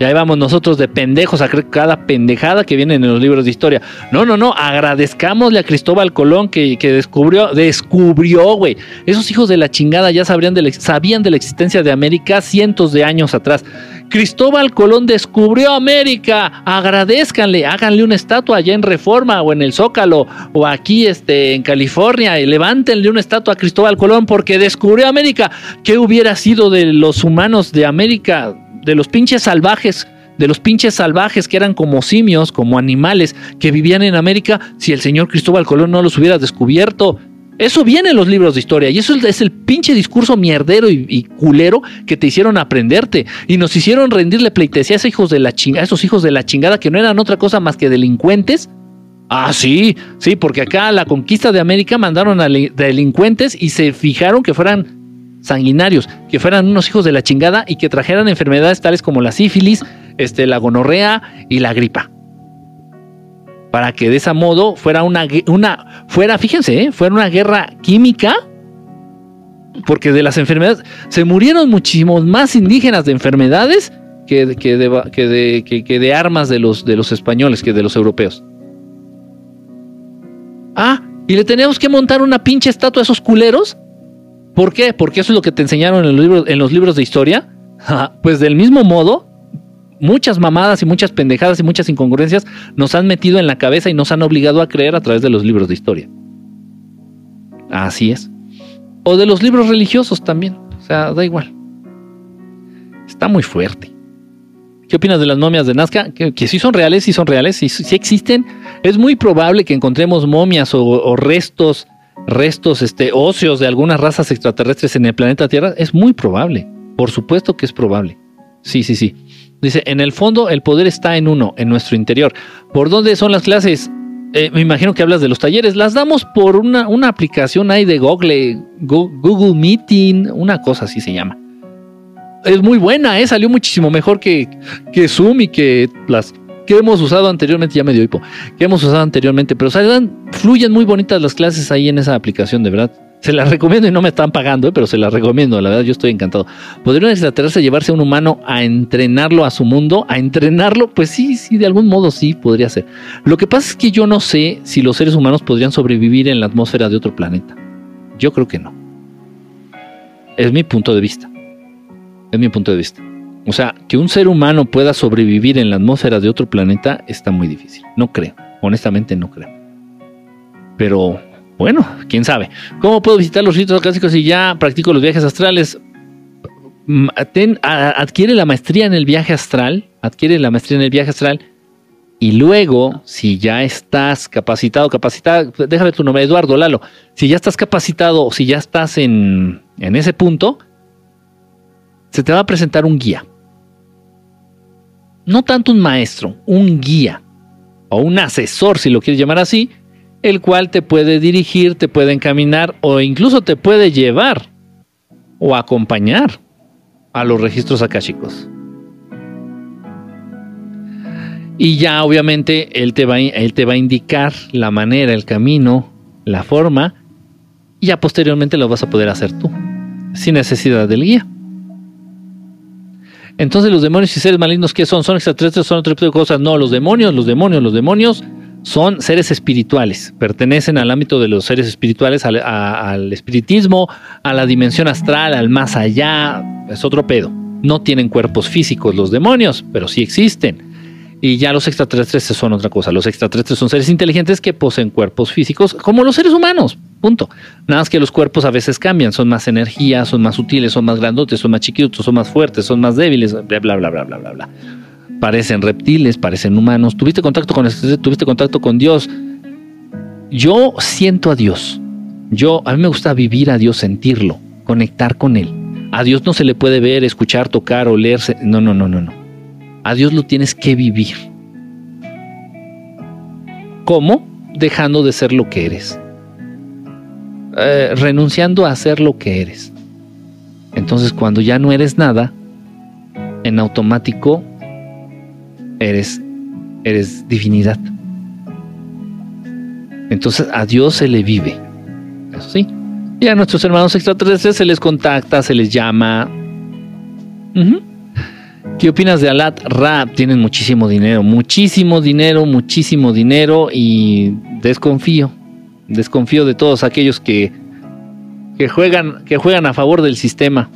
Y ahí vamos nosotros de pendejos a creer cada pendejada que viene en los libros de historia. No, no, no, agradezcámosle a Cristóbal Colón que, descubrió, descubrió, güey. Esos hijos de la chingada ya sabrían sabían de la existencia de América cientos de años atrás. Cristóbal Colón descubrió América. Agradezcanle, háganle una estatua allá en Reforma o en el Zócalo o aquí este, en California y levántenle una estatua a Cristóbal Colón porque descubrió América. ¿Qué hubiera sido de los humanos de América? De los pinches salvajes, de los pinches salvajes que eran como simios, como animales que vivían en América, si el señor Cristóbal Colón no los hubiera descubierto. Eso viene en los libros de historia y eso es el pinche discurso mierdero y, culero que te hicieron aprenderte y nos hicieron rendirle pleitesía a esos hijos de la chingada, esos hijos de la chingada que no eran otra cosa más que delincuentes. Ah, sí, sí, porque acá la conquista de América mandaron a delincuentes y se fijaron que fueran sanguinarios, que fueran unos hijos de la chingada y que trajeran enfermedades tales como la sífilis, este, la gonorrea y la gripa. Para que de ese modo fuera una, una fuera, fíjense, ¿eh? fuera una guerra química, porque de las enfermedades se murieron muchísimos más indígenas de enfermedades que, que, de, que, de, que, de armas de los, de los españoles, que de los europeos. Ah, y le teníamos que montar una pinche estatua a esos culeros ¿Por qué? Porque eso es lo que te enseñaron en los libros, de historia. pues del mismo modo, muchas mamadas y muchas pendejadas y muchas incongruencias nos han metido en la cabeza y nos han obligado a creer a través de los libros de historia. Así es. O de los libros religiosos también. O sea, da igual. Está muy fuerte. ¿Qué opinas de las momias de Nazca? Que, sí son reales, sí son reales, sí, existen. Es muy probable que encontremos momias o restos restos este, óseos de algunas razas extraterrestres en el planeta Tierra? Es muy probable. Por supuesto que es probable. Sí, sí, sí. Dice, en el fondo el poder está en uno, en nuestro interior. ¿Por dónde son las clases? Eh, me imagino que hablas de los talleres. Las damos por una, una aplicación ahí de Google, Google Meeting, una cosa así se llama. Es muy buena, ¿eh? salió muchísimo mejor que, que Zoom y que las que hemos usado anteriormente, ya me dio hipo, que hemos usado anteriormente, pero fluyen muy bonitas las clases ahí en esa aplicación, de verdad. Se las recomiendo y no me están pagando, ¿eh? pero se las recomiendo, la verdad, yo estoy encantado. ¿Podría un extraterrestre llevarse a un humano a entrenarlo a su mundo? ¿A entrenarlo? Pues sí, sí, de algún modo sí podría ser. Lo que pasa es que yo no sé si los seres humanos podrían sobrevivir en la atmósfera de otro planeta. Yo creo que no. Es mi punto de vista. Es mi punto de vista. O sea, que un ser humano pueda sobrevivir en la atmósfera de otro planeta está muy difícil. No creo. Honestamente no creo. Pero bueno, quién sabe. ¿Cómo puedo visitar los ritos clásicos si ya practico los viajes astrales? Mm, adquiere la maestría en el viaje astral, adquiere la maestría en el viaje astral y luego, si ya estás capacitado, capacitada, déjame tu nombre, Eduardo Lalo, si ya estás capacitado si ya estás en, en ese punto, se te va a presentar un guía. No tanto un maestro, un guía o un asesor, si lo quieres llamar así, el cual te puede dirigir, te puede encaminar o incluso te puede llevar o acompañar a los registros akáshicos. Y ya obviamente él te, va, él te va a indicar la manera, el camino, la forma, y ya posteriormente lo vas a poder hacer tú, sin necesidad del guía. Entonces los demonios y seres malignos, ¿qué son? ¿Son extraterrestres? ¿Son otro tipo de cosas? No, los demonios, los demonios, los demonios son seres espirituales, pertenecen al ámbito de los seres espirituales, al, espiritismo, a la dimensión astral, al más allá, es otro pedo. No tienen cuerpos físicos los demonios, pero sí existen. Y ya los extraterrestres son otra cosa. Los extraterrestres son seres inteligentes que poseen cuerpos físicos como los seres humanos. Punto. Nada más que los cuerpos a veces cambian. Son más energía, son más sutiles, son más grandotes, son más chiquitos, son más fuertes, son más débiles, bla, bla, bla, bla, bla, bla. bla parecen reptiles, parecen humanos. ¿Tuviste contacto con tuviste contacto con Dios? Yo siento a Dios. Yo a mí me gusta vivir a Dios, sentirlo, conectar con él. A Dios no se le puede ver, escuchar, tocar, olerse. No, no, no, no, no. A Dios lo tienes que vivir. ¿Cómo? Dejando de ser lo que eres. Eh, renunciando a ser lo que eres. Entonces cuando ya no eres nada, en automático eres, eres divinidad. Entonces a Dios se le vive. Eso sí. Y a nuestros hermanos extraterrestres se les contacta, se les llama. ¿Qué opinas de Alat Rap? Tienen muchísimo dinero, muchísimo dinero, muchísimo dinero y desconfío. Desconfío de todos aquellos que, que, juegan, que juegan a favor del sistema.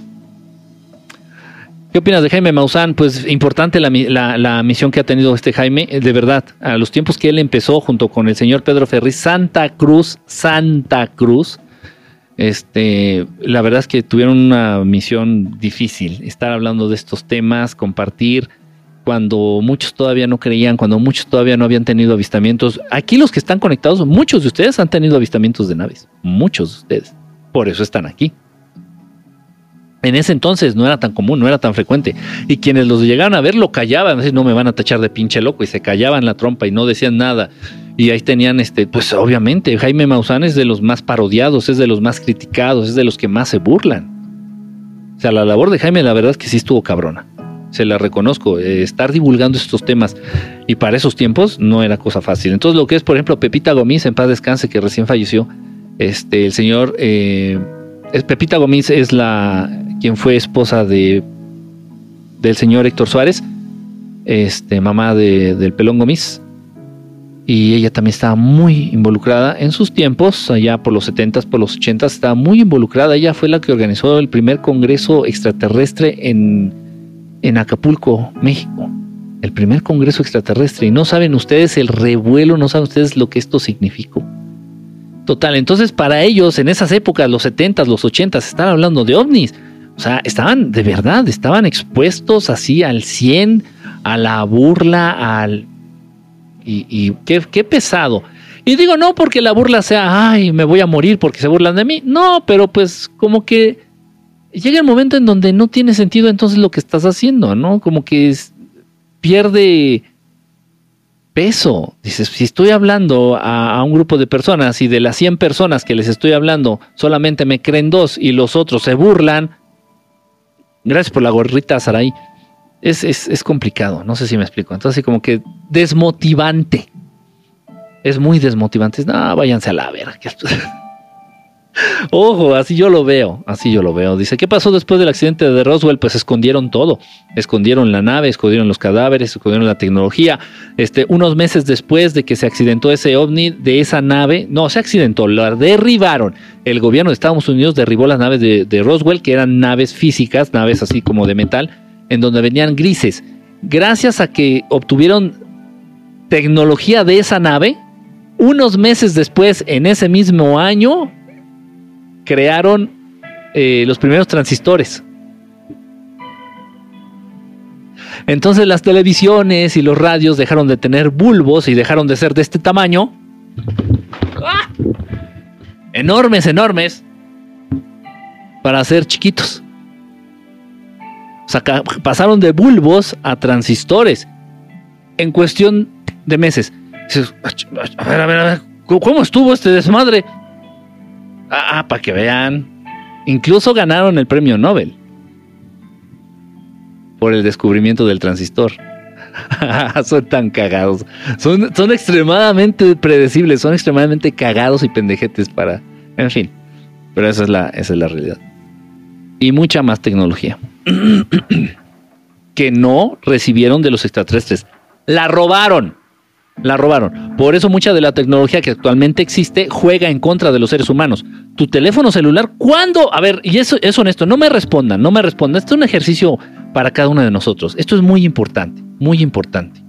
¿Qué opinas de Jaime Maussan? Pues importante la, misión que ha tenido este Jaime, de verdad, a los tiempos que él empezó junto con el señor Pedro Ferriz, Santa Cruz, Santa Cruz, este, la verdad es que tuvieron una misión difícil, estar hablando de estos temas, compartir, cuando muchos todavía no creían, cuando muchos todavía no habían tenido avistamientos. Aquí los que están conectados, muchos de ustedes han tenido avistamientos de naves, muchos de ustedes, por eso están aquí. En ese entonces no era tan común, no era tan frecuente. Y quienes los llegaban a ver lo callaban, no me van a tachar de pinche loco y se callaban la trompa y no decían nada. Y ahí tenían, este, pues obviamente, Jaime Maussan es de los más parodiados, es de los más criticados, es de los que más se burlan. O sea, la labor de Jaime, la verdad es que sí estuvo cabrona. Se la reconozco. Eh, estar divulgando estos temas y para esos tiempos no era cosa fácil. Entonces, lo que es, por ejemplo, Pepita Gomis, en paz descanse, que recién falleció, este, el señor eh, Pepita Gómez es la quien fue esposa de del señor Héctor Suárez, este, mamá de, del Pelón Gómez. Y ella también estaba muy involucrada en sus tiempos, allá por los 70s, por los 80s, estaba muy involucrada. Ella fue la que organizó el primer congreso extraterrestre en, en Acapulco, México. El primer congreso extraterrestre. Y no saben ustedes el revuelo, no saben ustedes lo que esto significó. Total, entonces para ellos en esas épocas, los 70s, los 80s, estaban hablando de ovnis. O sea, estaban de verdad, estaban expuestos así al 100, a la burla, al... Y, qué, qué pesado. Y digo, no porque la burla sea, ay, me voy a morir porque se burlan de mí. No, pero pues como que llega el momento en donde no tiene sentido entonces lo que estás haciendo, ¿no? Como que pierde peso. Dices, si estoy hablando a, un grupo de personas y de las 100 personas que les estoy hablando solamente me creen dos y los otros se burlan, gracias por la gorrita, Saray. Es, es, complicado, no sé si me explico. Entonces, como que desmotivante. Es muy desmotivante. No, váyanse a la verga. Ojo, así yo lo veo, así yo lo veo. Dice, ¿qué pasó después del accidente de Roswell? Pues escondieron todo, escondieron la nave, escondieron los cadáveres, escondieron la tecnología. Este, unos meses después de que se accidentó ese ovni de esa nave, no, se accidentó, la derribaron. El gobierno de Estados Unidos derribó las naves de, de Roswell, que eran naves físicas, naves así como de metal, en donde venían grises. Gracias a que obtuvieron tecnología de esa nave, unos meses después, en ese mismo año, crearon eh, los primeros transistores. Entonces las televisiones y los radios dejaron de tener bulbos y dejaron de ser de este tamaño. ¡Ah! Enormes, enormes. Para ser chiquitos. Pasaron de bulbos a transistores. En cuestión de meses. A ver, a ver, a ver. ¿Cómo estuvo este desmadre? Ah, ah, para que vean. Incluso ganaron el premio Nobel por el descubrimiento del transistor. son tan cagados. Son, extremadamente predecibles, son extremadamente cagados y pendejetes para... En fin, pero esa es la realidad. Y mucha más tecnología. que no recibieron de los extraterrestres. La robaron la robaron. Por eso mucha de la tecnología que actualmente existe juega en contra de los seres humanos. Tu teléfono celular, ¿cuándo? A ver, y eso es honesto, no me respondan, no me respondan. Esto es un ejercicio para cada uno de nosotros. Esto es muy importante, muy importante.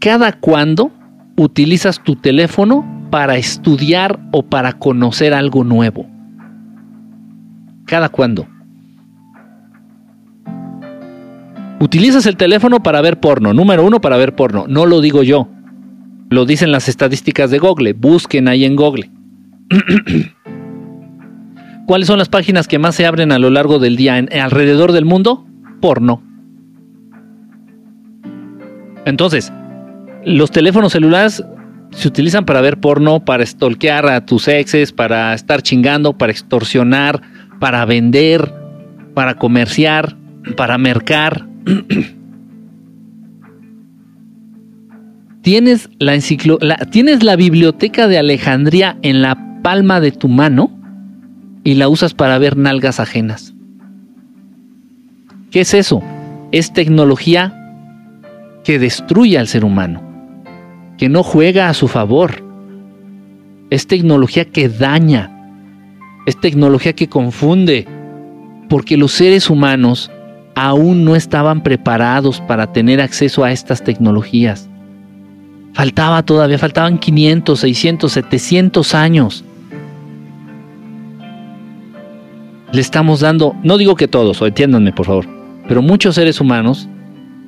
¿Cada cuándo utilizas tu teléfono para estudiar o para conocer algo nuevo? ¿Cada cuándo? Utilizas el teléfono para ver porno. Número uno, para ver porno. No lo digo yo. Lo dicen las estadísticas de Google. Busquen ahí en Google. ¿Cuáles son las páginas que más se abren a lo largo del día en, alrededor del mundo? Porno. Entonces, los teléfonos celulares se utilizan para ver porno, para stalkear a tus exes, para estar chingando, para extorsionar, para vender, para comerciar, para mercar, tienes la, tienes la biblioteca de Alejandría en la palma de tu mano y la usas para ver nalgas ajenas. ¿Qué es eso? Es tecnología que destruye al ser humano, que no juega a su favor. Es tecnología que daña, es tecnología que confunde, porque los seres humanos aún no estaban preparados para tener acceso a estas tecnologías. Faltaba todavía, faltaban 500, 600, 700 años. Le estamos dando, no digo que todos, entiéndanme por favor, pero muchos seres humanos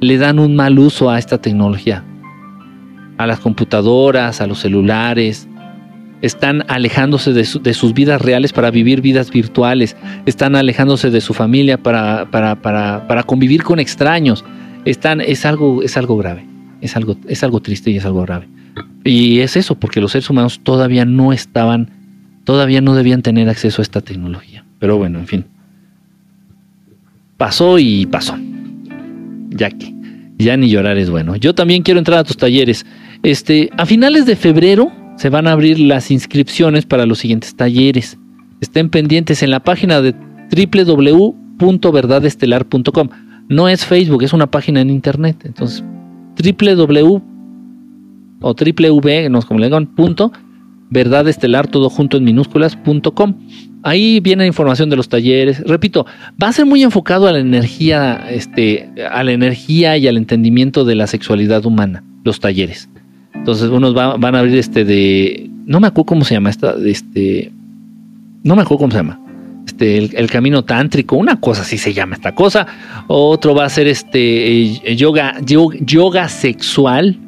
le dan un mal uso a esta tecnología. A las computadoras, a los celulares, están alejándose de, sus vidas reales para vivir vidas virtuales, están alejándose de su familia para, para, convivir con extraños. Están, es, algo, es algo grave, es algo, es algo triste y es algo grave. Y es eso, porque los seres humanos todavía no estaban, todavía no debían tener acceso a esta tecnología. Pero bueno, en fin. Pasó y pasó. Ya que, ya ni llorar es bueno. Yo también quiero entrar a tus talleres. Este, a finales de febrero se van a abrir las inscripciones para los siguientes talleres. Estén pendientes en la página de www.verdadestelar.com. No es Facebook, es una página en internet. Entonces, www o www, no como le digan, punto, verdadestelar, todo junto en minúsculas.com. Ahí viene información de los talleres. Repito, va a ser muy enfocado a la energía, este, a la energía y al entendimiento de la sexualidad humana, los talleres. Entonces unos van a abrir este de, no me acuerdo cómo se llama esta, este, no me acuerdo cómo se llama, este, el, camino tántrico, una cosa así se llama esta cosa. Otro va a ser este eh, yoga, yoga, sexual,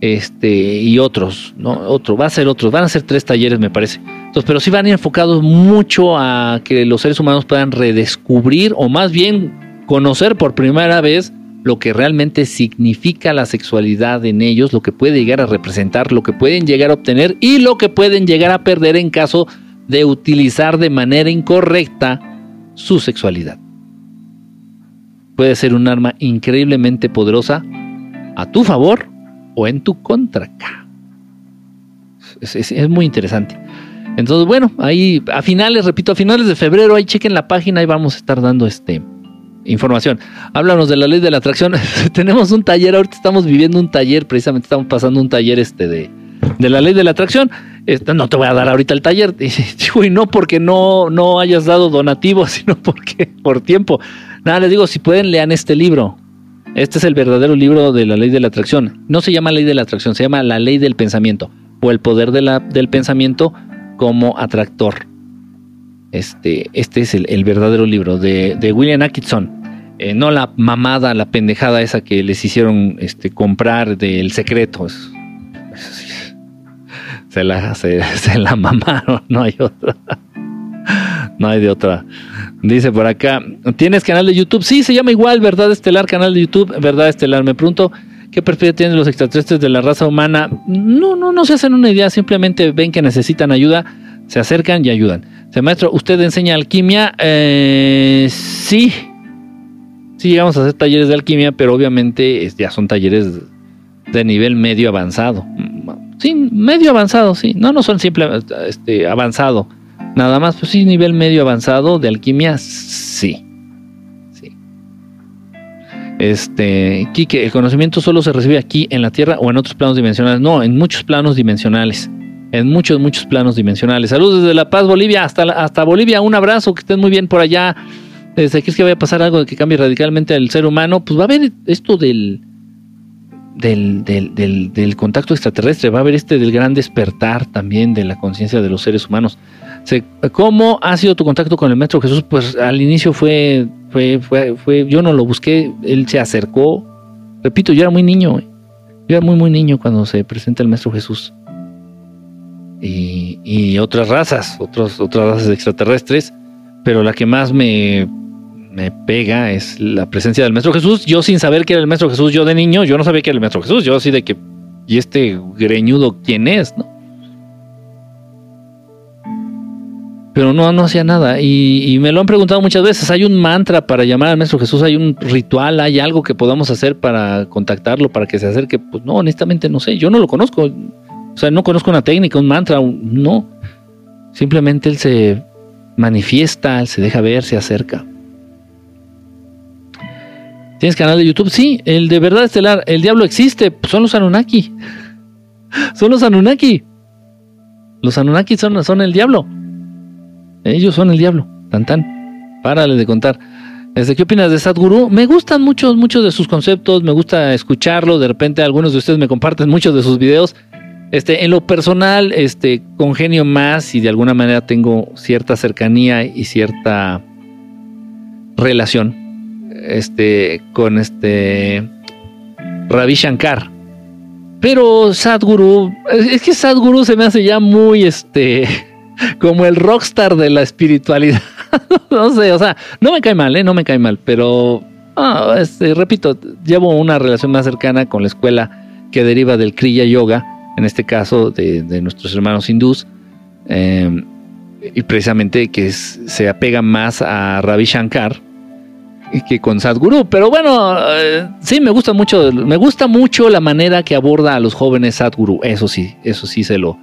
este, y otros, ¿no? Otro, va a ser otros, van a ser tres talleres, me parece. Entonces, pero sí van enfocados mucho a que los seres humanos puedan redescubrir o más bien conocer por primera vez lo que realmente significa la sexualidad en ellos, lo que puede llegar a representar, lo que pueden llegar a obtener y lo que pueden llegar a perder en caso de utilizar de manera incorrecta su sexualidad. Puede ser un arma increíblemente poderosa a tu favor o en tu contra. Es, muy interesante. Entonces, bueno, ahí a finales, repito, a finales de febrero, ahí chequen la página y vamos a estar dando este información. Háblanos de la ley de la atracción. Tenemos un taller, ahorita estamos viviendo un taller, precisamente estamos pasando un taller este de, de la ley de la atracción. Este, no te voy a dar ahorita el taller. Y no porque no, no hayas dado donativo, sino porque por tiempo. Nada, les digo, si pueden, lean este libro. Este es el verdadero libro de la ley de la atracción. No se llama ley de la atracción, se llama la ley del pensamiento o el poder de del pensamiento como atractor. Este, este es el, verdadero libro de, William Atkinson. Eh, no la mamada, la pendejada esa que les hicieron este, comprar del secreto. Se la, se, la mamaron, no hay otra. No hay de otra. Dice por acá, ¿tienes canal de YouTube? Sí, se llama igual, Verdad Estelar, canal de YouTube, Verdad Estelar. Me pregunto, ¿qué perspectiva tienen los extraterrestres de la raza humana? No, no, no se hacen una idea, simplemente ven que necesitan ayuda, se acercan y ayudan. Se maestro, ¿usted enseña alquimia? Eh, sí. Sí, llegamos a hacer talleres de alquimia, pero obviamente ya son talleres de nivel medio avanzado. Sí, medio avanzado, sí. No, no son simple este, avanzado Nada más, pues sí, nivel medio avanzado de alquimia, sí. Sí. Este, Kike, ¿el conocimiento solo se recibe aquí en la Tierra o en otros planos dimensionales? No, en muchos planos dimensionales. En muchos, muchos planos dimensionales. Saludos desde La Paz, Bolivia, hasta, hasta Bolivia. Un abrazo, que estén muy bien por allá. Desde aquí es que vaya a pasar algo que cambie radicalmente al ser humano. Pues va a haber esto del, del, contacto extraterrestre, va a haber este del gran despertar también de la conciencia de los seres humanos. ¿Cómo ha sido tu contacto con el Maestro Jesús? Pues al inicio fue, fue, fue, fue, yo no lo busqué, él se acercó. Repito, yo era muy niño, yo era muy, muy niño cuando se presenta el Maestro Jesús. Y, y otras razas, otros, otras razas extraterrestres, pero la que más me, me pega es la presencia del Maestro Jesús. Yo sin saber que era el Maestro Jesús, yo de niño, yo no sabía que era el Maestro Jesús, yo así de que, ¿y este greñudo quién es? ¿no? pero no, no hacía nada. Y, me lo han preguntado muchas veces. ¿Hay un mantra para llamar al Maestro Jesús? ¿Hay un ritual? ¿Hay algo que podamos hacer para contactarlo, para que se acerque? Pues no, honestamente no sé. Yo no lo conozco. O sea, no conozco una técnica, un mantra, no. Simplemente él se manifiesta, él se deja ver, se acerca. ¿Tienes canal de YouTube? Sí, el de verdad estelar. El diablo existe. Son los Anunnaki. Son los Anunnaki. Los Anunnaki son, son el diablo. Ellos son el diablo. Tan tan. Párale de contar. Este, ¿Qué opinas de Sadhguru? Me gustan muchos, muchos de sus conceptos, me gusta escucharlo, de repente algunos de ustedes me comparten muchos de sus videos. Este, en lo personal, este, congenio más y de alguna manera tengo cierta cercanía y cierta relación este, con este Ravi Shankar. Pero Sadhguru, es que Sadhguru se me hace ya muy este como el rockstar de la espiritualidad. no sé, o sea, no me cae mal, ¿eh? No me cae mal, pero, este, repito, llevo una relación más cercana con la escuela que deriva del Kriya Yoga, en este caso de, nuestros hermanos hindús, em, y precisamente que se apega más a Ravi Shankar que con Sadhguru. Pero bueno, eh, sí, me gusta mucho, me gusta mucho la manera que aborda a los jóvenes Sadhguru. Eso sí, eso sí se lo,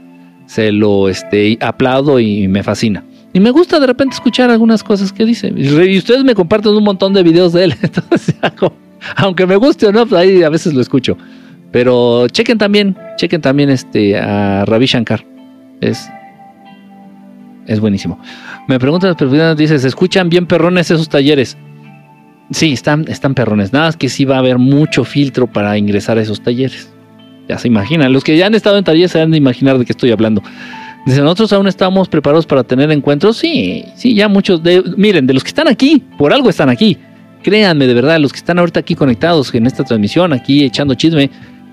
se lo este, aplaudo y me fascina. Y me gusta de repente escuchar algunas cosas que dice. Y ustedes me comparten un montón de videos de él. Entonces, aunque me guste o no, pues ahí a veces lo escucho. Pero chequen también, chequen también este, a Ravi Shankar. Es, es buenísimo. Me preguntan las personas, dice, ¿se escuchan bien perrones esos talleres? Sí, están, están perrones. Nada más que sí va a haber mucho filtro para ingresar a esos talleres. Ya se imaginan. Los que ya han estado en talleres se han de imaginar de qué estoy hablando. Dice, nosotros aún estamos preparados para tener encuentros. Sí, sí, ya muchos miren, de los que están aquí, por algo están aquí. Créanme, de verdad, los que están ahorita aquí conectados en esta transmisión, aquí echando chisme,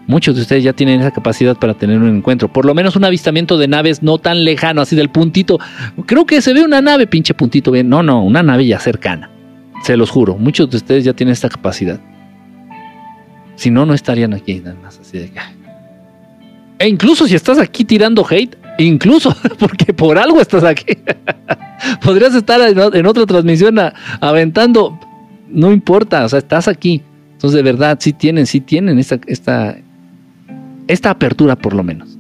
muchos de ustedes ya tienen esa capacidad para tener un encuentro. Por lo menos un avistamiento de naves no tan lejano, así del puntito. Creo que se ve una nave, pinche puntito bien. No, no, una nave ya cercana. Se los juro, muchos de ustedes ya tienen esta capacidad. Si no, no estarían aquí, nada más así de acá. E incluso si estás aquí tirando hate, incluso porque por algo estás aquí. Podrías estar en otra transmisión aventando, no importa, o sea, estás aquí. Entonces, de verdad, sí tienen, sí tienen esta, esta, esta apertura por lo menos.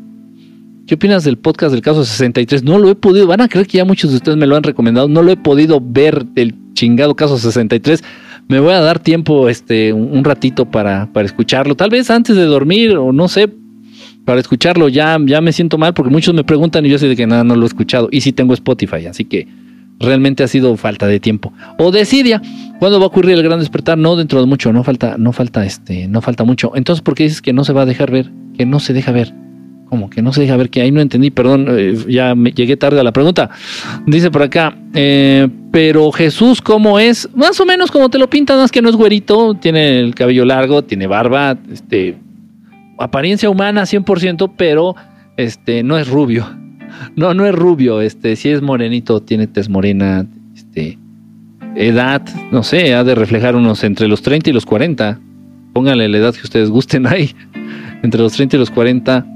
¿Qué opinas del podcast del caso 63? No lo he podido, van a creer que ya muchos de ustedes me lo han recomendado, no lo he podido ver del chingado caso 63. Me voy a dar tiempo, este, un ratito para, para escucharlo, tal vez antes de dormir o no sé, para escucharlo ya, ya me siento mal porque muchos me preguntan y yo sé de que nada, no lo he escuchado. Y sí tengo Spotify, así que realmente ha sido falta de tiempo. O decidia, ¿cuándo va a ocurrir el gran despertar? No dentro de mucho, no falta, no falta este, no falta mucho. Entonces, ¿por qué dices que no se va a dejar ver? Que no se deja ver. ¿Cómo que no se deja ver? Que ahí no entendí, perdón, eh, ya me llegué tarde a la pregunta. Dice por acá, eh, pero Jesús, ¿cómo es? Más o menos como te lo pintan, es que no es güerito, tiene el cabello largo, tiene barba, este, apariencia humana 100%, pero este, no es rubio. No, no es rubio, este, si es morenito, tiene tez morena, este, edad, no sé, ha de reflejar unos entre los 30 y los 40. Pónganle la edad que ustedes gusten ahí. Entre los 30 y los 40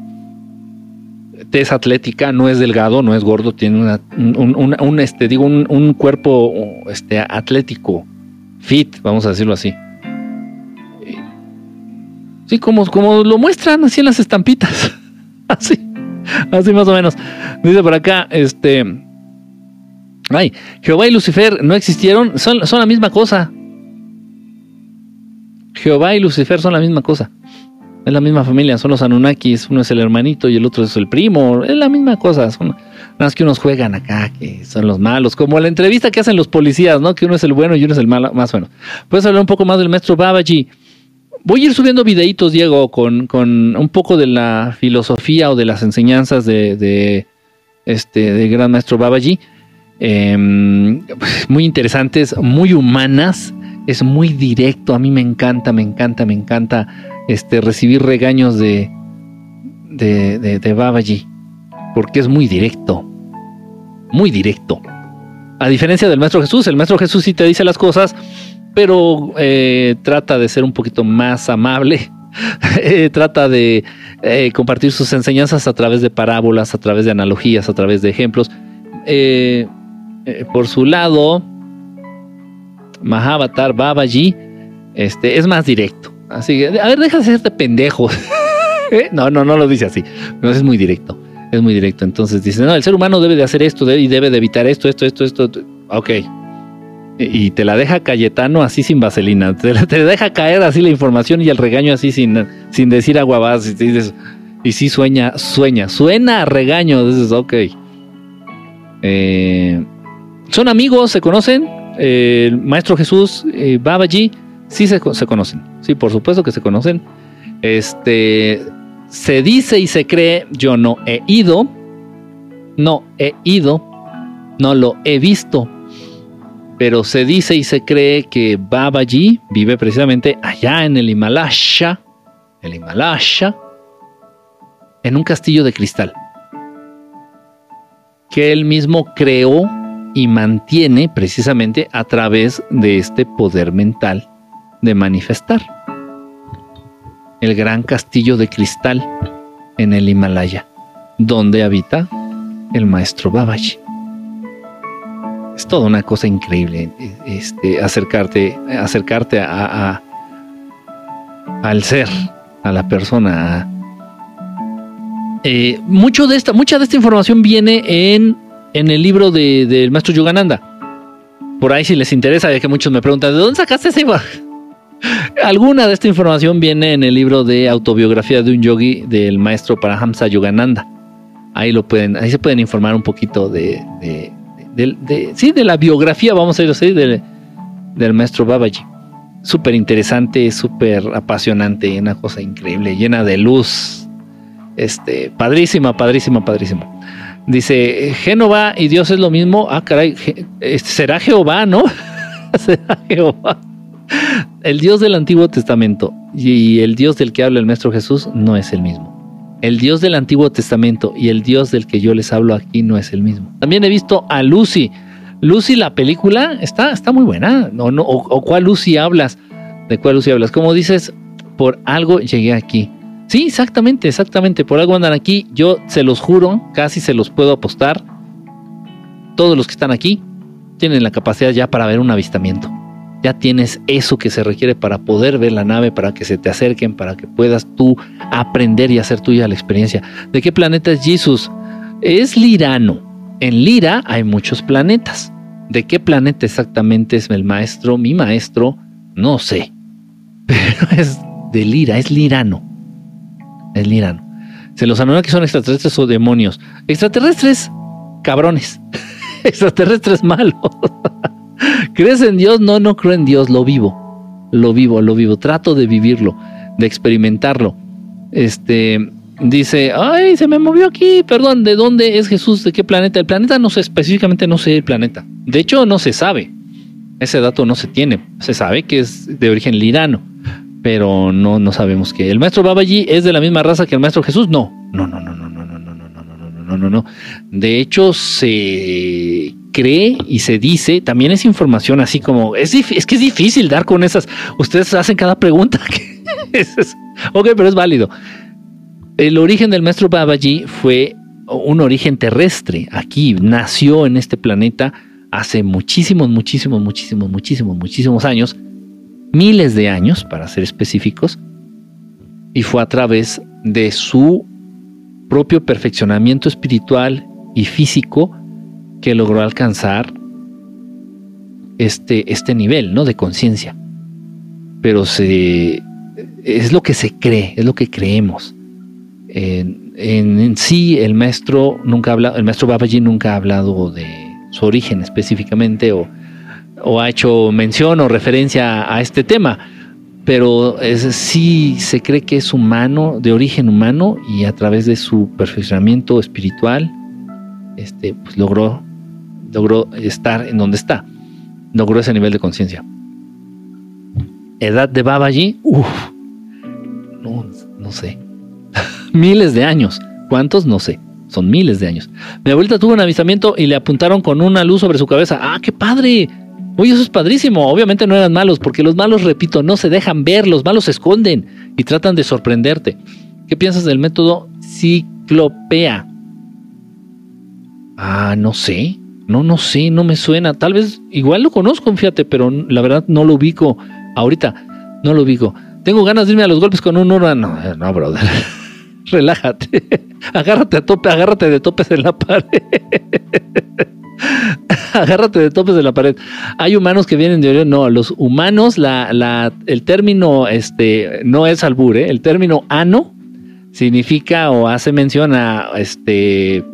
tez atlética, no es delgado, no es gordo, tiene una, un, este, digo, un, cuerpo este, atlético, fit, vamos a decirlo así. Sí, como, como lo muestran así en las estampitas. así, así más o menos. Dice por acá, este... Ay, Jehová y Lucifer no existieron, son, son la misma cosa. Jehová y Lucifer son la misma cosa. Es la misma familia, son los Anunnakis, uno es el hermanito y el otro es el primo, es la misma cosa, son más que unos juegan acá, que son los malos, como la entrevista que hacen los policías, ¿no? Que uno es el bueno y uno es el malo, más bueno. Puedes hablar un poco más del maestro Babaji. Voy a ir subiendo videitos, Diego, con, con un poco de la filosofía o de las enseñanzas de, este de gran maestro Babaji. Em, muy interesantes, muy humanas, es muy directo, a mí me encanta, me encanta, me encanta este, recibir regaños de, de, de, Babaji, porque es muy directo, muy directo. A diferencia del Maestro Jesús, el Maestro Jesús sí te dice las cosas, pero eh, trata de ser un poquito más amable, eh, trata de eh, compartir sus enseñanzas a través de parábolas, a través de analogías, a través de ejemplos. por su lado, Mahavatar Babaji este, es más directo. Así que, a ver, deja de hacerte pendejo. ¿Eh? No, no, no lo dice así. No, es muy directo. Es muy directo. Entonces dice, no, el ser humano debe de hacer esto y debe de evitar esto, esto, esto, esto. Ok. Y te la deja Cayetano así sin vaselina. Te, te deja caer así la información y el regaño así sin, sin decir aguabás. Y, dices, y sí sueña, sueña, suena a regaño. Dices, ok. Eh, son amigos, se conocen. el maestro Jesús, eh, Babaji Sí se, conocen, sí, por supuesto que se conocen. Este, se dice y se cree, yo no he ido, no he ido, no lo he visto, pero se dice y se cree que Babaji vive precisamente allá en el Himalaya, el Himalaya, en un castillo de cristal, que él mismo creó y mantiene precisamente a través de este poder mental de manifestar. El gran castillo de cristal en el Himalaya, donde habita el maestro Babaji. Es toda una cosa increíble este, acercarte, acercarte a, al ser, a la persona. Eh, mucho de esta, mucha de esta información viene en, en el libro del maestro Yogananda. Por ahí si les interesa, ya que muchos me preguntan, ¿de dónde sacaste ese? Alguna de esta información viene en el libro de autobiografía de un yogi del maestro Parahamsa Yogananda. Ahí lo pueden, ahí se pueden informar un poquito de, sí, de la biografía, vamos a ir así, del, del maestro Babaji. Súper interesante, súper apasionante, una cosa increíble, llena de luz. Este, padrísima, padrísima, padrísima. Dice, Génova y Dios es lo mismo. Ah, caray, este, será Jehová, ¿no? será Jehová. El Dios del Antiguo Testamento y el Dios del que habla el Maestro Jesús no es el mismo. El Dios del Antiguo Testamento y el Dios del que yo les hablo aquí no es el mismo. También he visto a Lucy. Lucy, la película, está, está muy buena. No, no, o, cuál Lucy hablas? ¿De cuál Lucy hablas? Como dices, por algo llegué aquí. Sí, exactamente, exactamente. Por algo andan aquí. Yo se los juro, casi se los puedo apostar. Todos los que están aquí tienen la capacidad ya para ver un avistamiento tienes eso que se requiere para poder ver la nave, para que se te acerquen, para que puedas tú aprender y hacer tuya la experiencia. ¿De qué planeta es Jesus? Es Lirano. En Lira hay muchos planetas. ¿De qué planeta exactamente es el maestro? Mi maestro, no sé. Pero es de Lira, es Lirano. Es Lirano. Se los que son extraterrestres o demonios. Extraterrestres, cabrones. extraterrestres malos. ¿Crees en Dios? No, no creo en Dios, lo vivo. Lo vivo, lo vivo. Trato de vivirlo, de experimentarlo. Este dice, ay, se me movió aquí, perdón, ¿de dónde es Jesús? ¿De qué planeta? El planeta no sé, específicamente no sé el planeta. De hecho, no se sabe. Ese dato no se tiene. Se sabe que es de origen lirano, pero no, no sabemos que. ¿El maestro Babaji es de la misma raza que el maestro Jesús? No, no, no, no, no, no, no, no, no, no, no. De hecho, se cree y se dice, también es información así como, es, es que es difícil dar con esas, ustedes hacen cada pregunta. ok, pero es válido. El origen del maestro Babaji fue un origen terrestre, aquí, nació en este planeta hace muchísimos, muchísimos, muchísimos, muchísimos, muchísimos años, miles de años, para ser específicos, y fue a través de su propio perfeccionamiento espiritual y físico que logró alcanzar este, este nivel ¿no? de conciencia. Pero se, es lo que se cree, es lo que creemos. En, en, sí, el maestro nunca habla, el maestro Babaji nunca ha hablado de su origen específicamente o, o ha hecho mención o referencia a este tema, pero sí se cree que es humano, de origen humano, y a través de su perfeccionamiento espiritual, este, pues logró logró estar en donde está, logró ese nivel de conciencia. Edad de Babaji, uff, no, no sé, miles de años. ¿Cuántos? No sé. Son miles de años. Mi abuelita tuvo un avistamiento y le apuntaron con una luz sobre su cabeza. ¡Ah, qué padre! Oye, eso es padrísimo. Obviamente no eran malos, porque los malos, repito, no se dejan ver, los malos se esconden y tratan de sorprenderte. ¿Qué piensas del método ciclopea? Ah, no sé. No, no sé, no me suena. Tal vez, igual lo conozco, fíjate, pero la verdad no lo ubico ahorita. No lo ubico. Tengo ganas de irme a los golpes con un órgano. No, no, brother. Relájate. Agárrate a tope, agárrate de topes en la pared. agárrate de topes en la pared. Hay humanos que vienen de Orión. No, los humanos, el término este, no es albur, ¿eh? el término ano significa o hace mención a este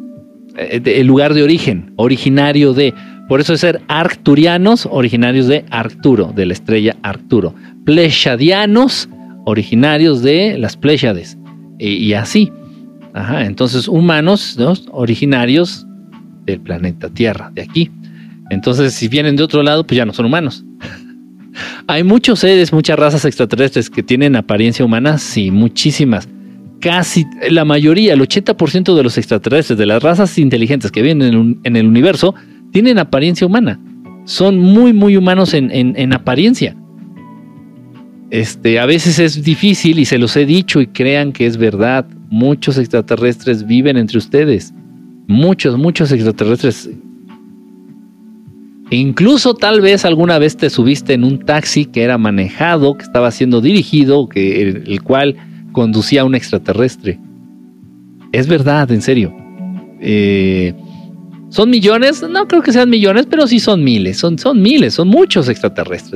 eh, el lugar de origen, originario de. Por eso es ser arcturianos, originarios de Arcturo, de la estrella Arcturo. Plechadianos, originarios de las Pléyades. Y, así. Entonces, humanos, originarios del planeta Tierra, de aquí. Entonces, si vienen de otro lado, pues ya no son humanos. Hay muchos seres, muchas razas extraterrestres que tienen apariencia humana, sí, muchísimas casi la mayoría, el 80% de los extraterrestres, de las razas inteligentes que viven en el, universo, tienen apariencia humana. Son muy, muy humanos en, apariencia. Este, a veces es difícil y se los he dicho y crean que es verdad. Muchos extraterrestres viven entre ustedes. Muchos, muchos extraterrestres. E incluso tal vez alguna vez te subiste en un taxi que era manejado, que estaba siendo dirigido, que el cual conducía a un extraterrestre. Es verdad, en serio. Eh, ¿Son millones? No creo que sean millones, pero sí son miles. Son, son miles, son muchos extraterrestres